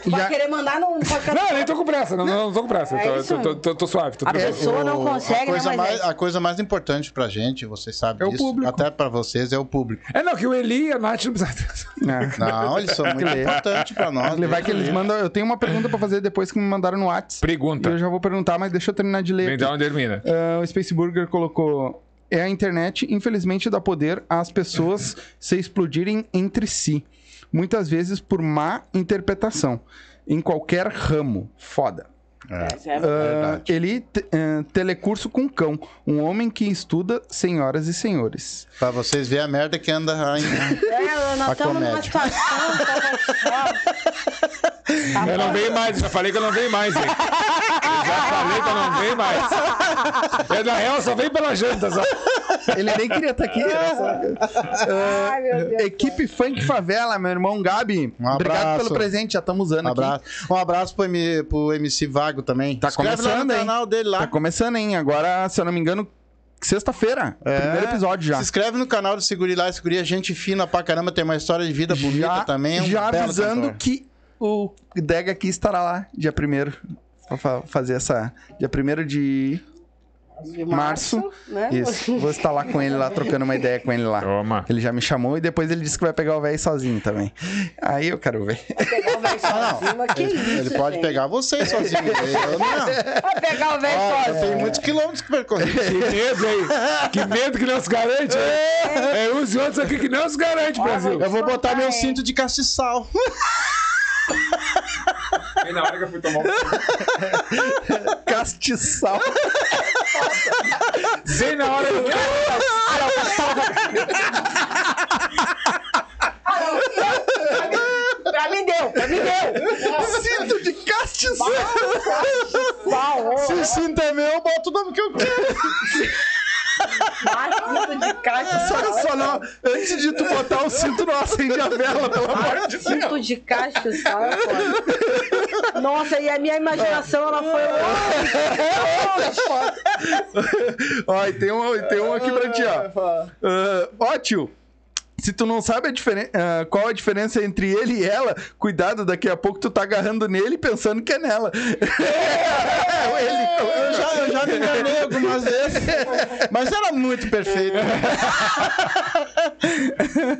Vai a- querer mandar no podcast. Não, nem tô com pressa. Não, não, não tô com pressa. É Tô, tô, tô, tô- tô suave. Tô A tranquilo. pessoa não O- consegue, a coisa, né, mais, é. a coisa mais importante pra gente, vocês sabem É o disso, público. até pra vocês, é o público. É, não, que o Eli e a Nath não precisam. É. Não, eles são muito ler. importantes pra nós. Ele vai que eles mandam. Eu tenho uma pergunta pra fazer depois que me mandaram no WhatsApp. Pergunta. Eu já vou perguntar, mas deixa eu terminar de ler. Vem aqui. dar onde termina. Ah, o Space Burger colocou. É a internet, infelizmente, dá poder às pessoas se explodirem entre si. Muitas vezes por má interpretação. Em qualquer ramo. Foda. É Verdade. ele te- ah, telecurso com cão. Um homem que estuda, senhoras e senhores. Pra vocês verem a merda que anda ainda. É, nós A estamos numa comédia. situação. Tá Eu não venho mais, já falei que eu não venho mais, hein? Eu já falei que eu não venho mais. Eu, na real, só venho pela janta, só. Ele nem queria estar aqui. era só- Ah, Ai, meu Deus. Equipe Funk Favela, meu irmão Gabi. Um Obrigado pelo presente, já estamos usando Um aqui. abraço, um abraço pro, M- pro MC Vago também. Tá Inscreve lá começando, no hein? canal dele lá. Tá começando, hein? Agora, se eu não me engano, sexta-feira. É. Primeiro episódio já. Se inscreve no canal do Seguri lá, Seguri é gente fina pra caramba, tem uma história de vida bonita já, também. É um já avisando cantor. que o Dega aqui estará lá dia 1 pra fa- fazer essa. Dia 1 de De março. né? Isso. Vou estar lá com ele lá, trocando uma ideia com ele lá. Toma. Ele já me chamou e depois ele disse que vai pegar o velho sozinho também. Aí eu quero ver. Pegar o velho sozinho, mas que Ele, isso, ele pode gente? pegar você sozinho. Eu não. Vai pegar o velho eu sozinho. tenho muitos quilômetros que percorrer. Que medo, hein? Que medo que não se garante, hein? É uns e outros aqui que não se garante, Brasil. Eu vou botar meu cinto de castiçal. Bem na hora que eu fui tomar um... Castiçal. Bem na hora que eu... Pra mim deu, pra mim deu. Cinto de castiçal. Se o cinto é meu, eu boto o nome que eu quero. Cinto de caixa. Só, só não. Antes de tu botar o cinto, não acende a vela, pelo amor de Deus. Cinto de caixa, foda. Nossa, e a minha imaginação, ela foi. Ó, e tem um, tem um aqui pra ti, ó. Ah, ó, tio. Se tu não sabe a ah, qual a diferença entre ele e ela, cuidado, daqui a pouco tu tá agarrando nele pensando que é nela. É, ele. Eu já, eu já me enganei algumas vezes. Mas era muito perfeito.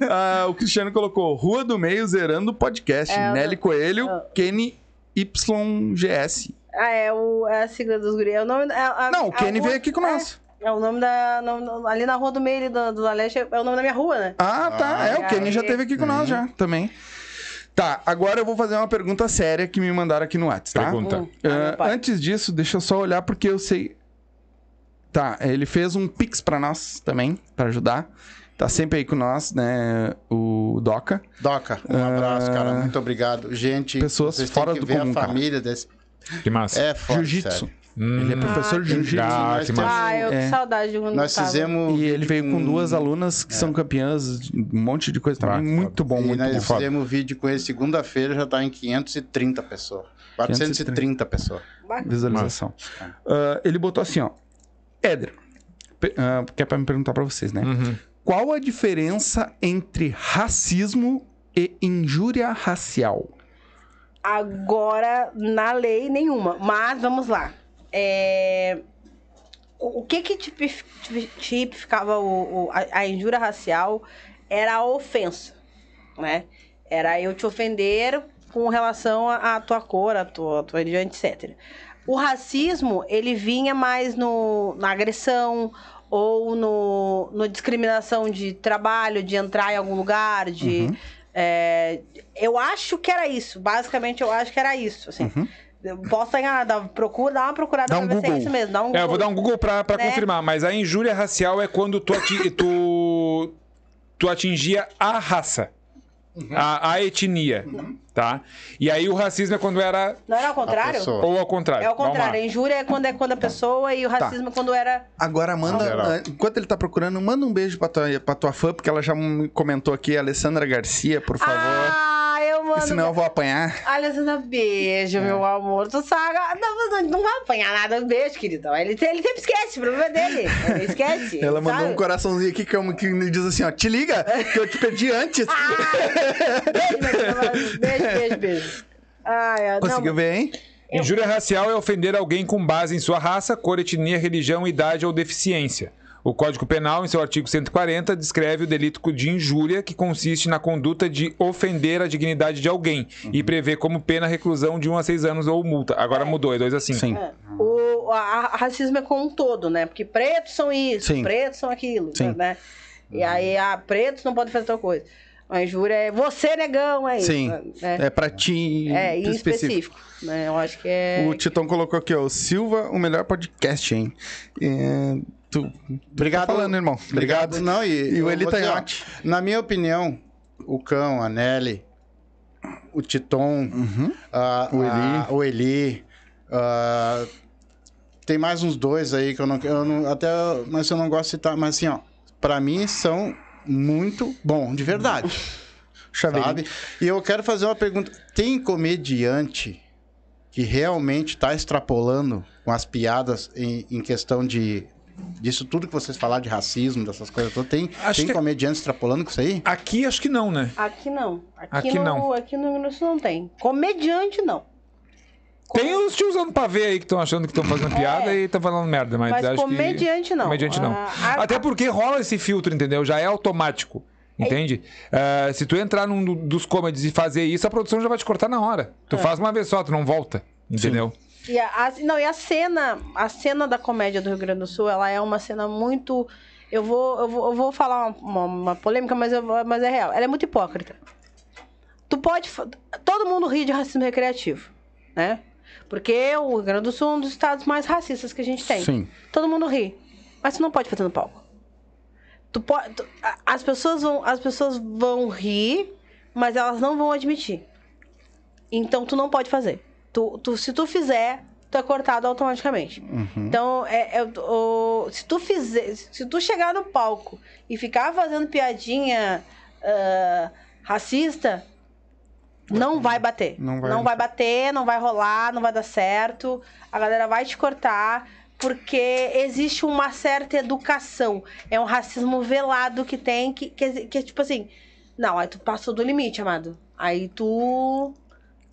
Ah, o Cristiano colocou Rua do Meio zerando o podcast. É, Nelly não- Coelho, eu- Kenny YGS. Ah, é, o, é a sigla dos guri. É o nome. É, a- Não, o Kenny veio aqui com é, nós. É o nome da. nome- ali na rua do meio do, do Aleixo, é o nome da minha rua, né? Ah, tá. Ah, é, o Kenny já teve aqui com nós já, também. Tá, agora eu vou fazer uma pergunta séria que me mandaram aqui no WhatsApp, tá? Pergunta. Hum. Ah, Ah, pai. antes disso, deixa eu só olhar porque eu sei. Tá, ele fez um pix pra nós também, pra ajudar. Tá sempre aí com nós, né? O Doca. Doca, um abraço, cara. Muito obrigado. Gente, Pessoas vocês fora têm que do ver comum, a cara. família desse. Que massa. É Jiu-Jitsu. Hum, Ele é professor de Ah, jiu-jitsu. Ah, Nós que. Ah, eu É. que saudade de quando Nós tava. fizemos. E ele veio com duas alunas que são campeãs, de um monte de coisa também. Ah, muito bom, E muito nós bom. foda. fizemos vídeo com ele segunda-feira, já tá em 530 pessoas. 430 pessoas. Visualização. Ah, ele botou assim, ó. Éder, ah, que é pra me perguntar pra vocês, né? Uhum. Qual a diferença entre racismo e injúria racial? Agora, na lei, nenhuma. Mas, vamos lá. É, O que que tipif- tipi- tipificava o, o- a, a injúria racial era a ofensa, né? Era eu te ofender com relação à tua cor, à tua, à tua religião, etc. O racismo, ele vinha mais no, na agressão ou no, no discriminação de trabalho, de entrar em algum lugar, de... é, eu acho que era isso. Basicamente, eu acho que era isso, assim. Eu Posso enganada. Procura, dá uma procurada Dá um pra ver se é Google. isso mesmo. Dá um É, eu vou dar um Google pra, pra Né? confirmar, mas a injúria racial é quando tu, ati- tu, tu atingia a raça, a, a etnia, tá? E aí o racismo é quando era... Não era ao contrário? Ou ao contrário. É ao contrário. A injúria é quando é quando a pessoa e o racismo é quando era. Agora manda, ah, enquanto ele tá procurando, manda um beijo pra tua, pra tua fã, porque ela já me comentou aqui, Alessandra Garcia, por favor. Ah, eu porque mando. senão eu vou apanhar. Alessandra, beijo, meu amor. Tu sabe. ah, Não, não, não vai apanhar nada. Beijo, querido. Ele, ele sempre esquece, o problema é dele. Ele esquece. Ela mandou sabe. um coraçãozinho aqui que, é um- que me diz assim, ó, te liga, que eu te perdi antes. Beijo, meu querido. Beijo, beijo, beijo. Ai, ai, Conseguiu não, ver, hein? Injúria racial é ofender alguém com base em sua raça, cor, etnia, religião, idade ou deficiência. O Código Penal, em seu artigo 140, descreve o delito de injúria, que consiste na conduta de ofender a dignidade de alguém e prevê como pena reclusão de 1 a 6 anos ou multa. Agora mudou, é 2 a 5. Sim. É. O a, a- racismo é como um todo, né? Porque pretos são isso, Sim. pretos são aquilo, Sim. né? E aí, ah, pretos não podem fazer tal coisa. Uma injúria é você, negão, aí. Sim. É, É pra ti. é, em específico. né? Eu acho que é. O Titão colocou aqui, ó. o Silva, o melhor podcast, hein? É, tu... Obrigado. Tá falando, irmão. Obrigado. Não, e, E o Eli Tanhote. Na minha opinião, o Cão, a Nelly, o Titon, a- O Eli. a- o Eli, ah, tem mais uns dois aí que eu não, eu não até mas eu não gosto de citar, mas assim, ó, para mim são muito bom, de verdade, sabe? E eu quero fazer uma pergunta, tem comediante que realmente tá extrapolando com as piadas em, em questão de disso tudo que vocês falaram de racismo, dessas coisas todas, tem, Acho tem que- comediante extrapolando com isso aí? Aqui acho que não, né? Aqui não. Aqui, Aqui no, não. Aqui no Rio Grande não tem. Comediante, não. Tem os tiozão pra ver aí que estão achando que estão fazendo piada e estão falando merda, mas, Mas acho comediante que... não. Comediante não. Ah, a- Até porque rola esse filtro, entendeu? Já é automático. Entende? Ah, se tu entrar num do- dos comedies e fazer isso, a produção já vai te cortar na hora. Tu É. faz uma vez só, tu não volta. Entendeu? E a, a- não, e a cena, a cena da comédia do Rio Grande do Sul, ela é uma cena muito. Eu vou, eu vou, eu vou falar uma, uma- uma polêmica, mas, eu mas é real. Ela é muito hipócrita. Tu pode. Todo mundo ri de racismo recreativo, né? Porque o Rio Grande do Sul é um dos estados mais racistas que a gente tem. Sim. Todo mundo ri. Mas tu não pode fazer no palco. Tu pode, tu- as, pessoas vão, as pessoas vão rir, mas elas não vão admitir. Então tu não pode fazer. Tu, tu- se tu fizer, tu é cortado automaticamente. Então, é, é o- se tu fizer, se tu chegar no palco e ficar fazendo piadinha ah, racista, não vai bater. Não vai- não vai bater, não vai rolar, não vai dar certo. A galera vai te cortar. Porque existe uma certa educação. É um racismo velado que tem, que, que, que é tipo assim. Não, aí tu passou do limite, amado. Aí tu.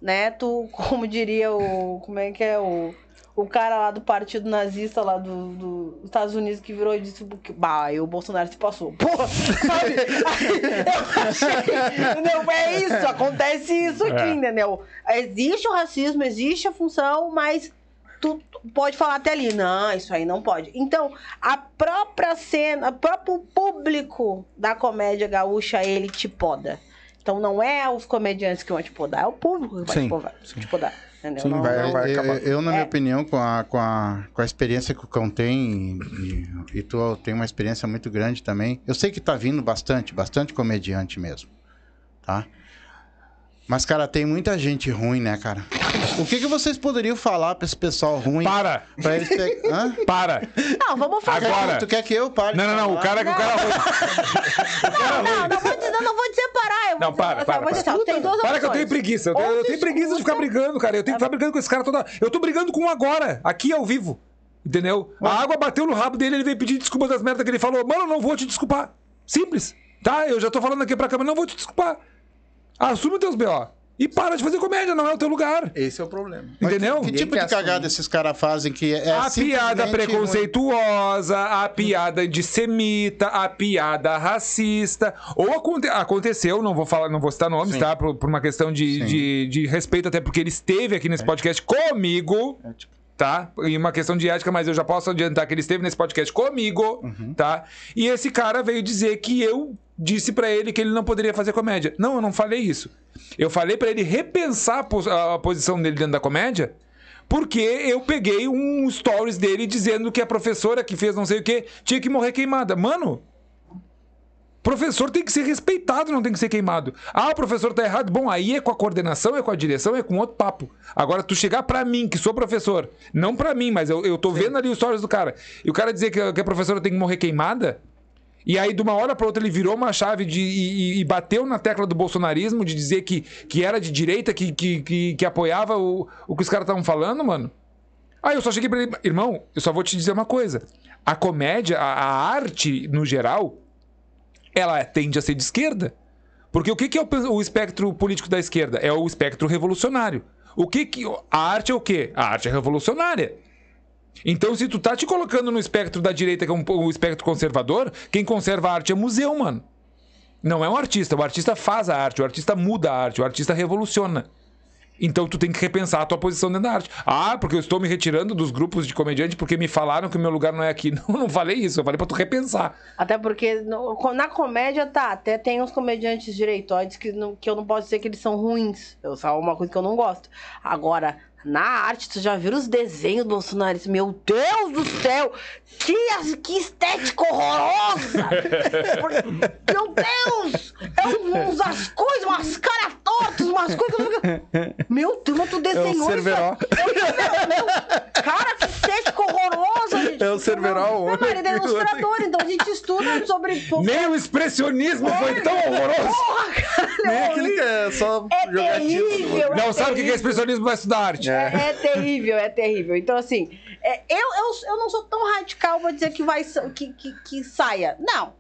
Né, tu, como diria o. Como é que é? O, o cara lá do partido nazista lá do, do- dos Estados Unidos que virou e disse que. Bah, o Bolsonaro se passou. Porra, sabe? Eu achei. Não, é isso, acontece isso aqui, É. entendeu? Existe o racismo, existe a função, mas tu pode falar até ali, não, isso aí não pode. Então, a própria cena, o próprio público da comédia gaúcha, ele te poda. Então, não é os comediantes que vão te podar, é o público que vai Sim, te podar. Te podar entendeu? Sim, Não- vai- não- vai eu, acabar. eu, na minha É. opinião, com a, com, a, com a experiência que o Cão tem, e, e tu tem uma experiência muito grande também, eu sei que tá vindo bastante, bastante comediante mesmo, tá? Mas, cara, tem muita gente ruim, né, cara? O que, que vocês poderiam falar pra esse pessoal ruim? Para! Pra eles pe... Hã? Para! Não, vamos fazer. Agora. Tu quer que eu pare? Não, não, não. O cara que o cara Não, não, não vou dizer, não vou dizer parar. Eu Não, vou para, dizer, para, eu vou dizer, para. assim, tem duas Para que eu tenho preguiça. Eu tenho, eu tenho preguiça de ficar brigando, cara. Eu tenho que ficar brigando com esse cara toda hora. Eu tô brigando com um agora, aqui ao vivo. Entendeu? A água bateu no rabo dele, ele veio pedir desculpa das merdas que ele falou. Mano, eu não vou te desculpar. Simples. Tá? Eu já tô falando aqui pra câmera, não vou te desculpar. Assume os teus B.O. E para de fazer comédia, não é o teu lugar. Esse é o problema. Entendeu? Que, que tipo de quer cagada esses caras fazem que é a piada preconceituosa, a piada antissemita, a piada racista. Ou aconte- aconteceu, não vou falar, não vou citar nomes, Sim. tá? Por, por uma questão de, de, de respeito, até porque ele esteve aqui nesse podcast comigo. Tá? E uma questão de ética, mas eu já posso adiantar que ele esteve nesse podcast comigo, tá? E esse cara veio dizer que eu disse pra ele que ele não poderia fazer comédia. Não, eu não falei isso. Eu falei pra ele repensar a pos- a posição dele dentro da comédia, porque eu peguei um stories dele dizendo que a professora que fez não sei o que tinha que morrer queimada. Mano, professor tem que ser respeitado, não tem que ser queimado. Ah, o professor tá errado. Bom, aí é com a coordenação, é com a direção, é com outro papo. Agora, tu chegar pra mim, que sou professor, não pra mim, mas eu, eu tô vendo ali os stories do cara, e o cara dizer que, a- que a professora tem que morrer queimada, e aí, de uma hora pra outra, ele virou uma chave de, e, e- e bateu na tecla do bolsonarismo, de dizer que, que era de direita, que, que, que, que apoiava o, o que os caras estavam falando, mano. Aí eu só cheguei pra ele, irmão, eu só vou te dizer uma coisa. A comédia, a, a arte, no geral, ela tende a ser de esquerda. Porque o que, é o, o espectro político da esquerda? É o espectro revolucionário. O que que. A arte é o quê? A arte é revolucionária. Então, se tu tá te colocando no espectro da direita, que é um, o espectro conservador, quem conserva a arte é museu, mano. Não é um artista. O artista faz a arte, o artista muda a arte, o artista revoluciona. Então tu tem que repensar a tua posição dentro da arte. Ah, porque eu estou me retirando dos grupos de comediante porque me falaram que o meu lugar não é aqui. Não, não falei isso, eu falei pra tu repensar. Até porque no- na comédia, tá, até tem uns comediantes direitoides que, não, que eu não posso dizer que eles são ruins. Eu só uma coisa que eu não gosto. Agora, na arte, tu já viu os desenhos do bolsonaristas? Meu Deus do céu! Que, que estética horrorosa! Meu Deus! É uns, umas coisas, umas caras tortas, umas coisas. Meu Deus, mas tu desenhou isso? Cerveró. É o Cerveró, meu. Cara, que estética horrorosa, gente. É o Cerveró, Meu marido é o- ilustrador, então a gente estuda sobre. Nem o expressionismo foi tão horroroso. Porra, cara! Nem é aquele que é só É terrível, Não é sabe o que é expressionismo, vai estudar arte. É, é terrível, é terrível. Então, assim, é, eu, eu, eu não sou tão radical pra dizer que, vai, que, que, que saia. Não.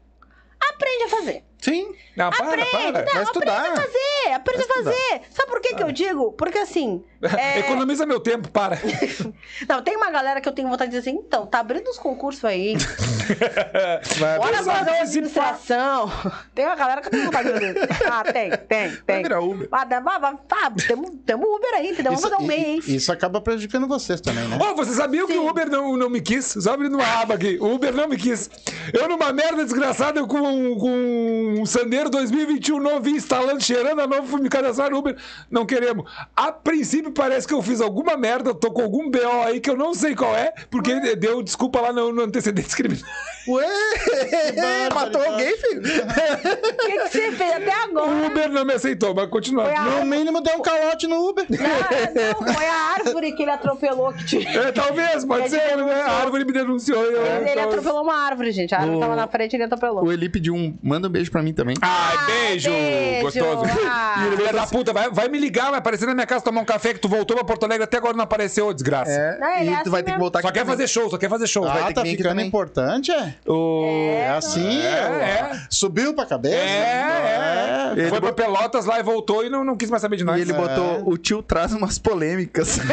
Aprende a fazer. Sim, Não, para, Aprende, para. não, vai estudar. Aprende a fazer, aprende a Vai fazer. Sabe por que, que eu digo? Porque assim. é- Economiza meu tempo, para. Não, tem uma galera que eu tenho vontade de dizer assim, então, tá abrindo os concursos aí. vai Bora fazer uma administração. Tem uma galera que eu tenho vontade de fazer. Ah, tem, tem, vai tem. virar Uber. Ah, dá- vai- vai- tá, temos, temos Uber aí, entendeu? Vamos fazer um e- isso acaba prejudicando vocês também, né? Ô, você sabia que o. Uber não, não me quis? Só abrindo uma aba aqui. O Uber não me quis. Eu numa merda desgraçada eu com, com um Sandero 2021 novinho, instalando, cheirando a novo, fui me cadastrar Uber. Não queremos. A princípio parece que eu fiz alguma merda, eu tô com algum BO aí que eu não sei qual é, porque deu desculpa lá no, no antecedentes criminais. Ué, matou alguém, filho? O que, que você fez até O agora? Uber não me aceitou, mas continua. A- No mínimo deu um calote no Uber. Ah, não, foi a árvore que ele atropelou que te... É, talvez, pode Ele ser, né? denunciou. A árvore me denunciou. eu- Ele eu- atropelou uma árvore, gente. A árvore O- tava na frente e ele atropelou. O Eli pediu um. Manda um beijo pra mim também. Ai, Ah, beijo, beijo. gostoso. Ah. Filha da puta, vai, vai me ligar, vai aparecer na minha casa tomar um café que tu voltou pra Porto Alegre até agora não apareceu, desgraça. É, Não, ele e é tu vai assim ter que mesmo. voltar Só quer fazer show, só quer fazer show. vai ter Ah, que tá aqui ficando também. importante, é? O... É assim, É, é. Subiu pra cabeça? É, é. Ele Foi pra botou- Pelotas lá e voltou e não, não quis mais saber de nós. E ele botou, o tio traz umas polêmicas.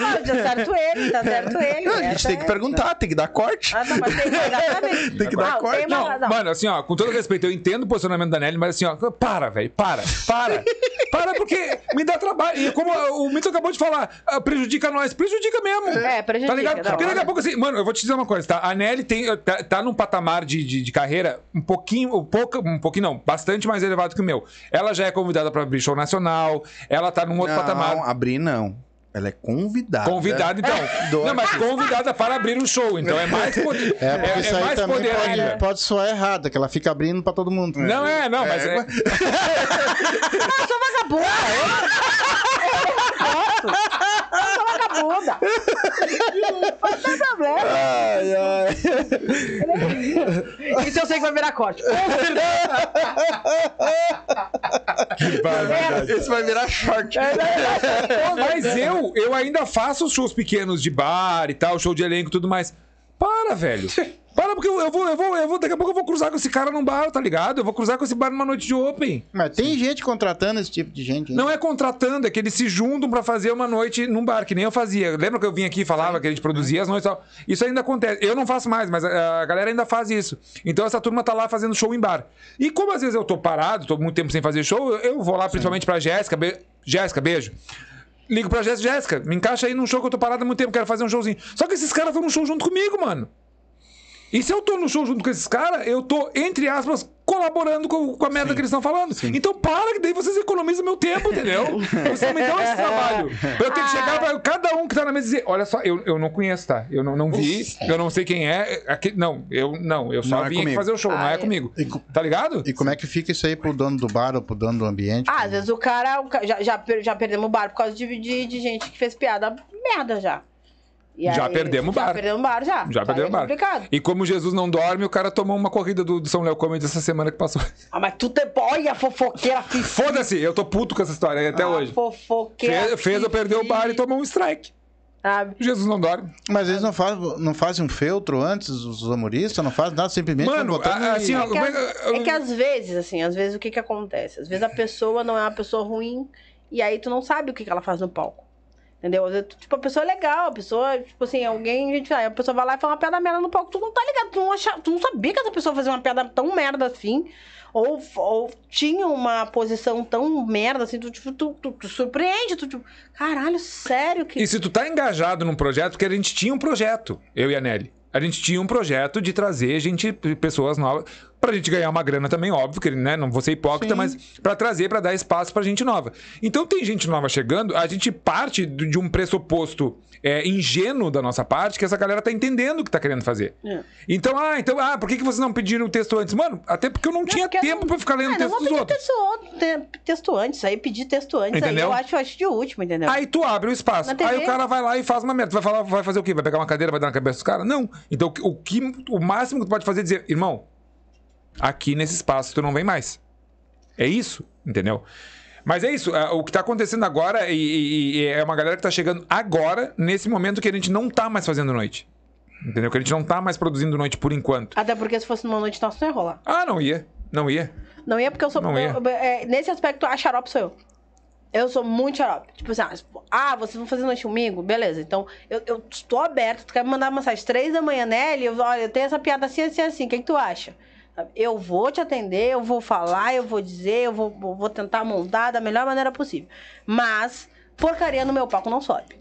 Ah, tá certo ele, tá certo ele. a gente tem que é- perguntar, tem que dar corte. Ah, não, mas tem, exatamente. Tem que dar Não, corte. Não, razão. mano, assim, ó, com todo respeito, eu entendo o posicionamento da Nelly, mas assim, ó, para, velho, para, para. para porque me dá trabalho. E como o Mito acabou de falar, ah, prejudica nós, prejudica mesmo. É, prejudica, Tá ligado? não. Porque daqui a pouco, assim, mano, eu vou te dizer uma coisa, tá? A Nelly tem, tá, tá num patamar de, de, de carreira um pouquinho, um pouco, um pouquinho não, bastante mais elevado que o meu. Ela já é convidada pra abrir show nacional, ela tá num outro não, patamar. abrir não. Ela é convidada. Convidada, então. Do Não, mas convidada para abrir um show. Então é mais poder. É, porque isso aí mais também poder pode, ainda. pode soar errado, que ela fica abrindo pra todo mundo. Não é, não, mas é. Eu sou vagabunda. Eu eu sou vagabunda. Não tem problema. Ai, ai. Isso eu sei que vai virar corte. Esse vai virar short. Mas eu, eu ainda faço shows pequenos de bar e tal, show de elenco e tudo mais. Para, velho. Para, porque eu, eu vou, eu vou, eu vou, daqui a pouco eu vou cruzar com esse cara num bar, tá ligado? Eu vou cruzar com esse bar numa noite de open. Mas tem gente contratando esse tipo de gente. hein? Não é contratando, é que eles se juntam pra fazer uma noite num bar, que nem eu fazia. Lembra que eu vim aqui e falava que a gente produzia as noites e tal? Isso ainda acontece. Eu não faço mais, mas a, a galera ainda faz isso. Então essa turma tá lá fazendo show em bar. E como às vezes eu tô parado, tô muito tempo sem fazer show, eu, eu vou lá principalmente pra Jéssica. Be... Jéssica, beijo. Ligo pra Jéssica, Jéssica, me encaixa aí num show que eu tô parado há muito tempo, quero fazer um showzinho. Só que esses caras estão no show junto comigo, mano. E se eu tô no show junto com esses caras, eu tô, entre aspas, colaborando com, com a merda que eles estão falando. Então para, que daí vocês economizam meu tempo, entendeu? Vocês me dão esse trabalho. Eu tenho que chegar pra cada um que tá na mesa e dizer: olha só, eu, eu não conheço, tá? Eu não, não vi, eu não sei quem é. Aqui, não, eu não, eu só Não é vim comigo. fazer o show, não Ah, é é. comigo. E Tá ligado? E como é que fica isso aí pro dono do bar ou pro dono do ambiente? Ah, às vezes o cara, já, já, já perdemos o bar por causa de, de, de gente que fez piada merda já. E Já perdemos o bar. Já perdemos o bar, já. Já perdeu o é bar. complicado. E como Jesus não dorme, o cara tomou uma corrida do, do São Léo Comedy essa semana que passou. Ah, mas tu tem... Olha, fofoqueira. Foda-se, eu tô puto com essa história até Ah, hoje. Fofoqueira. Fez, fez eu perder o bar e tomou um strike. Sabe? Jesus não dorme. Mas eles não fazem, não fazem um feltro antes, os humoristas, não fazem nada, simplesmente Mano, a- assim, É que, é é que às vezes, assim, às vezes o que que acontece? Às vezes a pessoa não é uma pessoa ruim e aí tu não sabe o que que ela faz no palco. Entendeu? Tipo, a pessoa é legal, a pessoa, tipo assim, alguém, gente, aí a pessoa vai lá e fala uma piada merda no palco, tu não tá ligado, tu não, acha, tu não sabia que essa pessoa fazia uma piada tão merda assim, ou, ou tinha uma posição tão merda assim, tu, tipo, tu, tu, tu surpreende, tu, tipo, caralho, sério que... E se tu tá engajado num projeto, porque a gente tinha um projeto, eu e a Nelly. A gente tinha um projeto de trazer gente, pessoas novas, pra gente ganhar uma grana também, óbvio, que né, não vou ser hipócrita, mas pra trazer, pra dar espaço pra gente nova. Então tem gente nova chegando, a gente parte de um pressuposto é, ingênuo da nossa parte, que essa galera tá entendendo o que tá querendo fazer. É. Então, ah, então, ah, por que, que vocês não pediram o texto antes? Mano, até porque eu não, tinha porque eu tempo não- pra ficar lendo o Ah, não texto dos outros. Texto, texto antes, aí pedir texto antes, aí Entendeu? eu acho, eu acho de último, entendeu? Aí tu abre o espaço. Aí o cara vai lá e faz uma merda. Tu vai falar, vai fazer o quê? Vai pegar uma cadeira, vai dar na cabeça dos caras? Não. Então o que o máximo que tu pode fazer é dizer, irmão, aqui nesse espaço tu não vem mais. É isso, entendeu? Mas é isso, é, o que tá acontecendo agora e, e- e é uma galera que tá chegando agora, nesse momento que a gente não tá mais fazendo noite. Entendeu? Que a gente não tá mais produzindo noite por enquanto. Até porque se fosse numa noite nossa, não ia rolar. Ah, não ia. Não ia. Não ia porque eu sou. Não ia. eu- é, nesse aspecto, a xarope sou eu. Eu sou muito xarope. Tipo assim, ah, ah, vocês vão fazer noite comigo? Beleza. Então, eu, eu estou aberto. Tu quer me mandar mensagem três da manhã, Nelly? Eu, olha, eu tenho essa piada assim, assim, assim. O que, que tu acha? Eu vou te atender, eu vou falar, eu vou dizer, eu vou, vou vou tentar montar da melhor maneira possível. Mas, porcaria no meu palco não sobe.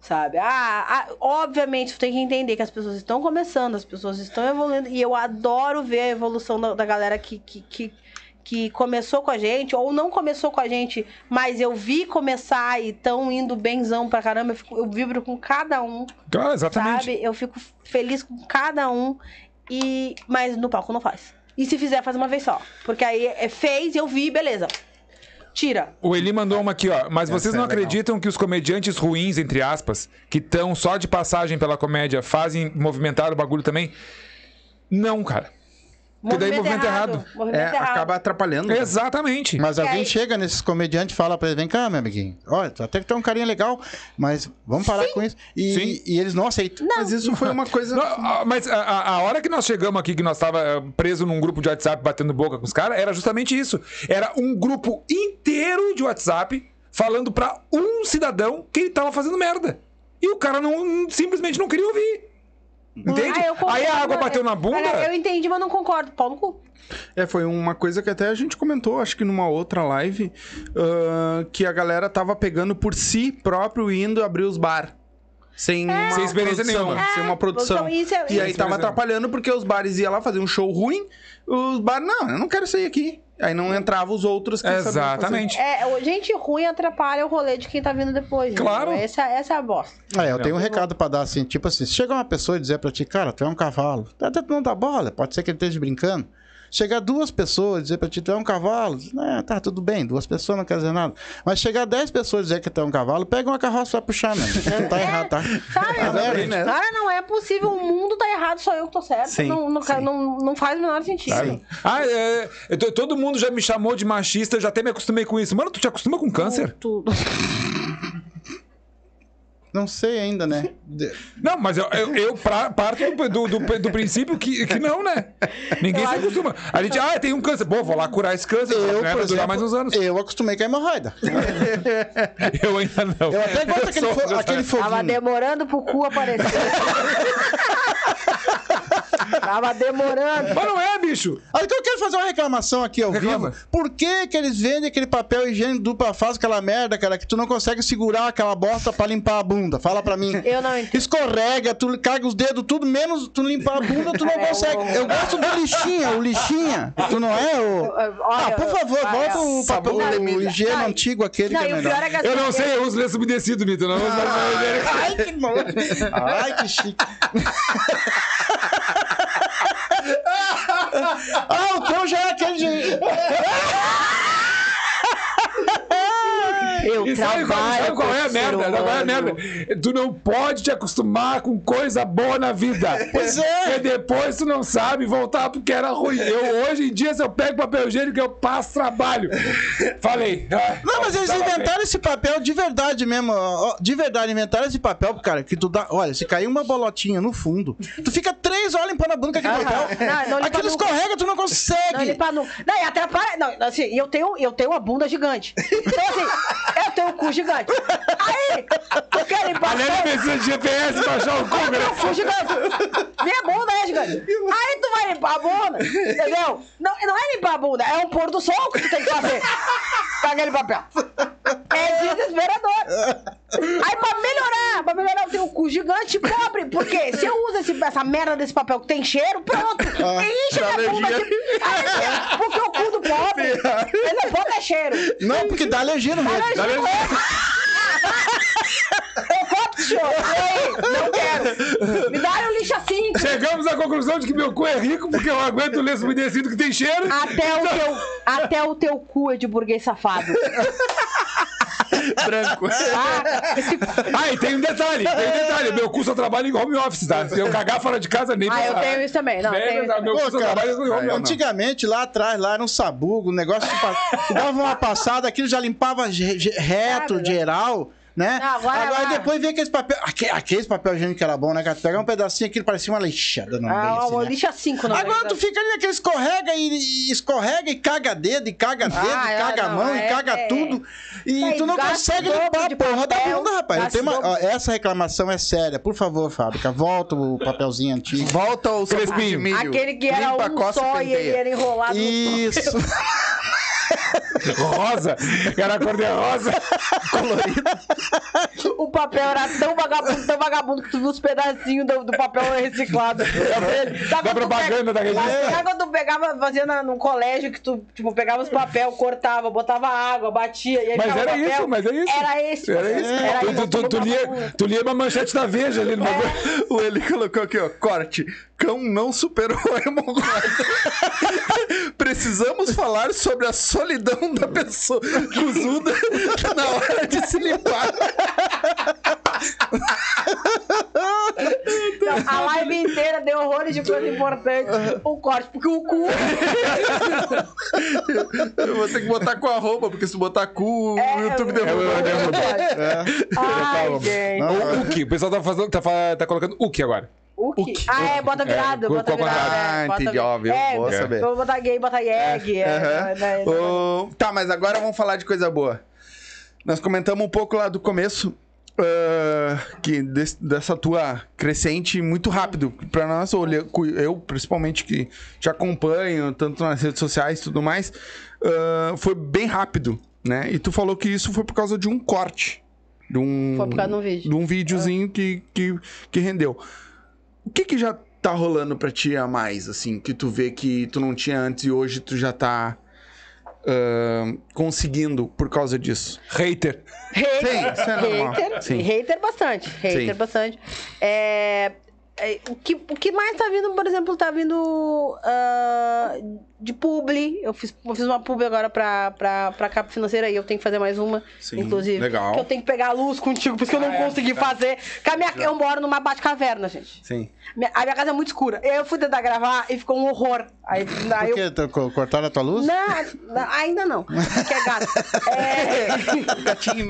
Sabe? Ah, ah, obviamente, tu tem que entender que as pessoas estão começando, as pessoas estão evoluindo. E eu adoro ver a evolução da, da galera que, que, que, que começou com a gente, ou não começou com a gente, mas eu vi começar e estão indo benzão pra caramba. Eu, fico- eu vibro com cada um, Ah, exatamente. sabe? Eu fico feliz com cada um. E... Mas no palco não faz. E se fizer, faz uma vez só. Porque aí é, fez, eu vi, beleza. Tira. O Eli mandou uma aqui, ó. Mas vocês é não legal. acreditam que os comediantes ruins, entre aspas, que estão só de passagem pela comédia, fazem movimentar o bagulho também? Não, cara. Porque daí movimento errado. Movimento É, errado. acaba atrapalhando. Exatamente. Mas E alguém aí- chega nesses comediantes e fala pra ele, vem cá, meu amiguinho. Olha, tu até que tem um carinha legal, mas vamos parar com isso. E, Sim. e eles não aceitam. Mas isso foi uma coisa. Não, mas a, a- a hora que nós chegamos aqui, que nós tava ah, preso num grupo de WhatsApp batendo boca com os caras, era justamente isso. Era um grupo inteiro de WhatsApp falando pra um cidadão que ele tava fazendo merda. E o cara não simplesmente não queria ouvir. Entende? Ah, concordo, Aí a água bateu na bunda. Eu entendi, mas não concordo. Pau no cu. É, foi uma coisa que até a gente comentou, acho que numa outra live, ah, que a galera tava pegando por si próprio e indo abrir os bar. Sem uma Sem experiência produção, nenhuma. Sem uma produção. então isso é- e aí é tava atrapalhando porque os bares iam lá fazer um show ruim, os bares, não, eu não quero sair aqui. Aí não entrava os outros que. Exatamente. É, gente ruim atrapalha o rolê de quem tá vindo depois. Claro. entendeu? Essa, essa é a bosta. É, eu tenho um recado pra dar assim, tipo assim, se chegar uma pessoa e dizer pra ti, cara, tu é um cavalo, até tu não dá bola, pode ser que ele esteja brincando. Chegar duas pessoas e dizer pra ti, tu é um cavalo, diz, né, tá, tudo bem, duas pessoas não quer dizer nada. Mas chegar dez pessoas e dizer que tu é um cavalo, pega uma carroça e vai puxar. Não tá errado, tá? Sabe? Tá vendo? né? Cara, não é possível. O mundo tá errado, só eu que tô certo. Sim, não, não, sim. não, não faz o menor sentido. Sim. Ah, é, tô- todo mundo já me chamou de machista, eu já até me acostumei com isso. Mano, tu te acostuma com câncer? Tudo. Não sei ainda, né? Não, mas eu, eu, eu pra- parto do, do, do- do princípio que, que não, né? Ninguém se acostuma. A gente, ah, tem um câncer. Bom, vou lá curar esse câncer. Eu, né, por exemplo, mais uns anos. eu acostumei com a hemorroida. Eu ainda não. Eu até gosto daquele, fo- aquele Tava foguinho. demorando pro cu aparecer. Tava demorando. Mas não é, bicho. Aí então eu quero fazer uma reclamação aqui ao Reclama. vivo. Por que que eles vendem aquele papel higiênico dupla face, aquela merda, cara, que tu não consegue segurar aquela bosta pra limpar a bunda? Fala pra mim. Eu não entendo. Escorrega, tu caga os dedos, tudo menos tu limpar a bunda, tu não É, consegue. o- Eu gosto do lixinha, o lixinha. Tu não é o. Olha, Ah, por favor, olha, volta o papel, sabão o Não, antigo, aquele Não, que é melhor. é que Eu não sei, eu uso lenço umedecido, Mito. Não uso Ai, que nojo. Ai, que chique. Ah, o teu já é aquele de... Eu E sabe qual, trabalho sabe qual é a merda? Sabe qual é a merda? Tu não pode te acostumar com coisa boa na vida. Pois é. Porque depois tu não sabe voltar porque era ruim. Eu, hoje em dia, se eu pego papel higiênico, eu passo trabalho. Falei. ah, Não, mas eles tava bem. inventaram esse papel de verdade mesmo. De verdade, inventaram esse papel, cara, que tu dá. Olha, se cair uma bolotinha no fundo, tu fica três horas limpando a bunda com aquele Aham. papel. Não, não Aquilo escorrega, tu não Não, consegue. ele pra nu- Não, e atrapalha. Não, assim, eu tenho, eu tenho uma bunda gigante. Então, assim, Eu tenho um cu gigante. Aí, tu quer limpar A Nelly o precisa de GPS pra achar o cu, Olha né? meu cu gigante. Minha bunda é gigante. Aí tu vai limpar a bunda, entendeu? Não, não é limpar a bunda, é um pôr do sol que tu tem que fazer. Com aquele papel. É desesperador. Aí pra melhorar, pra melhorar eu tenho um cu gigante e pobre. Porque se eu uso esse- essa merda desse papel que tem cheiro, pronto. Enche minha bunda de... Aí, Porque o cu do pobre, ele não pode ter cheiro. Não, porque dá alergia no meio. Dá alergia. Eu senhor. Aí? Não quero. Me dá um lixo assim. Chegamos à conclusão de que meu cu é rico porque eu aguento o lenço umedecido que tem cheiro. Até o teu, até o teu cu é de burguês safado. Branco. Ah, esse... Ah, e tem um detalhe, tem um detalhe. Meu cu só trabalha em home office, tá? Se eu cagar fora de casa, nem ah eu tenho isso também. Não, eu Nem isso também. meu Pô, cu só cara, trabalha em home office. Antigamente, lá atrás, lá era um sabugo, um negócio que dava uma passada, aquilo já limpava reto, Sabe, né? né? Não, agora lá- depois vem aqueles papel. aque- Aqueles papel higiênico que era bom, né, cara? Tu Pegar um pedacinho aquilo parecia uma lixada no meio, Ah, né? lixo 5 não Agora tu fica ali naquele escorrega e, e escorrega e caga dedo, e caga dedo, Ah, e é, caga a não, mão, é- e caga é- tudo. E É, tu não consegue limpar a porra da bunda, rapaz. Eu gasto tenho uma- ó, essa reclamação é séria. Por favor, fábrica, volta o papelzinho antigo. Volta o Crespinho. Aquele que era Limpa, um só e ele era enrolado no Isso. Rosa, era a cor de rosa. O papel era tão vagabundo, tão vagabundo que tu viu os pedacinhos do, do papel reciclado. Sabe Da propaganda da pega- revista. Sabe quando tu pegava, fazia na, no colégio, que tu, tipo, pegava os papel, cortava, botava água, batia, e aí Mas era papel? isso, mas é isso. Era esse. Era isso. Era Tu- isso, tu, tu, tu, lia, tu lia uma manchete da Veja ali no bagulho. O Eli colocou aqui, ó, corte. Cão não superou a hemorroida. Precisamos falar sobre a solidão da pessoa cozuda na hora de se limpar. Não, a live inteira deu horrores de coisa importante. O corte, porque o cu. Eu vou ter que botar com arroba, porque se botar cu, o YouTube derruba. Ai, gente. O Uki, o pessoal tá, fazendo, tá, tá colocando Uki agora. O que? Ah, é, bota virado, É, bota virado. quadrada. é, Ah, bota entendi, vi- ó, viu? É, Boa saber. Vou botar gay, botar yeg. é, né, Ô, tá, mas agora vamos falar de coisa boa. Nós comentamos um pouco lá do começo. ah, que des- dessa tua crescente muito rápido para nós olha- cu- eu principalmente que te acompanho tanto nas redes sociais e tudo mais ah, foi bem rápido né e tu falou que isso foi por causa de um corte de um Foi por causa de um vídeo. de um videozinho que, que, que rendeu o que que já tá rolando pra ti a mais, assim, que tu vê que tu não tinha antes e hoje tu já tá ah, conseguindo por causa disso? Hater. Hater, Sim, isso é normal. hater, Sim. hater bastante, hater Sim. bastante. É, o, que, o que mais tá vindo, por exemplo, tá vindo ah, de publi. Eu fiz, eu fiz uma publi agora pra, pra, pra capa financeira e eu tenho que fazer mais uma, Sim, inclusive. legal. Que eu tenho que pegar a luz contigo, porque eu não consegui fazer. Porque a minha, eu moro numa bate-caverna, gente. Sim. Minha- a minha casa é muito escura. Eu fui tentar gravar e ficou um horror. Aí, aí Por eu co- Cortaram a tua luz? não, não, ainda não. Que é gato. É... Gatinho.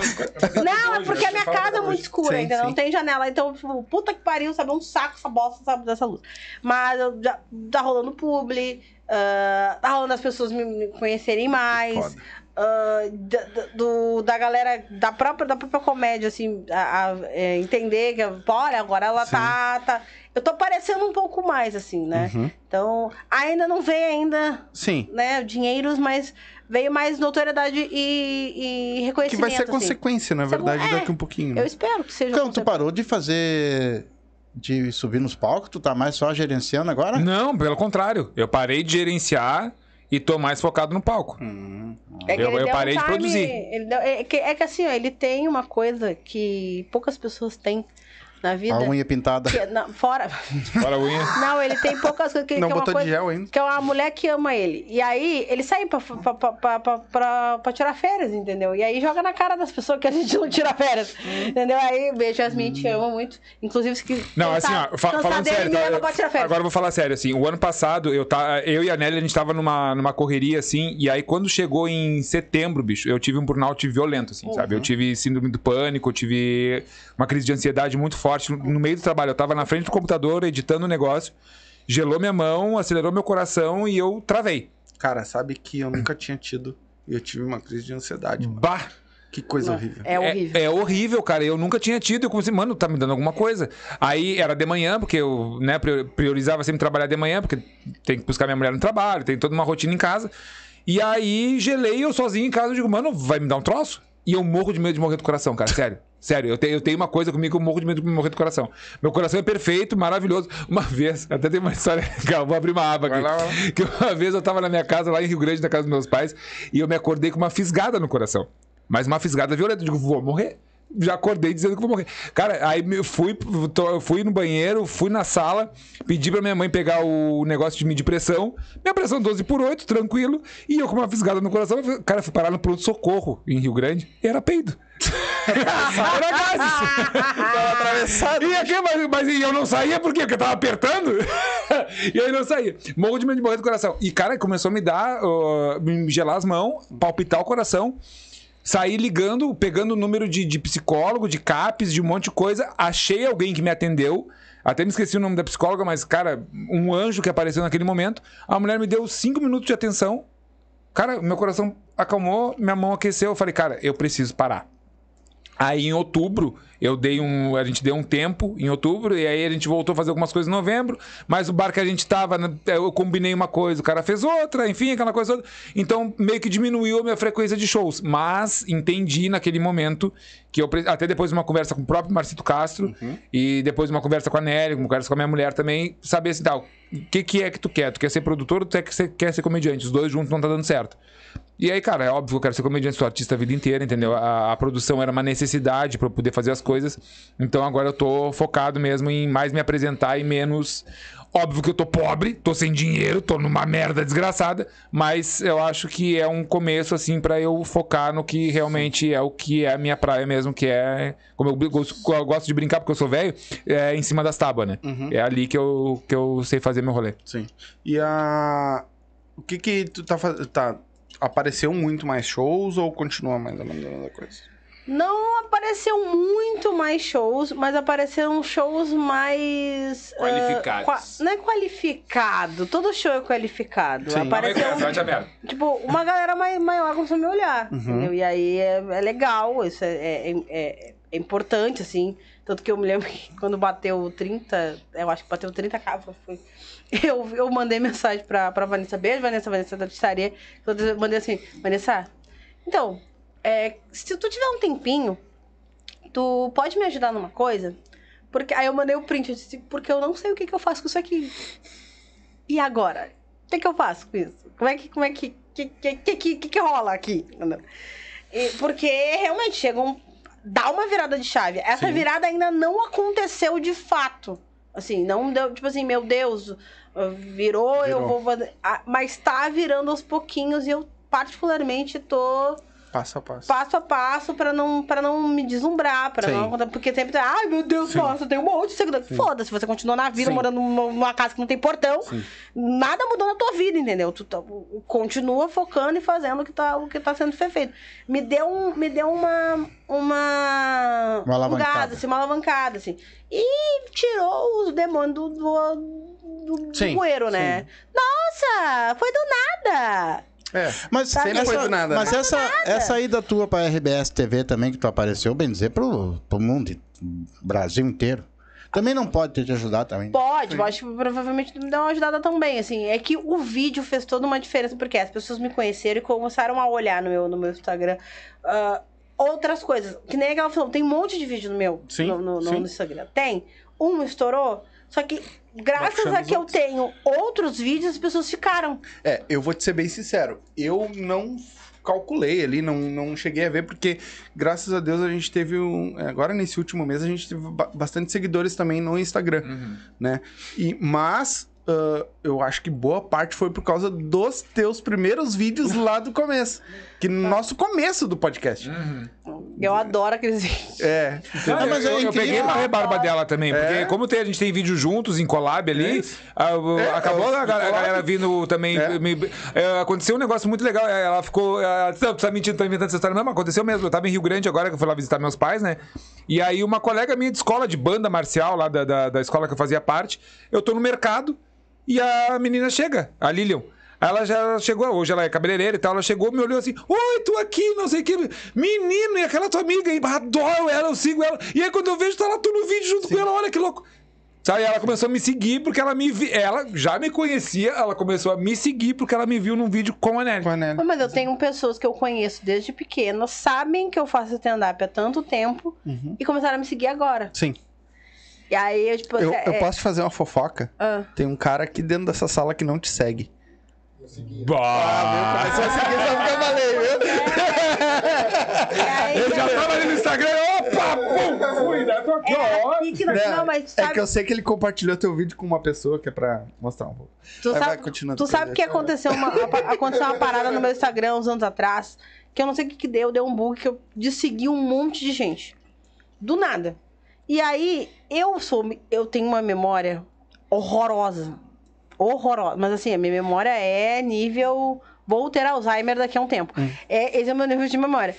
Não, é porque a minha casa é muito escura, Sim, ainda sim. não tem janela. Então, tipo, puta que pariu, sabe? É um saco essa bosta, sabe, dessa luz. Mas já, tá rolando publi, ah, tá rolando as pessoas me, me conhecerem mais. Ah, da, do, da galera da própria, da própria comédia, assim, a, a, é, entender que, olha, agora ela tá, tá. Eu tô aparecendo um pouco mais, assim, né? Uhum. Então, ainda não vem ainda Sim. né, dinheiros, mas veio mais notoriedade e, e Que reconhecimento. vai ser assim. consequência, na verdade, É, daqui um pouquinho. né? Eu espero que seja. Então, tu parou de fazer. De subir nos palcos? Tu tá mais só gerenciando agora? Não, pelo contrário. Eu parei de gerenciar e tô mais focado no palco. Hum. É que eu- eu deu um parei de time- produzir. deu- é, que, é que assim, ó, ele tem uma coisa que poucas pessoas têm na vida. A unha pintada. que- não, fora. Bora a unha. Não, ele tem poucas coisas que, Não que é uma botou coisa. de gel ainda. Que é uma mulher que ama ele. E aí, ele sai pra, pra, pra, pra, pra, pra- tirar férias, entendeu? E aí joga na cara das pessoas que a gente não tira férias. Entendeu? Aí, beijo, Yasmin, te amo muito. Inclusive, se que Não, assim, cansar- ó, fa- falando dele, sério. tá, férias. agora eu vou falar sério, assim. O ano passado, eu, tá, eu e a Nelly, a gente tava numa, numa correria, assim, e aí quando chegou em setembro, bicho, eu tive um burnout violento, assim, sabe? Uhum. Eu tive síndrome do pânico, eu tive uma crise de ansiedade muito forte. No, no meio do trabalho, eu tava na frente do computador, editando o negócio, gelou minha mão, acelerou meu coração e eu travei. Cara, sabe que eu nunca tinha tido. E eu tive uma crise de ansiedade. mano. Bah! Que coisa horrível. É horrível. É, é horrível, cara. Eu nunca tinha tido. Eu comecei, mano, tá me dando alguma coisa. Aí era de manhã, porque eu né, prior- priorizava sempre trabalhar de manhã, porque tem que buscar minha mulher no trabalho, tem toda uma rotina em casa. E aí gelei eu sozinho em casa. Eu digo, mano, vai me dar um troço? E eu morro de medo de morrer do coração, cara. Sério. Sério, eu tenho, eu tenho uma coisa comigo que eu morro de medo de morrer do coração. Meu coração é perfeito, maravilhoso. Uma vez, até tem uma história legal, vou abrir uma aba aqui. Lá. Que uma vez eu tava na minha casa, lá em Rio Grande, na casa dos meus pais, e eu me acordei com uma fisgada no coração. Mas uma fisgada violenta. Eu digo, vou morrer. Já acordei dizendo que vou morrer. Cara, aí me- fui, tô- fui no banheiro, fui na sala, pedi pra minha mãe pegar o negócio de medir pressão. Minha pressão 12 por 8, tranquilo. E eu com uma fisgada no coração. Cara, fui parar no pronto-socorro em Rio Grande. E era peido. era gases. Tava atravessado. E aqui, mas, mas e eu não saía por quê? Porque eu tava apertando. e aí não saía. Morro de medo de morrer do coração. E, cara, começou a me dar, uh, me gelar as mãos, palpitar o coração. Saí ligando, pegando o número de, de psicólogo, de CAPES, de um monte de coisa. Achei alguém que me atendeu. Até me esqueci o nome da psicóloga, mas, cara, um anjo que apareceu naquele momento. A mulher me deu cinco minutos de atenção. Cara, meu coração acalmou, minha mão aqueceu. Eu falei, cara, eu preciso parar. Aí em outubro, eu dei um. A gente deu um tempo em outubro, e aí a gente voltou a fazer algumas coisas em novembro, mas o bar que a gente tava, né, eu combinei uma coisa, o cara fez outra, enfim, aquela coisa toda. Então, meio que diminuiu a minha frequência de shows. Mas entendi naquele momento que eu. Até depois de uma conversa com o próprio Marcito Castro, e depois de uma conversa com a Nelly, uma conversa com a minha mulher também, saber assim, tal, o que, que é que tu quer? Tu quer ser produtor ou tu quer ser, quer ser comediante? Os dois juntos não tá dando certo. E aí, cara, é óbvio que eu quero ser comediante, sou artista a vida inteira, entendeu? A, a produção era uma necessidade pra eu poder fazer as coisas. Então agora eu tô focado mesmo em mais me apresentar e menos. Óbvio que eu tô pobre, tô sem dinheiro, tô numa merda desgraçada, mas eu acho que é um começo, assim, pra eu focar no que realmente é o que é a minha praia mesmo, que é. Como eu, gosto- de brincar porque eu sou velho, é em cima das tábuas, né? É ali que eu, que eu sei fazer meu rolê. Sim. E a. O que que tu tá fazendo? Tá. Apareceu muito mais shows ou continua mais ou menos a mesma coisa? Não apareceu muito mais shows, mas apareceram shows mais. ah, Qualificados. qua- não é qualificado, todo show é qualificado. Sim. Apareceu, a merda. tipo, uma galera mai- maior começou a me olhar. entendeu? E aí é, é legal, isso é, é, é- é importante, assim. Tanto que eu me lembro que quando bateu 30, eu acho que bateu 30 capas, foi. Eu, eu mandei mensagem pra, pra Vanessa. Beijo, Vanessa, Vanessa da Tistaria. Eu mandei assim, Vanessa, então, é, se tu tiver um tempinho, tu pode me ajudar numa coisa? Porque aí eu mandei o print, eu disse, porque eu não sei o que, que eu faço com isso aqui. E agora? O que, que eu faço com isso? Como é que, como é que, que, que, que, que, que, rola aqui? E porque realmente chega um. Dá uma virada de chave. Essa virada ainda não aconteceu de fato. Assim, não deu, tipo assim, meu Deus, virou, eu Virou. vou fazer. Ah, Mas tá virando aos pouquinhos e eu, particularmente, tô Passo a passo. passo a passo pra não, pra não me deslumbrar, pra Sim. não porque sempre tem, ai meu Deus, nossa, tem um monte de seguidor. Foda-se, você continua na vida Sim. morando numa, numa casa que não tem portão, Sim. nada mudou na tua vida, entendeu? Tu tá- continua focando e fazendo o que tá, o que tá sendo feito. Me deu, um, me deu uma uma Uma alavancada. bugada, assim, uma alavancada, assim. E tirou os demônios do, do, do, do Sim, bueiro, né? Nossa, foi do nada. É. Mas, Sempre essa, do nada, mas né? essa, essa ida tua pra RBS TV também, que tu apareceu, bem dizer, pro, pro mundo, Brasil inteiro. Também não pode ter te ajudado também. Pode, eu acho que provavelmente me dá uma ajudada também, assim. É que o vídeo fez toda uma diferença, porque as pessoas me conheceram e começaram a olhar no meu, no meu Instagram ah, outras coisas. Que nem aquela falou, tem um monte de vídeo no meu Sim, no, no- no- sim. no Instagram. Tem. Um estourou, só que graças a que eu outros. tenho outros vídeos, as pessoas ficaram. É, eu vou te ser bem sincero. Eu não calculei ali, não, não cheguei a ver, porque graças a Deus a gente teve um. Agora nesse último mês a gente teve ba- bastante seguidores também no Instagram, né? E, mas. ah, eu acho que boa parte foi por causa dos teus primeiros vídeos lá do começo. Que no nosso começo do podcast. Eu adoro aqueles vídeos. É. Não, mas eu, é eu incrível. peguei uma rebarba dela também, porque É. como tem- a gente tem vídeo juntos em collab ali, o- É, acabou é, a, galera vindo também. É. me- é, aconteceu um negócio muito legal. é, Ela ficou. Ela, "Não, tu tá mentindo, tá inventando essa história. Não, mas aconteceu mesmo. Eu tava em Rio Grande agora, que eu fui lá visitar meus pais, né? E aí, uma colega minha de escola, de banda marcial, lá da, da, da escola que eu fazia parte, eu tô no mercado e a menina chega, a Lilian. Aí ela já chegou, hoje ela é cabeleireira e tal, ela chegou, me olhou assim, oi, tu aqui, não sei o que. Menino, e aquela tua amiga adoro ela, eu sigo ela. E aí quando eu vejo, tá lá tu no vídeo junto com ela, olha que louco. Sabe, ela começou a me seguir porque ela me vi... Ela já me conhecia, ela começou a me seguir porque ela me viu num vídeo com a Nelly. Com a Nelly. Mas eu tenho pessoas que eu conheço desde pequena, sabem que eu faço stand-up há tanto tempo Uhum. e começaram a me seguir agora. Sim. E aí eu, tipo, Eu, é- eu posso te fazer uma fofoca? Ah. Tem um cara aqui dentro dessa sala que não te segue. Bah! Começou a seguir só porque eu falei, viu? E aí, Eu já tava ali no Instagram, opa, pum, fui, né? Tô aqui, é ó. não, não, mas É sabe, que eu sei que ele compartilhou teu vídeo com uma pessoa que é pra mostrar um pouco. tu Vai, sabe, tu sabe que aconteceu uma, aconteceu uma parada no meu Instagram uns anos atrás, que eu não sei o que que deu, deu um bug que eu dessegui um monte de gente. Do nada. E aí, eu sou, eu tenho uma memória horrorosa. Horrorosa. Mas assim, a minha memória é nível. Vou ter Alzheimer daqui a um tempo. É, esse é o meu nível de memória.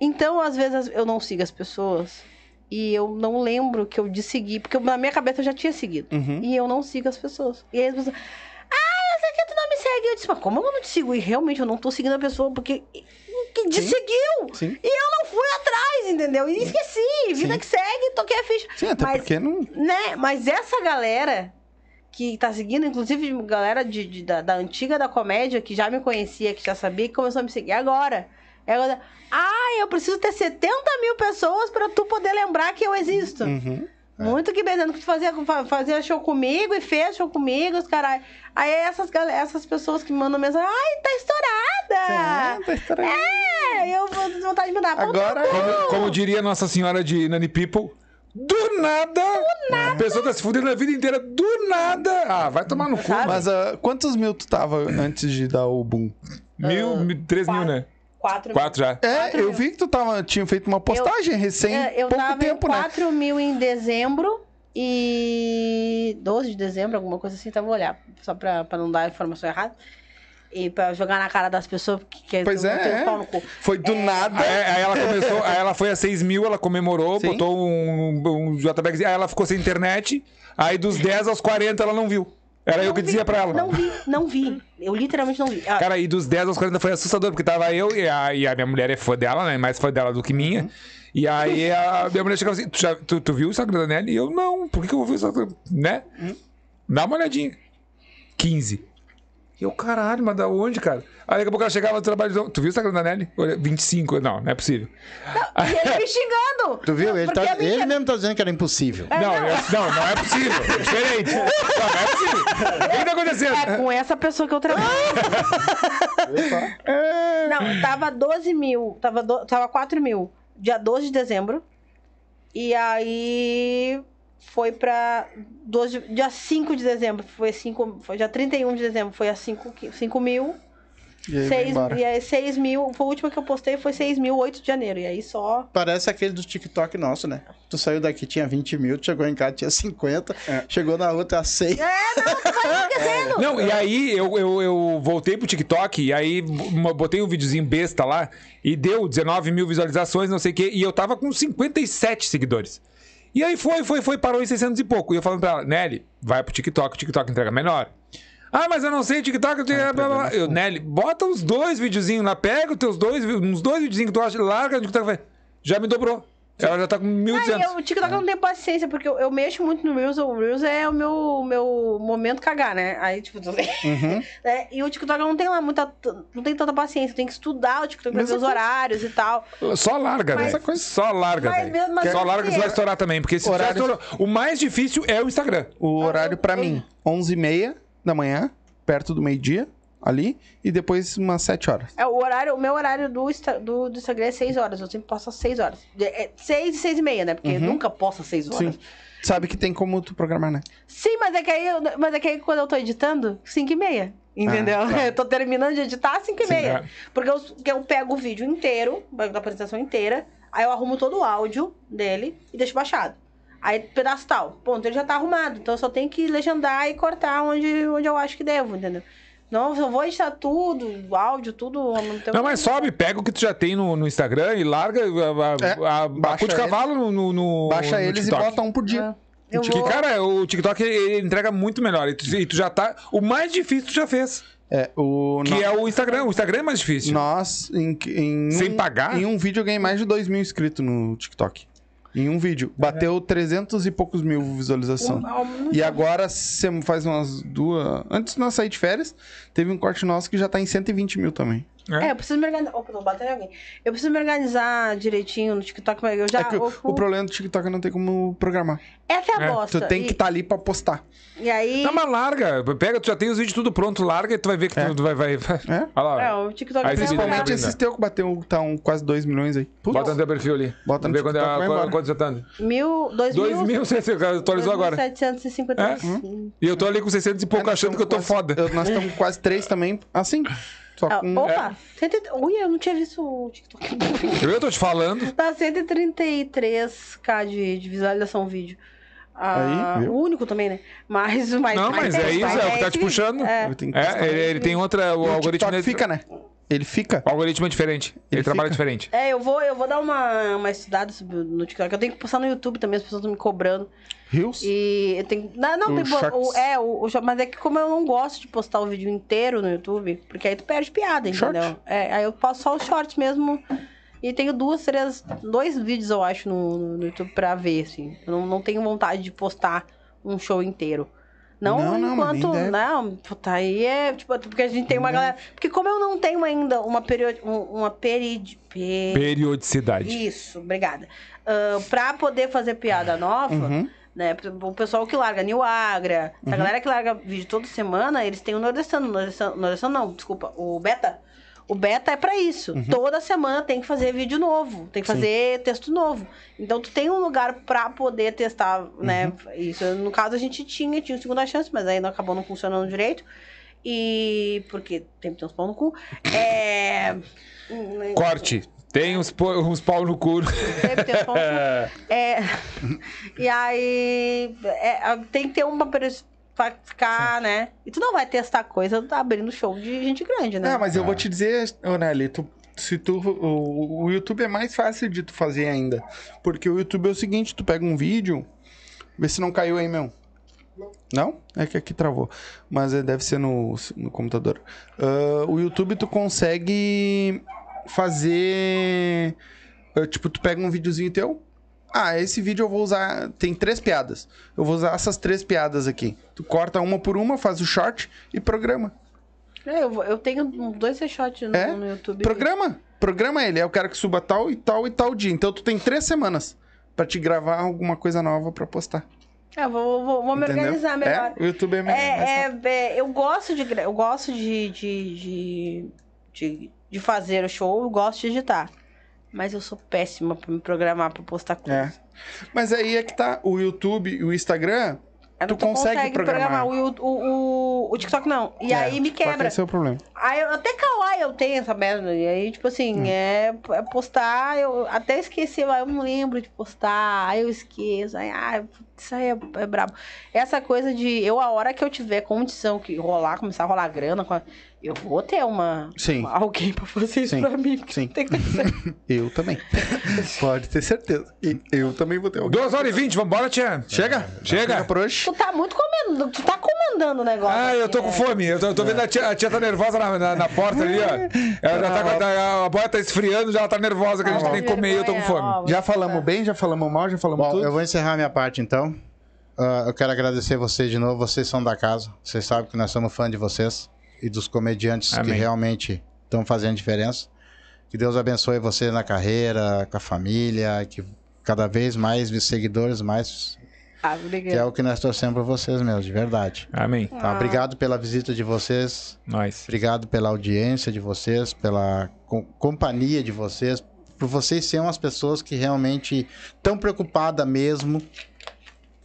Então, às vezes, eu não sigo as pessoas e eu não lembro que eu dessegui, porque na minha cabeça eu já tinha seguido. Uhum. E eu não sigo as pessoas. E aí as pessoas. Ah, eu sei que tu não me segue. Eu disse, mas como eu não te sigo? E realmente eu não tô seguindo a pessoa porque. Que desseguiu! Sim. E eu não fui atrás, entendeu? E esqueci. Vida Sim. que segue, toquei a ficha. Sim, até Mas- porque não. Né? Mas essa galera que tá seguindo, inclusive galera de, de- da, da antiga da comédia, que já me conhecia, que já sabia, que começou a me seguir agora. É agora, ah, eu preciso ter 70 mil pessoas pra tu poder lembrar que eu existo. Uhum. Muito que beleza, que tu fazia, fa- fazia show comigo e fez show comigo, os caras. Aí essas, essas pessoas que me mandam mensagem, ai, tá estourada! É, tá estranho. É, eu vou ter vontade de mandar. Agora. Como, como diria Nossa Senhora de Nani People, do nada, a pessoa tá se fudendo a vida inteira, do nada. Ah, vai tomar no cu. Sabe? Mas ah, quantos mil tu tava antes de dar o boom? Mil, mil, três mil, né? Quatro, Quatro já. É, Quatro eu mil. vi que tu tava, tinha feito uma postagem recém, É, eu pouco tava tempo, em né? 4 mil em dezembro e 12 de dezembro, alguma coisa assim, tá? Vou olhar, só pra, pra não dar a informação errada. E pra jogar na cara das pessoas que querem Pois eu é, é. Foi do nada. Aí, aí ela começou, aí ela foi a 6 mil, ela comemorou, Sim. botou um, um JPEG, aí ela ficou sem internet, aí dos 10 aos 40 ela não viu. Era eu Não que vi, dizia pra ela. Não vi, não vi. Eu literalmente não vi. Ah, Cara, e dos 10 aos 40 foi assustador, porque tava eu e a, e a minha mulher é fã dela, né? Mais fã dela do que minha. Uhum. E aí a minha mulher chegava assim: tu, já- tu, tu viu o Instagram da Nelly? E eu, não, por que, que eu vou ver o Instagram? Né? Uhum. Dá uma olhadinha. 15. E eu, caralho, mas da onde, cara? Aí daqui a pouco ela chegava no trabalho e tu viu o Instagram da Nelly? Olha, 25. Não, não é possível. E ele me xingando. Tu viu? Ele, tá, minha- ele mesmo tá dizendo que era impossível. Não, eu- não, não é possível. É diferente. Não, não é possível. O que que tá acontecendo? É com essa pessoa que eu trabalho. Não, tava 12 mil. Tava, do, tava 4 mil. Dia 12 de dezembro. E aí foi pra 12, de- dia 5 de dezembro. Foi 5. Foi dia 31 de dezembro. Foi a 5, que- 5 mil. E aí, vai 6, embora. e aí 6 mil. Foi a última que eu postei, foi 6 mil, 8 de janeiro. E aí só. Parece aquele do TikTok nosso, né? Tu saiu daqui, tinha 20 mil, tu chegou em casa, tinha 50, chegou na outra, 100. Não, e aí eu, eu, eu voltei pro TikTok e aí botei um videozinho besta lá e deu 19 mil visualizações, não sei o quê, e eu tava com 57 seguidores. E aí foi, foi, foi, parou em 600 e pouco. E eu falando pra ela, Nelly, vai pro TikTok, o TikTok entrega melhor. Ah, mas eu não sei, TikTok... Eu, tenho... blá, blá. eu Nelly, bota uns dois videozinhos lá, pega os teus dois, uns dois videozinhos que tu acha, larga no TikTok. Já me dobrou. Ela já tá com Aí 1.200. eu, o TikTok eu não tenho paciência, porque eu, eu mexo muito no Reels. O Reels é o meu, meu momento cagar, né? Aí, tipo, tu... Uhum. né? E o TikTok eu não tenho lá muita. Não tem tanta paciência. Tem que estudar o TikTok pra ver Mesma os coisa. horários e tal. Só larga, Mas- velho. Só larga, Mas mas Só assim, larga que você vai é- estourar também. Porque se Horários- estourou, o mais difícil é o Instagram. O horário pra eu- mim, 11h30 da manhã, perto do meio-dia, ali, e depois umas 7 horas. É, o horário, o meu horário do, do, do Instagram é 6 horas. Eu sempre posto às 6 horas. É 6 e 6 e meia, né? Porque eu nunca posto às 6 horas. Sim. Sabe que tem como tu programar, né? Sim, mas é que aí, eu- mas é que aí quando eu tô editando, 5 e meia. Entendeu? Ah, tá. Eu tô terminando de editar 5 e Sim, meia. é. Porque eu, eu pego o vídeo inteiro, da apresentação inteira, aí eu arrumo todo o áudio dele e deixo baixado. Aí, pedaço tal. Ponto, ele já tá arrumado. Então eu só tenho que legendar e cortar onde, onde eu acho que devo, entendeu? Não, eu vou editar tudo, o áudio, tudo tempo. Não, mas sobe, pega o que tu já tem no, no Instagram e larga a, a, a, a baixa cu de cavalo no, no, no- Baixa no eles TikTok. e bota um por dia. Eu Porque, vou... cara, o TikTok ele, entrega muito melhor. E tu, e tu já tá. O mais difícil tu já fez. É, o. Que no- é o Instagram. O Instagram é mais difícil. Nós, em, em Sem um, pagar? Em um vídeo, eu ganhei mais de 2 mil inscritos no TikTok. Em um vídeo. Bateu 300 e poucos mil visualizações. E agora, se faz umas duas. Antes de nós sair de férias, teve um corte nosso que já tá em 120 mil também. É, eu preciso me organizar. Opa, tô batendo alguém. Eu preciso me organizar direitinho no TikTok, mas eu já. é que o, ocupo- o problema do TikTok é não tem como programar. Essa é a É, bosta. Tu tem que E- estar ali pra postar. E aí. Não, mas larga. Pega, tu já tem os vídeos tudo pronto, larga e tu vai ver que É. tu vai. vai... É? Olha lá. É, o TikTok Aí esse. Principalmente esses teus que bateu tá um, quase 2 milhões aí. Putz. Bota no teu perfil ali. Bota no ver quando, TikTok, vai é, quando você tá. Mil, dois, Dois mil, mil, você atualizou agora. 755. E eu tô ali com 600 e pouco É, achando que eu tô foda. nós estamos quase 3 também, assim. Só Ah, com. opa! cento e- Ui, eu não tinha visto o TikTok. Eu tô te falando. Tá 133k de, de visualização o vídeo. Ah, Aí, o único também, né? Mas, mas, Não, mas é isso, é o que tá te puxando. É. É, ele, ele tem outra. O o algoritmo TikTok dele- fica, né? Ele fica. O algoritmo é diferente. Ele, Ele trabalha diferente. É, eu vou, eu vou dar uma, uma estudada no TikTok. Eu tenho que postar no YouTube também, as pessoas estão me cobrando. Rios? E tenho. Não, não O tem o, É, o, o short- mas é que como eu não gosto de postar o vídeo inteiro no YouTube, porque aí tu perde piada, Short? entendeu? É, aí eu posto só os shorts mesmo. E tenho duas, três, dois vídeos, eu acho, no, no YouTube pra ver, assim. Eu não, não tenho vontade de postar um show inteiro. Não, Não, não, enquanto. deve. Não, puta, aí é. Tipo, porque a gente tem uma galera. Porque como eu não tenho ainda uma period, um- uma perid, pe- Periodicidade. Isso, obrigada. Ah, pra poder fazer piada nova, Uhum. Né? O pessoal que larga New Agra, essa galera que larga vídeo toda semana, eles têm o Nordestano. Nordestano, Nordestano não, desculpa, o Beta. O Beta é pra isso. Toda semana tem que fazer vídeo novo, tem que Sim. fazer texto novo. Então tu tem um lugar pra poder testar, né? Isso. No caso a gente tinha, tinha segunda chance, mas aí não acabou não funcionando direito. E porque tem que ter uns pau no cu. É. Corte. Tem uns, uns pau no cu. Sempre tem uns pau no cu. É, e aí é, tem que ter uma pra ficar, né? E tu não vai testar coisa abrindo show de gente grande, né? É, mas eu vou te dizer, ô Nelly, tu, se tu, o, o YouTube é mais fácil de tu fazer ainda. Porque o YouTube é o seguinte, tu pega um vídeo, vê se não caiu aí, meu. Não? É que aqui travou. Mas é, deve ser no, no computador. Ah, o YouTube tu consegue fazer... ah, tipo, tu pega um videozinho teu, ah, esse vídeo eu vou usar. Tem três piadas. Eu vou usar essas três piadas aqui. Tu corta uma por uma, faz o short e programa. É, eu, eu tenho dois headshots no, É? no YouTube. Programa. Programa ele. Eu quero que suba tal e tal e tal dia. Então tu tem três semanas pra te gravar alguma coisa nova pra postar. É, eu vou, vou, vou me Entendeu? organizar melhor. É, o YouTube é melhor. É, rápido. é, é, eu gosto de eu gosto de de, de, de, de fazer o show, eu gosto de editar. Mas eu sou péssima pra me programar pra postar coisa. É. Mas aí é que tá. O YouTube e o Instagram. Aí Tu consegue programar. O, Yu- o, o, o TikTok não. E aí me quebra. Esse é o problema. Aí até Kawaii eu tenho essa merda. E aí, tipo assim, é, é postar, eu até esqueci, aí eu não lembro de postar, aí eu esqueço, aí, ah, isso aí é, é brabo. Essa coisa de eu, a hora que eu tiver condição que rolar, começar a rolar grana, eu vou ter uma, Sim. uma- alguém pra fazer isso Sim. pra mim. Sim. Tem que ter certeza. Eu também. Pode ter certeza. E eu também vou ter alguém. 2 horas e 20, vambora, tia. Chega? Chega. Chega por hoje. tu tá muito comendo, tu tá comandando o negócio. Ah, eu tô com né? fome. Eu tô, eu tô vendo a tia, a tia tá nervosa na, na, na porta ali, ó. Ela já tá, com a- a boia tá esfriando, já ela tá nervosa que a gente Ah, tem que comer e eu tô com fome. ó, Já falamos tá- bem, já falamos mal, já falamos Bom, tudo. eu vou encerrar minha parte então. Ah, eu quero agradecer vocês de novo. Vocês são da casa. Vocês sabem que nós somos fã de vocês e dos comediantes que Amém. realmente estão fazendo diferença. Que Deus abençoe você na carreira, com a família, que cada vez mais seguidores, mais. Ah, Que é o que nós torcemos por vocês mesmo, de verdade. Amém. Tá? Ah. Obrigado pela visita de vocês. Nós. Obrigado pela audiência de vocês, pela co- companhia de vocês, por vocês serem umas pessoas que realmente estão preocupadas mesmo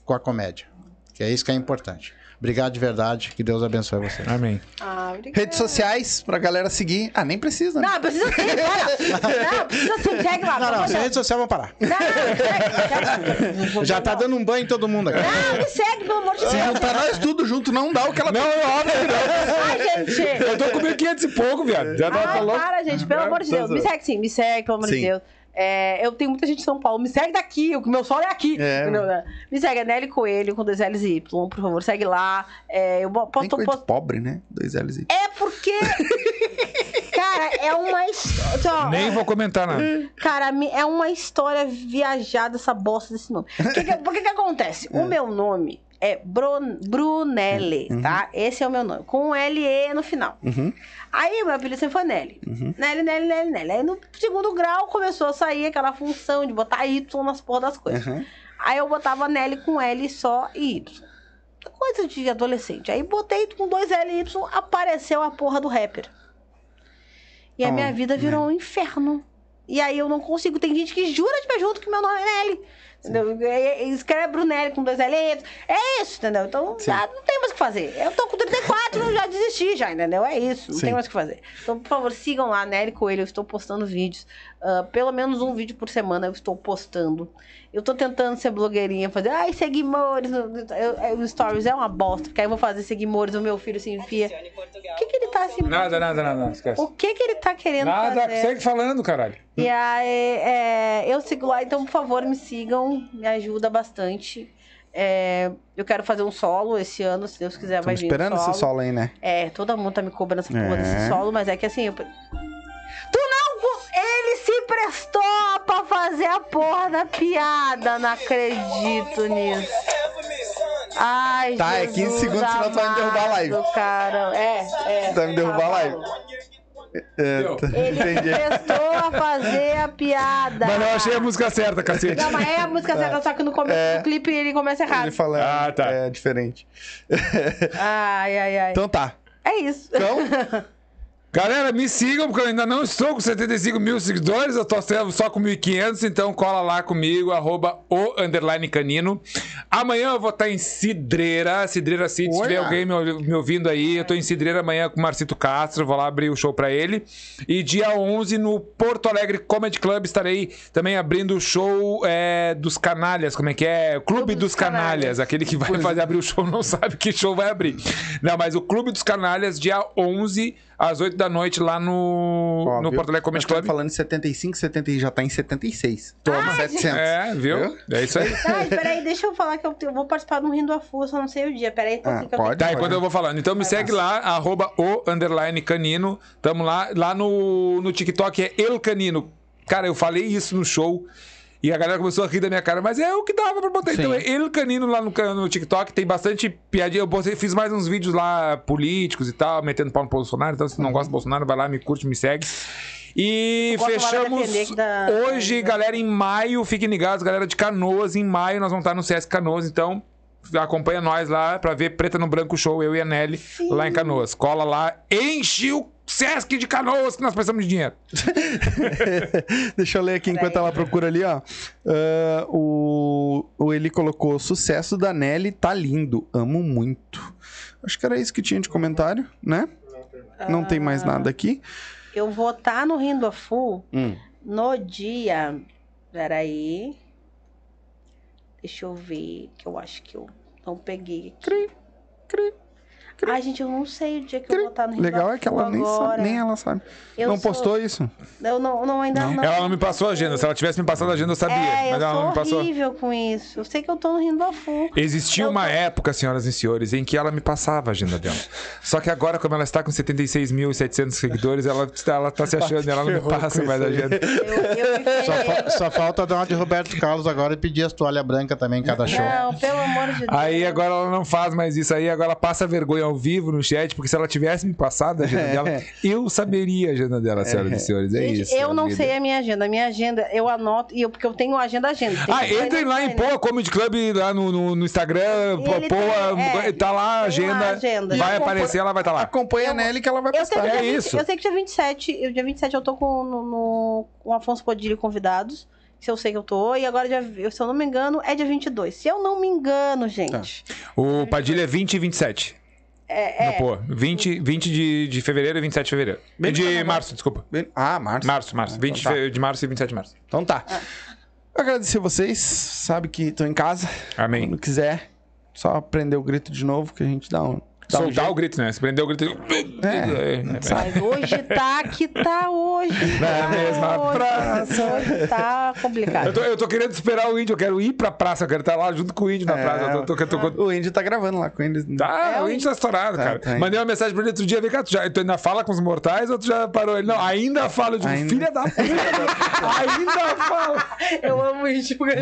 com a comédia. Que é isso que é importante. Obrigado de verdade, que Deus abençoe vocês. Amém. Ah. Redes sociais pra galera seguir. Ah, nem precisa, né? Não, precisa sim, bora. Não, precisa sim, segue lá. Não, não, amor rede social vão parar. Não, segue, segue. Já tá dando um banho em todo mundo aqui. Não, me segue, pelo amor de Se Deus. juntar nós tudo junto, não dá o que ela Não, óbvio que não. Ai, gente. Eu tô com 1.500 e pouco, viado. Já tá, tá Ai, louco. para, gente, pelo amor de Deus. Me segue sim, me segue, pelo amor de. Deus. É, eu tenho muita gente de São Paulo. Me segue daqui, o meu solo é aqui. É. entendeu, né? Me segue, é Nelly Coelho com dois L's e Y, por favor, segue lá. É, eu posto, posto- pobre, né? Dois L's e... É porque. cara, é uma história. Nem vou comentar nada. Cara, é uma história viajada essa bosta desse nome. O que que, por que que acontece? O meu nome é Bron, Brunelli, tá? Esse é o meu nome. Com um L-E no final. Uhum. Aí meu apelido sempre foi Nelly. Nelly, Nelly, Nelly, Nelly. Aí no segundo grau começou a sair aquela função de botar Y nas porra das coisas. Uhum. Aí eu botava Nelly com L só e Y. Coisa de adolescente. Aí botei com dois L e Y, apareceu a porra do rapper. E a minha vida virou um inferno. E aí eu não consigo. Tem gente que jura de pé junto que meu nome é Nelly. Entendeu? E- e Escreve Brunelli com dois e Y. É isso, entendeu? Então já não tem mais o que fazer. Eu tô com 34, eu já desisti já, entendeu? É isso, não Sim. tem mais o que fazer. Então, por favor, sigam lá, Nelly Coelho. Eu estou postando vídeos. Ah, pelo menos um vídeo por semana eu estou postando. Eu tô tentando ser blogueirinha, fazer, ai, seguimores. Os stories é uma bosta, porque aí eu vou fazer seguimores, o meu filho se enfia. O que que ele tá se. Nada, nada, nada. Esquece. O que que ele tá querendo Nada, fazer? segue falando, caralho. E aí, é, eu sigo lá, então, por favor, me sigam, me ajuda bastante. É, eu quero fazer um solo esse ano, se Deus quiser, vai Estamos vir esperando um solo. esse solo aí, né? É, todo mundo tá me cobrando essa porra É. desse solo, mas é que assim. Eu... Tu co- Ele se prestou pra fazer a porra da piada, não acredito nisso. Ai, Tá, é Jesus 15 segundos, senão tu vai me derrubar a live. amado, Cara. É, é. Vai me derrubar a live. É, tá, Ele entendi. prestou a fazer a piada. Mas eu achei a música certa, cacete. Não, mas é a música certa, só que no começo É. do clipe ele começa errado. Ele falando. Ah, tá. É diferente. Ai, ai, ai. Então tá. É isso. Então, Galera, me sigam, porque eu ainda não estou com 75 mil seguidores, eu sendo só com 1.500, então cola lá comigo, arroba o underline canino. Amanhã eu vou estar em Cidreira, Cidreira City, se Olha. tiver alguém me, ouvi- me ouvindo aí, eu tô em Cidreira amanhã com o Marcito Castro, vou lá abrir o show pra ele. E dia 11 no Porto Alegre Comedy Club estarei também abrindo o show é, dos canalhas, como é que é? Clube, dos, dos canalhas. Canalhas. Aquele que vai fazer abrir o show não sabe que show vai abrir. Não, mas o Clube dos Canalhas, dia 11, às 8 da noite, lá no, ó, no viu? Porto Alegre Comedy Club. falando de 75, 70 já tá em 76. Toma 700. É, viu? Viu? É isso aí. Ai, peraí, deixa eu falar que eu, eu vou participar de um Rindo a eu só não sei o dia. Peraí, então Ah, que eu pode. Tá, tenho enquanto eu vou falando. Então me segue lá, arroba o underline canino. Tamo lá. Lá no, no TikTok é El Canino. Cara, eu falei isso no show. E a galera começou a rir da minha cara, mas é o que dava pra botar. Então Sim. é El Canino lá no, no TikTok. Tem bastante piadinha. Eu botei- fiz mais uns vídeos lá políticos e tal, metendo pau no Bolsonaro. Então, se não gosta do Bolsonaro, vai lá, me curte, me segue. E fechamos dá- hoje, galera, em maio. Fiquem ligados, galera de Canoas. Em maio nós vamos estar no CS Canoas. Então, acompanha nós lá pra ver Preta no Branco Show, eu e a Nelly, lá em Canoas. Cola lá, enche o Sesc de Canoas que nós precisamos de dinheiro. Deixa eu ler aqui enquanto ela procura ali, ó. Ah, o, o Eli colocou: sucesso da Nelly tá lindo, amo muito. Acho que era isso que tinha de comentário, né? Não tem mais nada aqui. Eu vou estar no Rindo a Full Hum. no dia. Peraí. Deixa eu ver, que eu acho que eu não peguei aqui. Ai, gente, eu não sei o dia que eu vou estar no Rindo Legal é que ela nem agora. sabe, nem ela sabe. Eu não sou- postou isso? Eu não, não ainda não. Ela não me passou a agenda. Se ela tivesse me passado a agenda, eu sabia. É, eu mas ela sou não me passou. horrível com isso. Eu sei que eu tô no Rindo a Full. Existiu Eu uma tô- época, senhoras e senhores, em que ela me passava a agenda dela. Só que agora, como ela está com 76.700 seguidores, ela, ela tá se achando, ela não me ferrou passa mais a aí. agenda. Eu, eu me Só, ferrei. fa- só falta dar uma de Roberto Carlos agora e pedir as toalhas brancas também em cada show. Não, pelo amor de Deus. Aí agora ela não faz mais isso aí, agora ela passa vergonha ao vivo no chat, porque se ela tivesse me passado a agenda dela, eu saberia a agenda dela, senhoras e senhores. É Gente, isso. eu não vida. sei a minha agenda. A minha agenda, eu anoto, e eu, porque eu tenho agenda agenda. Tem Ah, entrem lá em. Poa Comedy Club lá no, no, no Instagram, Poa, tem- é, tá lá a lá agenda, agenda. vai aparecer, ela vai estar lá. Acompanha a Nelly que ela vai Eu postar. É dia 20 isso. eu sei que dia 27, eu, dia 27 eu tô com, no, no, com o Afonso Podilho convidados. Se eu sei que eu tô. E agora, dia, se eu não me engano, é dia 22. Se eu não me engano, gente. O Padilha é 20 e 27. É, No Poa. 20, 20 de, de fevereiro e 27 de fevereiro. Bem de carnaval. março, desculpa. Bem- Ah, março. Março, março. 20 Então tá. de março e 27 de março. Então tá. Agradecer vocês. Sabe que estão em casa. Amém. Quando quiser, só prender o grito de novo que a gente dá um. Dá um Soltar o grito, né? Se prender o grito. É, É, Mas hoje tá que tá hoje. hoje. Na mesma Hoje- praça. Hoje tá complicado. Eu tô, eu tô querendo esperar o índio, eu quero ir pra praça, eu quero estar lá junto com o índio na É. praça. Eu tô, tô, tô, tô- O Índio tá gravando lá com eles. Tá, É, o o índio tá estourado, Tá, cara. tá. Mandei uma mensagem pra ele outro dia, vem cá, tu, já, tu ainda fala com os mortais ou tu já parou? Ele, não, ainda fala. Eu digo, Ainda. filha da puta, ainda fala. Eu amo isso, porque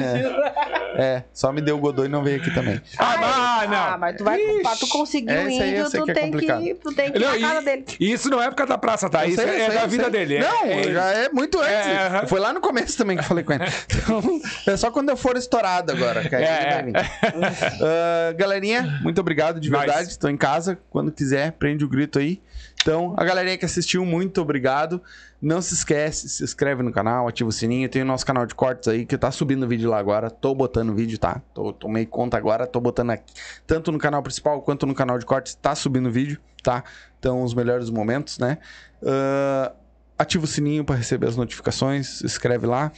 É, só me deu o Godoy e não veio aqui também. Ah, mas, não. Ah, mas tu vai, tu conseguir É, eu sei que é tem complicado. que, tu tem que ir Não, na casa e- dele. e isso não é por causa da praça, tá? Eu Isso sei, é, sei, da vida sei. dele. é- Não, é, já é muito antes. É, aham. Foi lá no começo também que eu falei com ele. Então, é só quando eu for estourado agora, que aí É, ele vai vir. Ah, galerinha, muito obrigado de Nice. verdade. Estou em casa. Quando quiser, prende o grito aí. Então, a galerinha que assistiu, muito obrigado. Não se esquece, se inscreve no canal, ativa o sininho. Tem o nosso canal de cortes aí, que tá subindo vídeo lá agora. Tô botando vídeo, tá? Tô, tomei conta agora, tô botando aqui. Tanto no canal principal quanto no canal de cortes, tá subindo vídeo, tá? Então, os melhores momentos, né? Ah, ativa o sininho para receber as notificações, se inscreve lá.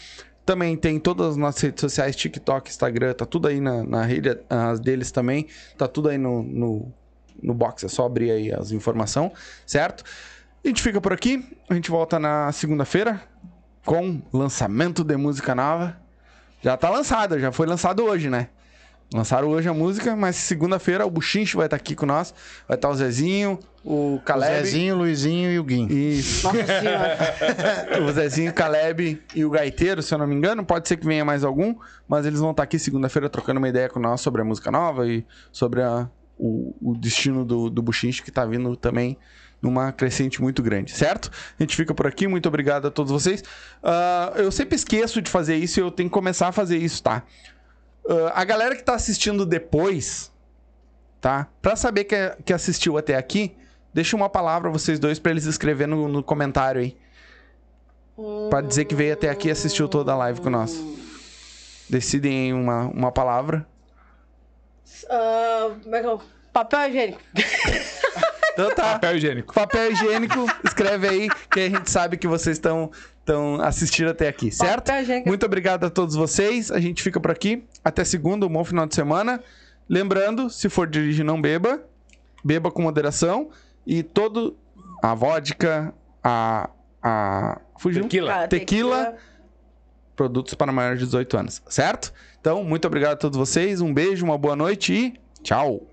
Também tem todas as nossas redes sociais, TikTok, Instagram, tá tudo aí na, na rede as deles também. Tá tudo aí no, no, no box, é só abrir aí as informações, certo? A gente fica por aqui, a gente volta na segunda-feira com lançamento de música nova. Já tá lançada, já foi lançado hoje, né? Lançaram hoje a música, mas segunda-feira o Buchinche vai estar aqui com nós. Vai estar o Zezinho, o O Caleb. Zezinho, o Luizinho e o Guim. Isso. Nossa senhora. o Zezinho, o Caleb e o Gaiteiro, se eu não me engano. Pode ser que venha mais algum, mas eles vão estar aqui segunda-feira trocando uma ideia com nós sobre a música nova e sobre a- o, o destino do, do Buchinche, que tá vindo também numa crescente muito grande, certo? A gente fica por aqui, muito obrigado a todos vocês. Ah, eu sempre esqueço de fazer isso e eu tenho que começar a fazer isso, tá? Ah, a galera que tá assistindo depois, tá? Pra saber que, que assistiu até aqui, deixa uma palavra vocês dois pra eles escreverem no, no comentário aí. Pra dizer que veio até aqui e assistiu toda a live com nós. Decidem uma, uma palavra. Ah, como é que eu... Papel higiênico. Então tá. Papel higiênico. Papel higiênico, escreve aí que a gente sabe que vocês estão estão assistindo até aqui, certo? Papel higiênico. Muito obrigado a todos vocês. A gente fica por aqui. Até segunda, um bom final de semana. Lembrando, se for dirigir, não beba. Beba com moderação. E todo. A vodka, a. a fugiu? Tequila. Cara, Tequila. Produtos para maiores de 18 anos, certo? Então, muito obrigado a todos vocês. Um beijo, uma boa noite e tchau.